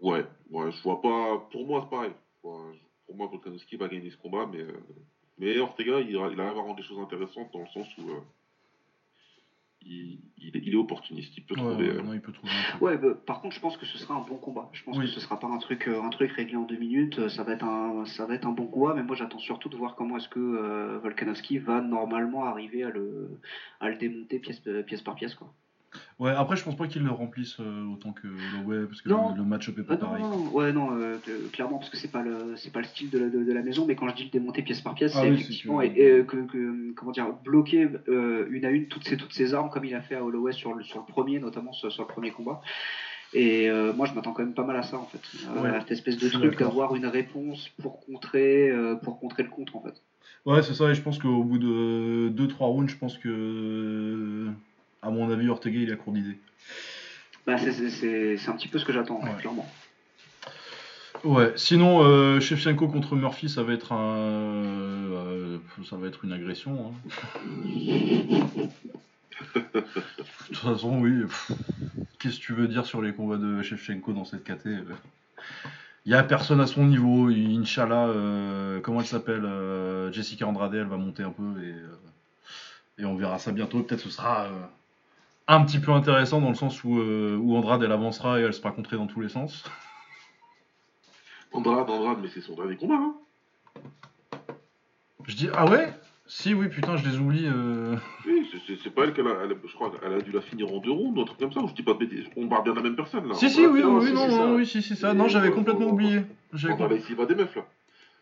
ouais, ouais, je vois pas, pour moi, c'est pareil. Pour moi, Volkanovski va gagner ce combat, mais, euh, mais Ortega, il, il arrive à rendre des choses intéressantes dans le sens où euh, il, il est, il est opportuniste, il peut Ouais, trouver. ouais, euh, non, il peut trouver un truc. Ouais, bah, par contre, je pense que ce sera un bon combat. Je pense Oui. que ce sera pas un truc, euh, un truc réglé en deux minutes. Euh, Ça va être un, ça va être un bon combat. Mais moi, j'attends surtout de voir comment est-ce que euh, Volkanovski va normalement arriver à le, à le démonter pièce, pièce par pièce, quoi. Ouais, après, je pense pas qu'il le remplisse euh, autant que Holloway, parce que Non. le, match-up est pas pareil. non, non, ouais, non, euh, que- clairement, parce que c'est pas le, c'est pas le style de la, de, de la maison. Mais quand je dis le démonter pièce par pièce, Ah c'est oui, effectivement que- et, et que, que- comment dire, bloquer euh, une à une toutes ces, toutes ces armes, comme il a fait à Holloway sur le, sur le premier, notamment sur, sur le premier combat. Et euh, moi, je m'attends quand même pas mal à ça, en fait. Euh, Ouais, à cette espèce de truc d'avoir une réponse pour contrer, euh, pour contrer le contre, en fait. Ouais, c'est ça, et je pense qu'au bout de 2-3 rounds, je pense que. À mon avis, Ortega, il a court d'idée. Bah, c'est- un petit peu ce que j'attends, Ouais. clairement. Ouais, sinon, euh, Shevchenko contre Murphy, ça va être un. euh, ça va être une agression. hein. De toute façon, oui. Qu'est-ce que tu veux dire sur les combats de Shevchenko dans cette KT Il y a personne à son niveau. Inch'Allah, euh, comment elle s'appelle euh, Jessica Andrade, elle va monter un peu et, euh, et on verra ça bientôt. Peut-être ce sera euh, un petit peu intéressant dans le sens où, euh, où Andrade elle avancera et elle sera contrée dans tous les sens. Andrade, Andrade, mais c'est son dernier combat, hein. Je dis, ah ouais? Si, oui, putain, je les oublie. euh. Oui, c'est- pas elle qu'elle a, elle- je crois qu'elle a dû la finir en deux rounds, un truc comme ça, ou je dis pas de bêtises. On parle bien de la même personne, là. Si, si, oui, Andrade, oui, non, non, oui, si, si, ça. Non, j'avais complètement oublié. J'avais compl- ici, va des meufs, là.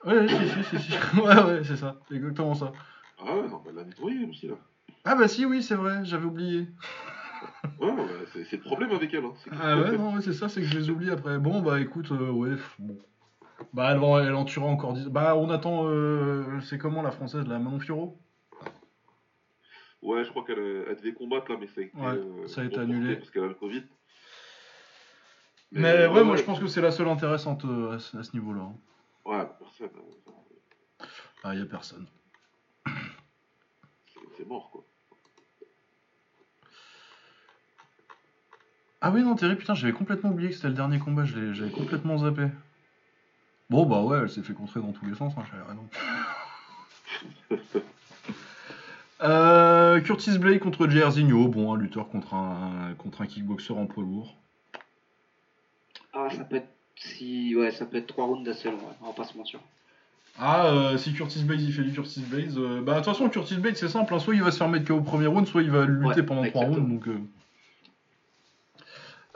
Ouais, si, si, si, si. Ouais, ouais, c'est ça. Exactement ça. Ah ouais, non, bah, elle l'a nettoyé, elle aussi, là. Ah bah si, oui, c'est vrai, j'avais oublié. Ouais, ouais, c'est le problème avec elle, hein. Ah ouais, non, ouais, c'est ça, c'est que je les oublie après. Bon, bah écoute, euh, ouais, bon. Bah elle, en- elle en tuera encore 10. Bah on attend, euh, c'est comment la française, la Manon Fiorot Ouais, je crois qu'elle elle devait combattre là, mais ça a été, Ouais, euh, ça a été annulé. Parce qu'elle a le Covid. Mais euh, ouais, moi je pense que c'est la seule intéressante euh, à ce, niveau-là. hein. Ouais, personne. euh, Ah, y a personne. C'est mort quoi. Ah oui, non, Terry, putain, j'avais complètement oublié que c'était le dernier combat, j'avais complètement zappé. Bon, bah ouais, elle s'est fait contrer dans tous les sens, hein, j'avais raison. Euh, Curtis Blake contre Jairzinho, bon, un lutteur contre un, contre un kickboxer en poids lourd. Ah, ça peut être. Si, ouais, ça peut être trois rounds assez longs, ouais, on va pas se mentir. Ah, euh, si Curtis Blade il fait du Curtis Blade, euh, bah de toute façon Curtis Blade c'est simple, hein, soit il va se faire mettre KO au premier round, soit il va lutter Ouais, pendant trois exactement. rounds. Donc,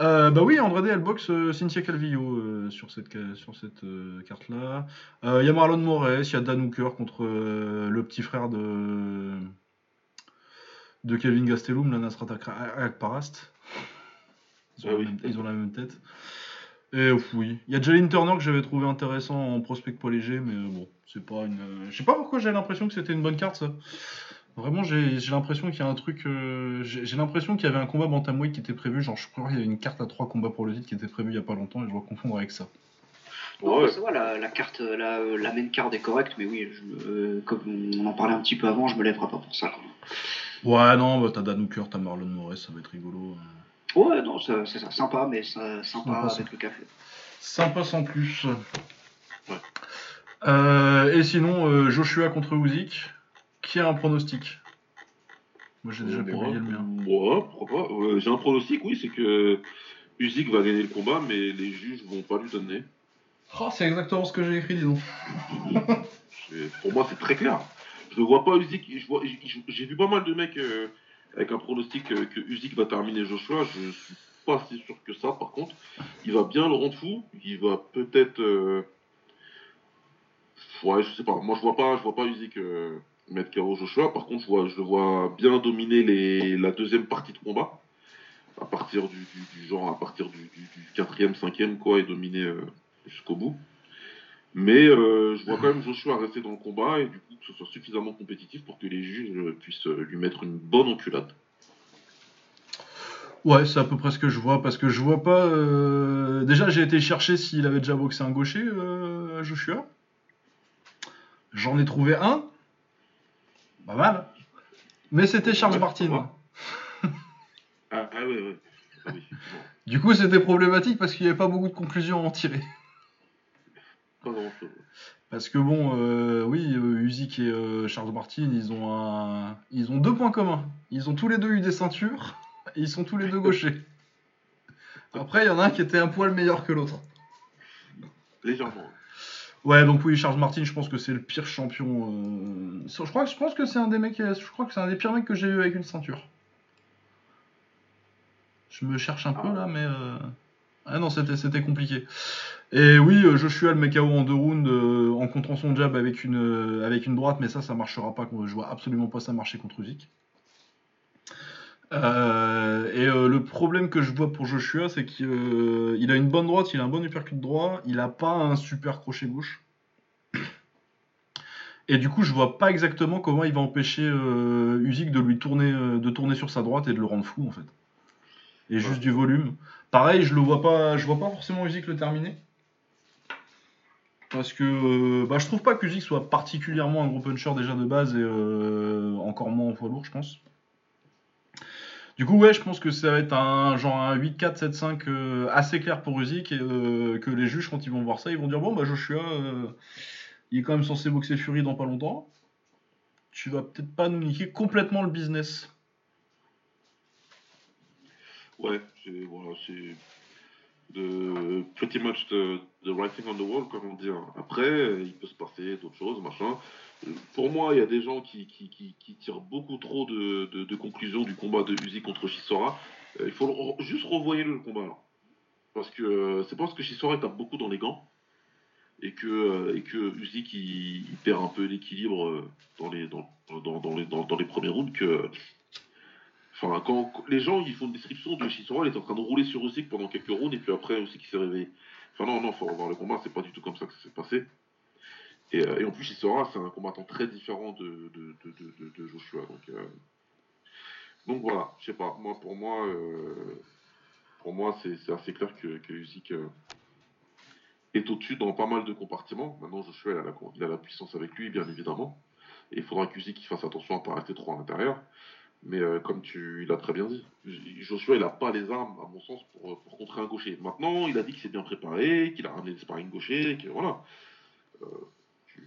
euh... Bah oui, Andrade elle boxe euh, Cynthia Calvillo euh, sur cette, ca- sur cette euh, carte-là. Il y a Marlon Moraes, il y a Dan Hooker contre le petit frère de de Kelvin Gastelum, la Nasrat Ak- Akparast. Ils ont, Ah la oui. même, ils ont la même tête. Et ouf, oui. Il y a Jalen Turner que j'avais trouvé intéressant en prospect poids léger, mais bon, c'est pas une. Je sais pas pourquoi j'ai l'impression que c'était une bonne carte, ça. Vraiment, j'ai j'ai l'impression qu'il y a un truc. euh, J'ai j'ai l'impression qu'il y avait un combat bantamweight qui était prévu. Genre, je crois qu'il y avait une carte à trois combats pour le titre qui était prévue il y a pas longtemps et je dois confondre avec ça. Non, Ouais. ça va, la, la carte, la, la main card est correcte, mais oui, je me- euh, comme on en parlait un petit peu avant, je me lèverai pas pour ça. quoi. Ouais, non, bah, t'as Dan Hooker, t'as Marlon Moraes, ça va être rigolo. Ouais, non, ça- c'est ça, sympa, mais ça, sympa Sympa, avec le café. Sympa sans plus. Ouais. Euh, et sinon, euh, Joshua contre Usyk, qui a un pronostic? Moi, j'ai déjà moi, le mien. moi, pourquoi pas. Euh, J'ai un pronostic, oui, c'est que Usyk va gagner le combat, mais les juges vont pas lui donner. Oh, c'est exactement ce que j'ai écrit, dis donc. C'est- Pour moi, c'est très clair. Je ne vois pas Usyk. J'ai vu pas mal de mecs euh, avec un pronostic euh, que Usyk va terminer Joshua. Je suis pas si sûr que ça. Par contre, il va bien le rendre fou. Il va peut-être. euh, Ouais, je sais pas. Moi, je vois pas, je vois pas Usyk mettre KO Joshua. Par contre, je, vois, je le vois bien dominer les... la deuxième partie de combat. À partir du, du- du genre, à partir du, quatrième, cinquième, quoi, et dominer euh, jusqu'au bout. Mais euh, je vois quand même Joshua rester dans le combat et du coup que ce soit suffisamment compétitif pour que les juges euh, puissent lui mettre une bonne enculade. Ouais, c'est à peu près ce que je vois, parce que je vois pas. Déjà, j'ai été chercher s'il avait déjà boxé un gaucher, Joshua. J'en ai trouvé un. Pas mal. Mais c'était Charles Martin. Ah, ah ouais, ouais. Ah oui, effectivement. Du coup, c'était problématique parce qu'il n'y avait pas beaucoup de conclusions à en tirer. Pas. Parce que bon, euh, oui, euh, Usyk et euh, Charles Martin, ils ont un... ils ont deux points communs. Ils ont tous les deux eu des ceintures et ils sont tous les deux gauchers. Après, il y en a un qui était un poil meilleur que l'autre. Légèrement. Ouais, donc oui, Charles Martin, je pense que c'est le pire champion. euh, Je crois, je pense que c'est un des mecs, je crois que c'est un des pires mecs que j'ai eu avec une ceinture. Je me cherche un peu Ah. là, mais euh, ah non, c'était c'était compliqué. Et oui, euh, Joshua le met KO en deux rounds euh, en contrant son jab avec une avec une droite, mais ça, ça marchera pas. Je vois absolument pas ça marcher contre Usyk. Euh, et euh, le problème que je vois pour Joshua, c'est qu'il euh, il a une bonne droite, il a un bon uppercut droit, il a pas un super crochet gauche. Et du coup, je vois pas exactement comment il va empêcher Usyk de lui tourner, de tourner sur sa droite et de le rendre fou en fait. Et juste du volume. Pareil, je le vois pas, je vois pas forcément Usyk le terminer. Parce que bah, je trouve pas que Usyk soit particulièrement un gros puncher déjà de base et encore moins en poids lourd, je pense. Du coup, ouais, je pense que ça va être un genre un 8-4, 7-5 euh, assez clair pour Usyk euh, que les juges, quand ils vont voir ça, ils vont dire bon, bah Joshua, euh, il est quand même censé boxer Fury dans pas longtemps. Tu vas peut-être pas nous niquer complètement le business. Ouais, c'est voilà, c'est de pretty much the, the writing on the wall, comme on dit. hein. Après, il peut se passer d'autres choses, machin. Pour moi, il y a des gens qui, qui, qui, qui tirent beaucoup trop de, de, conclusions du combat de Uzi contre Chisora. Euh, il faut juste revoyer le combat là. Parce que euh, c'est parce que Chisora tape beaucoup dans les gants et que, euh, et que il, il perd un peu l'équilibre dans les, dans, dans, les, dans, les premiers rounds que. Enfin, quand les gens ils font une description de Chisora, il est en train de rouler sur Usyk pendant quelques rounds et puis après Usyk il s'est réveillé. Enfin non, non, faut revoir le combat, c'est pas du tout comme ça que ça s'est passé. Et, euh, et en plus Chisora c'est un combattant très différent de, Joshua. Donc, euh, Donc voilà, je sais pas. Moi, pour moi, euh, moi, c'est assez clair que, que Usyk est au-dessus dans pas mal de compartiments. Maintenant, Joshua, il a la, puissance avec lui, bien évidemment. Et il faudra qu'Usyk fasse attention à ne pas rester trop à l'intérieur. Mais comme tu l'as très bien dit, Joshua, il n'a pas les armes, à mon sens, pour, pour contrer un gaucher. Maintenant, il a dit qu'il s'est bien préparé, qu'il a ramené des sparring gauchers, que voilà.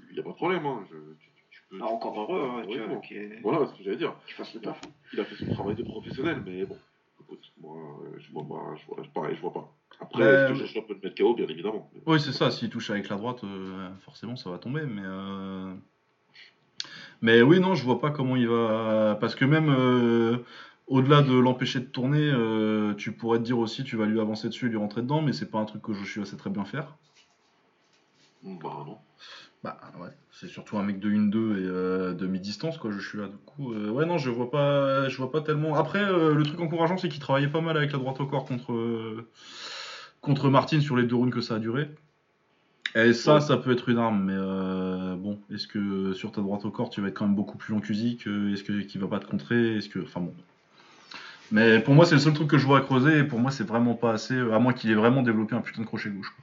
Il n'y a pas de problème. Hein. Ah, encore heureux, hein, Voilà ce que j'allais dire. fasse le taf. Il a fait son travail de professionnel, mais bon. moi, je vois pas. Je vois, pareil, je vois pas. Après, euh... je le mettre KO, bien évidemment. Oui, c'est ça. S'il touche avec la droite, euh, forcément, ça va tomber. Mais. Euh... Mais oui, non, je vois pas comment il va. Parce que même euh, au-delà de l'empêcher de tourner, euh, tu pourrais te dire aussi, tu vas lui avancer dessus et lui rentrer dedans, mais c'est pas un truc que je suis assez très bien faire. Bah non. Bah ouais, c'est surtout un mec de 1-2 et euh, de mi-distance quoi, je suis là du coup. Euh, ouais non, je vois pas je vois pas tellement. Après euh, le truc encourageant c'est qu'il travaillait pas mal avec la droite au corps contre contre Martin sur les deux rounds que ça a duré. Et ça ça peut être une arme mais bon, est-ce que sur ta droite au corps tu vas être quand même beaucoup plus long qu'Uzik est-ce que qu'il va pas te contrer Est-ce que enfin bon. Mais pour moi c'est le seul truc que je vois à creuser et pour moi c'est vraiment pas assez à moins qu'il ait vraiment développé un putain de crochet gauche.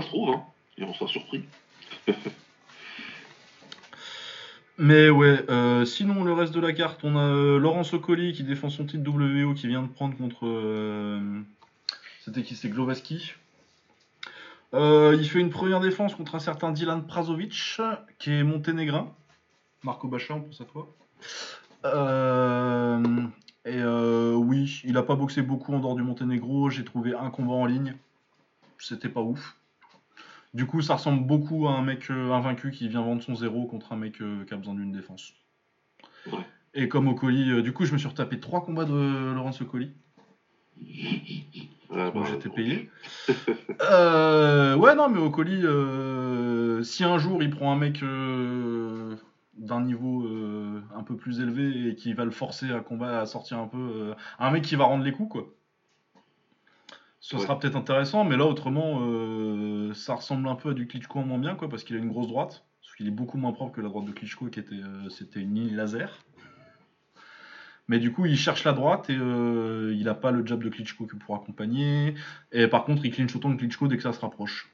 Se trouve, hein, et on sera surpris. Mais ouais, euh, sinon le reste de la carte, on a euh, Laurence Ocoli qui défend son titre WO qui vient de prendre contre. Euh, c'était qui C'était Glovaski. il fait une première défense contre un certain Dylan Prazovic qui est monténégrin. Marco Bacha, on pense à toi. et oui, il a pas boxé beaucoup en dehors du Monténégro. J'ai trouvé un combat en ligne. C'était pas ouf. Du coup, ça ressemble beaucoup à un mec euh, invaincu qui vient vendre son zéro contre un mec euh, qui a besoin d'une défense. Et comme Ocoli, euh, du coup, je me suis retapé trois combats de Laurence Ocoli. Ah, bah, j'étais payé. ouais, non, mais Ocoli, si un jour il prend un mec d'un niveau un peu plus élevé et qui va le forcer à combat, à sortir un peu, un mec qui va rendre les coups, quoi ce sera peut-être intéressant, mais là autrement, euh, ça ressemble un peu à du Klitschko en moins bien, quoi, parce qu'il a une grosse droite, parce qu'il est beaucoup moins propre que la droite de Klitschko, qui était, euh, c'était une ligne laser. Mais du coup, il cherche la droite et euh, il n'a pas le jab de Klitschko pour accompagner. Et par contre, il clinche autant que Klitschko dès que ça se rapproche.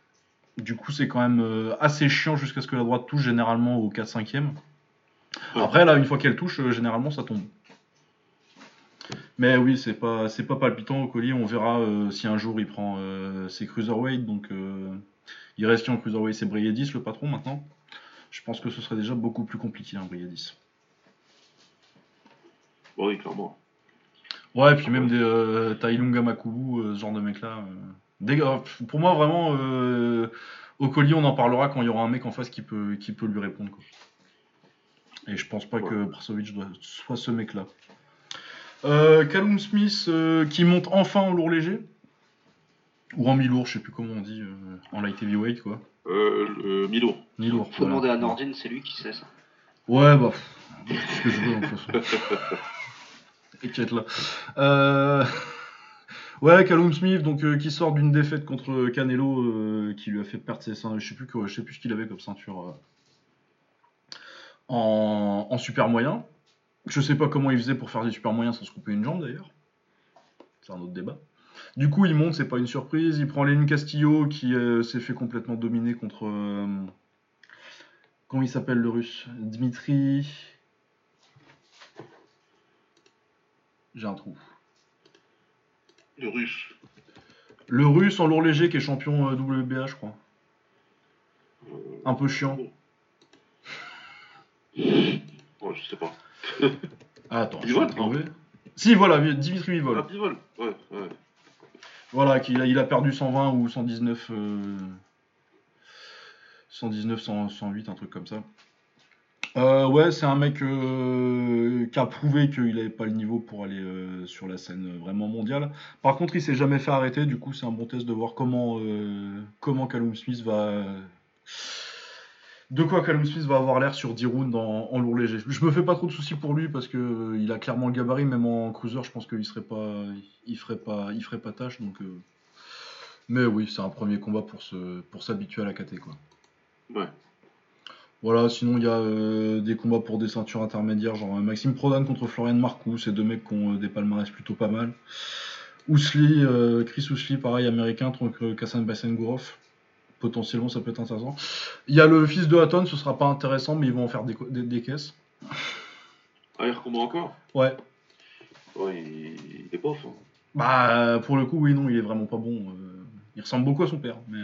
Du coup, c'est quand même assez chiant jusqu'à ce que la droite touche généralement au 4-5ème. Après, là, une fois qu'elle touche, généralement, ça tombe. Mais oui, c'est pas, c'est pas palpitant au collier. On verra euh, si un jour il prend euh, ses cruiserweight. Donc, euh, il reste en cruiserweight, c'est Briedis le patron maintenant. Je pense que ce serait déjà beaucoup plus compliqué, hein, Briedis. Oui, clairement. Ouais, et puis même des euh, Tailunga Makubu, ce genre de mec-là. pour moi, vraiment, au collier, on en parlera quand il y aura un mec en face qui peut, qui peut lui répondre. Et je pense pas que Prasovic soit ce mec-là. Euh, Callum Smith euh, qui monte enfin en lourd léger. Ou en mi-lourd, je sais plus comment on dit, euh, en light heavyweight quoi. Euh, mi-lourd. Mi-lourd. Faut demander à Nordine, c'est lui qui sait ça. Ouais, bah, c'est ce que je veux en là. Euh... Ouais, Callum Smith, donc qui sort d'une défaite contre Canelo, qui lui a fait perdre ses ceintures. Je sais plus je sais plus ce qu'il avait comme ceinture en, en super moyen. Je sais pas comment il faisait pour faire des super moyens sans se couper une jambe d'ailleurs. C'est un autre débat. Du coup, il monte, c'est pas une surprise. Il prend Lénine Castillo qui euh, s'est fait complètement dominer contre. Euh, comment il s'appelle le russe? Dmitri. J'ai un trou. Le russe. Le russe en lourd léger qui est champion euh, WBA, je crois. Un peu chiant. Ouais, je sais pas. Ah, attends. Si, voilà, Dimitri Vivol. Ah, Vivol, ouais, ouais. Voilà, qu'il a, il a perdu 120 ou 119. 119, 108, un truc comme ça. Euh, ouais, c'est un mec euh, qui a prouvé qu'il n'avait pas le niveau pour aller euh, sur la scène vraiment mondiale. Par contre, il s'est jamais fait arrêter. Du coup, c'est un bon test de voir comment comment Callum Smith va de quoi Callum Smith va avoir l'air sur 10 rounds en, lourd léger. Je me fais pas trop de soucis pour lui parce que euh, il a clairement le gabarit, même en cruiser, je pense qu'il serait pas, il ferait pas, il ferait pas tâche. Donc, euh. mais oui, c'est un premier combat pour se, pour s'habituer à la KT quoi. Ouais. Voilà, sinon il y a euh, des combats pour des ceintures intermédiaires, genre Maxime Prodan contre Florian Marcou, c'est deux mecs qui ont des palmarès plutôt pas mal. Ousli, Chris Ousli, pareil, américain, contre Kassan Basengourov. Potentiellement, ça peut être intéressant. Il y a le fils de Hatton, ce sera pas intéressant, mais ils vont en faire des, des, caisses. Ah, il recombat encore? Ouais. Ouais, il, est bof. Hein. Bah, pour le coup, oui, non, il est vraiment pas bon. il ressemble beaucoup à son père, mais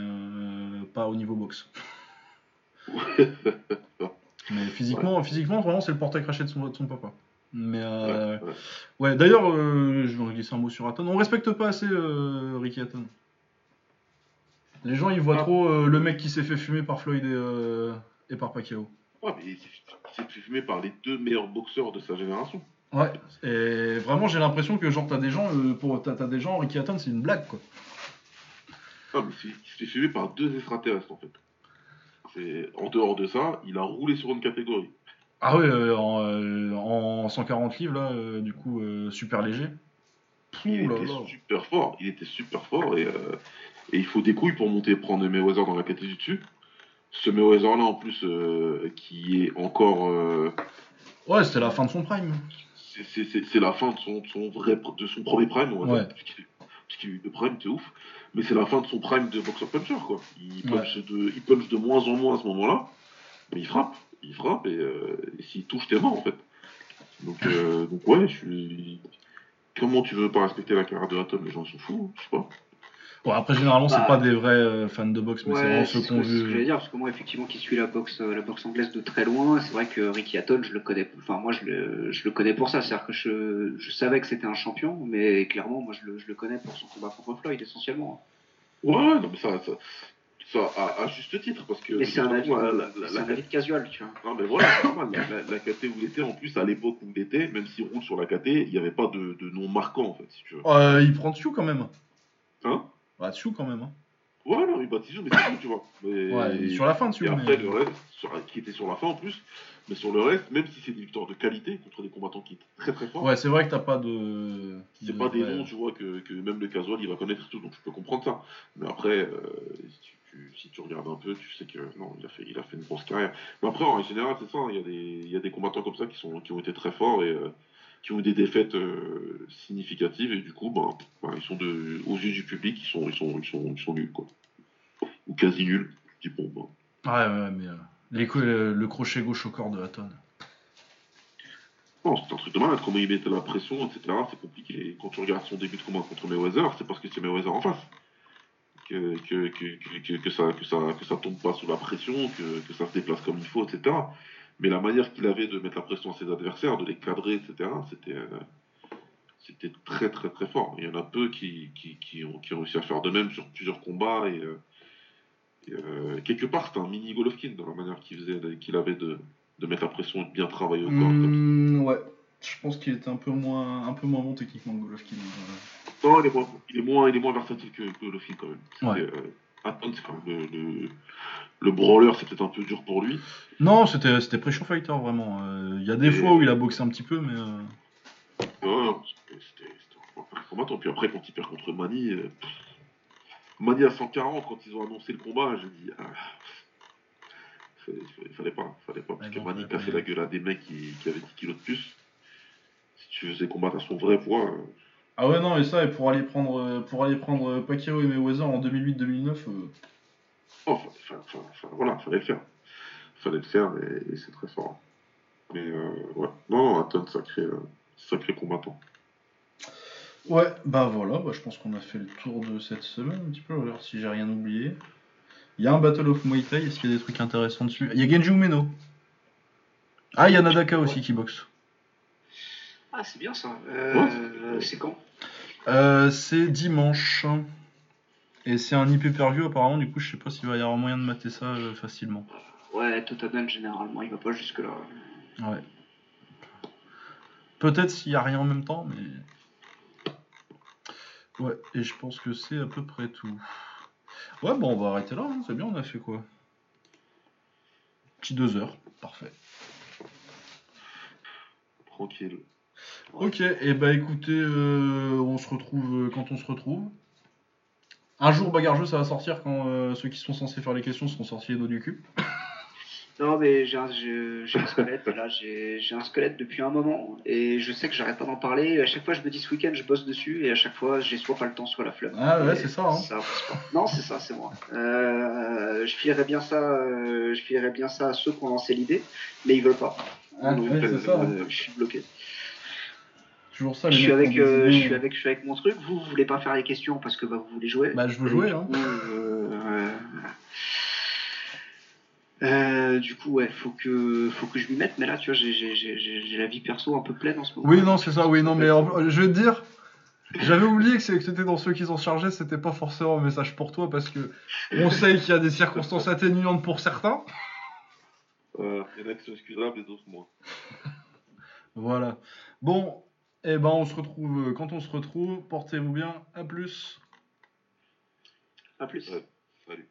pas au niveau boxe. Mais physiquement, physiquement vraiment, c'est le portrait craché de son, de son papa. Mais euh, ouais, d'ailleurs, euh, je vais glisser un mot sur Aton. On respecte pas assez euh, Ricky Aton. Les gens, ils voient ah. trop le mec qui s'est fait fumer par Floyd et, et par Pacquiao. Ouais, mais il s'est fait fumer par les deux meilleurs boxeurs de sa génération. Ouais, et vraiment, j'ai l'impression que genre, t'as des gens, pour, t'as, des gens, Ricky Aton, c'est une blague, quoi. Ah, mais il s'est fait fumer par deux extraterrestres, en fait en dehors de ça, il a roulé sur une catégorie. Ah oui, euh, en, 140 euh, livres, là, euh, du coup, super léger. il était super fort, il était super fort et, il faut des couilles pour monter prendre Mayweather dans la catégorie dessus. Ce Mayweather là en plus qui est encore. Ouais, c'était la fin de son prime. C'est la fin de son, vrai, de son premier prime, on va ouais. dire. Parce qu'il a eu prime, c'est ouf mais c'est la fin de son prime de boxer puncher quoi. Il punch, de, il punch de moins en moins à ce moment-là, mais il frappe, il frappe et, euh, s'il touche t'es mort en fait. Donc, euh, donc ouais, je suis. Comment tu veux pas respecter la carrière de Atom Les gens sont fous, je sais pas. Bon, après, généralement, c'est bah, pas des vrais euh, fans de boxe, mais c'est vraiment ceux qu'on vu. C'est ce que j'allais dire, parce que moi, effectivement, qui suis la boxe, la boxe anglaise de très loin, c'est vrai que Ricky Hatton, je le connais, enfin, moi, je le, je le connais pour ça. C'est-à-dire que je, je savais que c'était un champion, mais clairement, moi, je le, je le connais pour son combat contre Floyd, essentiellement. Ouais, non, mais ça, ça, ça à, à, juste titre, parce que. Mais c'est un, avis, la, la, un avis de casual, tu vois. Non, mais voilà, c'est normal. La, la, KT où il était, en plus, à l'époque où il était, même s'il roule sur la KT, il n'y avait pas de, de nom marquant, en fait, si tu veux. Euh, il prend dessus quand même. Hein? Bah, dessus quand même. Hein. Ouais, non, il bat dessus, mais c'est tout, tu vois. Mais... Ouais, sur la fin dessus. Et après, le reste, sur, qui était sur la fin en plus, mais sur le reste, même si c'est des victoires de qualité contre des combattants qui étaient très très forts. Ouais, c'est vrai que t'as pas de. C'est pas des noms, tu vois, que, que, même le casual il va connaître tout, donc je peux comprendre ça. Mais après, euh, si, tu, si, tu, regardes un peu, tu sais que non, il a fait, il a fait une grosse carrière. Mais après, en général, c'est ça, il y, a des, il y a des combattants comme ça qui, sont, qui ont été très forts et. Euh, qui ont eu des défaites euh, significatives et du coup ben, ben, ils sont de, aux yeux du public ils sont ils sont ils sont, ils sont nuls quoi ou quasi nuls je dis bon ben. ouais ouais mais le, crochet gauche au corps de Hatton. Non, c'est un truc de malade, comment il mettait la pression, etc. C'est compliqué. Quand tu regardes son début de combat contre Mayweather, c'est parce que c'est Mayweather en face. Que, que, que, que, ça, que, ça, que ça tombe pas sous la pression, que, ça se déplace comme il faut, etc. Mais la manière qu'il avait de mettre la pression à ses adversaires, de les cadrer, etc., c'était, euh, c'était très très très fort. Il y en a peu qui, qui, qui, ont, qui ont réussi à faire de même sur plusieurs combats et, euh, euh, quelque part, c'était un mini Golovkin dans la manière qu'il faisait, qu'il avait de, de, mettre la pression et de bien travailler au corps. Mmh, ouais, je pense qu'il était un peu moins, un peu moins bon techniquement que Golovkin. Non, il est moins, il est moins, il est moins versatile que, Golovkin quand même. Ouais. Euh, c'est quand même le, le, brawler, c'était un peu dur pour lui. Non, c'était, c'était pression fighter vraiment. Euh, il y a des fois où il a boxé un petit peu, mais. Euh... c'était, un combattant. Puis après, quand il perd contre Mani. Euh, Mani à 140, quand ils ont annoncé le combat, j'ai dit. Ah, il fallait pas, fallait pas. Parce que Mani cassait la gueule à des mecs qui, qui, avaient 10 kilos de plus. Si tu faisais combattre à son vrai poids. Euh, ah ouais, non, et ça, et pour aller prendre, euh, pour aller prendre Pacquiao et Mayweather en 2008-2009. Euh... Oh, fallait, voilà, fallait le faire. Fallait le faire, et, c'est très fort. Mais euh, ouais, non, non, Aton, sacré, sacré combattant. Ouais, bah voilà, bah je pense qu'on a fait le tour de cette semaine un petit peu, alors si j'ai rien oublié. Il y a un Battle of Muay Thai, est-ce qu'il y a des trucs intéressants dessus? Il y a Genji Umeno. Ah, il y a Nadaka aussi qui boxe. Ah, c'est bien ça. Euh, c'est quand? Euh, C'est dimanche. Et c'est un IP per apparemment, du coup je sais pas s'il va y avoir moyen de mater ça euh, facilement. Ouais, Totaden généralement il va pas jusque là. Ouais. Peut-être s'il y a rien en même temps, mais. Ouais, et je pense que c'est à peu près tout. Ouais, bon, on va arrêter là, hein, c'est bien, on a fait quoi? Petit deux heures, parfait. Tranquille. Ok, et bah écoutez, euh, on se retrouve euh, quand on se retrouve. Un jour, bagarre jeu, ça va sortir quand euh, ceux qui sont censés faire les questions seront sortis les dos du cul. Non, mais j'ai un, squelette, là, j'ai un squelette depuis un moment, et je sais que j'arrête pas d'en parler. À chaque fois, je me dis ce week-end, je bosse dessus, et à chaque fois, j'ai soit pas le temps, soit la flemme. Ah ouais, c'est ça, hein. Ça avance pas. Non, c'est ça, c'est moi. Euh, je filerais bien ça, euh, je filerais bien ça à ceux qui ont lancé l'idée, mais ils veulent pas. Ah, ouais, c'est ça. hein. euh, je suis bloqué. Toujours ça, Je suis avec, euh, je suis avec, je suis avec mon truc. Vous, vous voulez pas faire les questions parce que bah, vous voulez jouer. Bah, je veux jouer, du hein. coup, euh, euh, euh, du coup, ouais, faut que, faut que je m'y mette. Mais là, tu vois, j'ai, j'ai, j'ai, j'ai j'ai la vie perso un peu pleine en ce moment. Oui, non, c'est ça, oui, non, mais en- je vais te dire, j'avais oublié que c'était dans ceux qui s'en chargeaient, c'était pas forcément un message pour toi, parce que on sait qu'il y a des circonstances atténuantes pour certains. Euh, il y en a qui sont excusables et d'autres moins. Voilà. Bon, et ben on se retrouve, euh, quand on se retrouve, portez-vous bien, à plus. À plus. Ouais. Salut.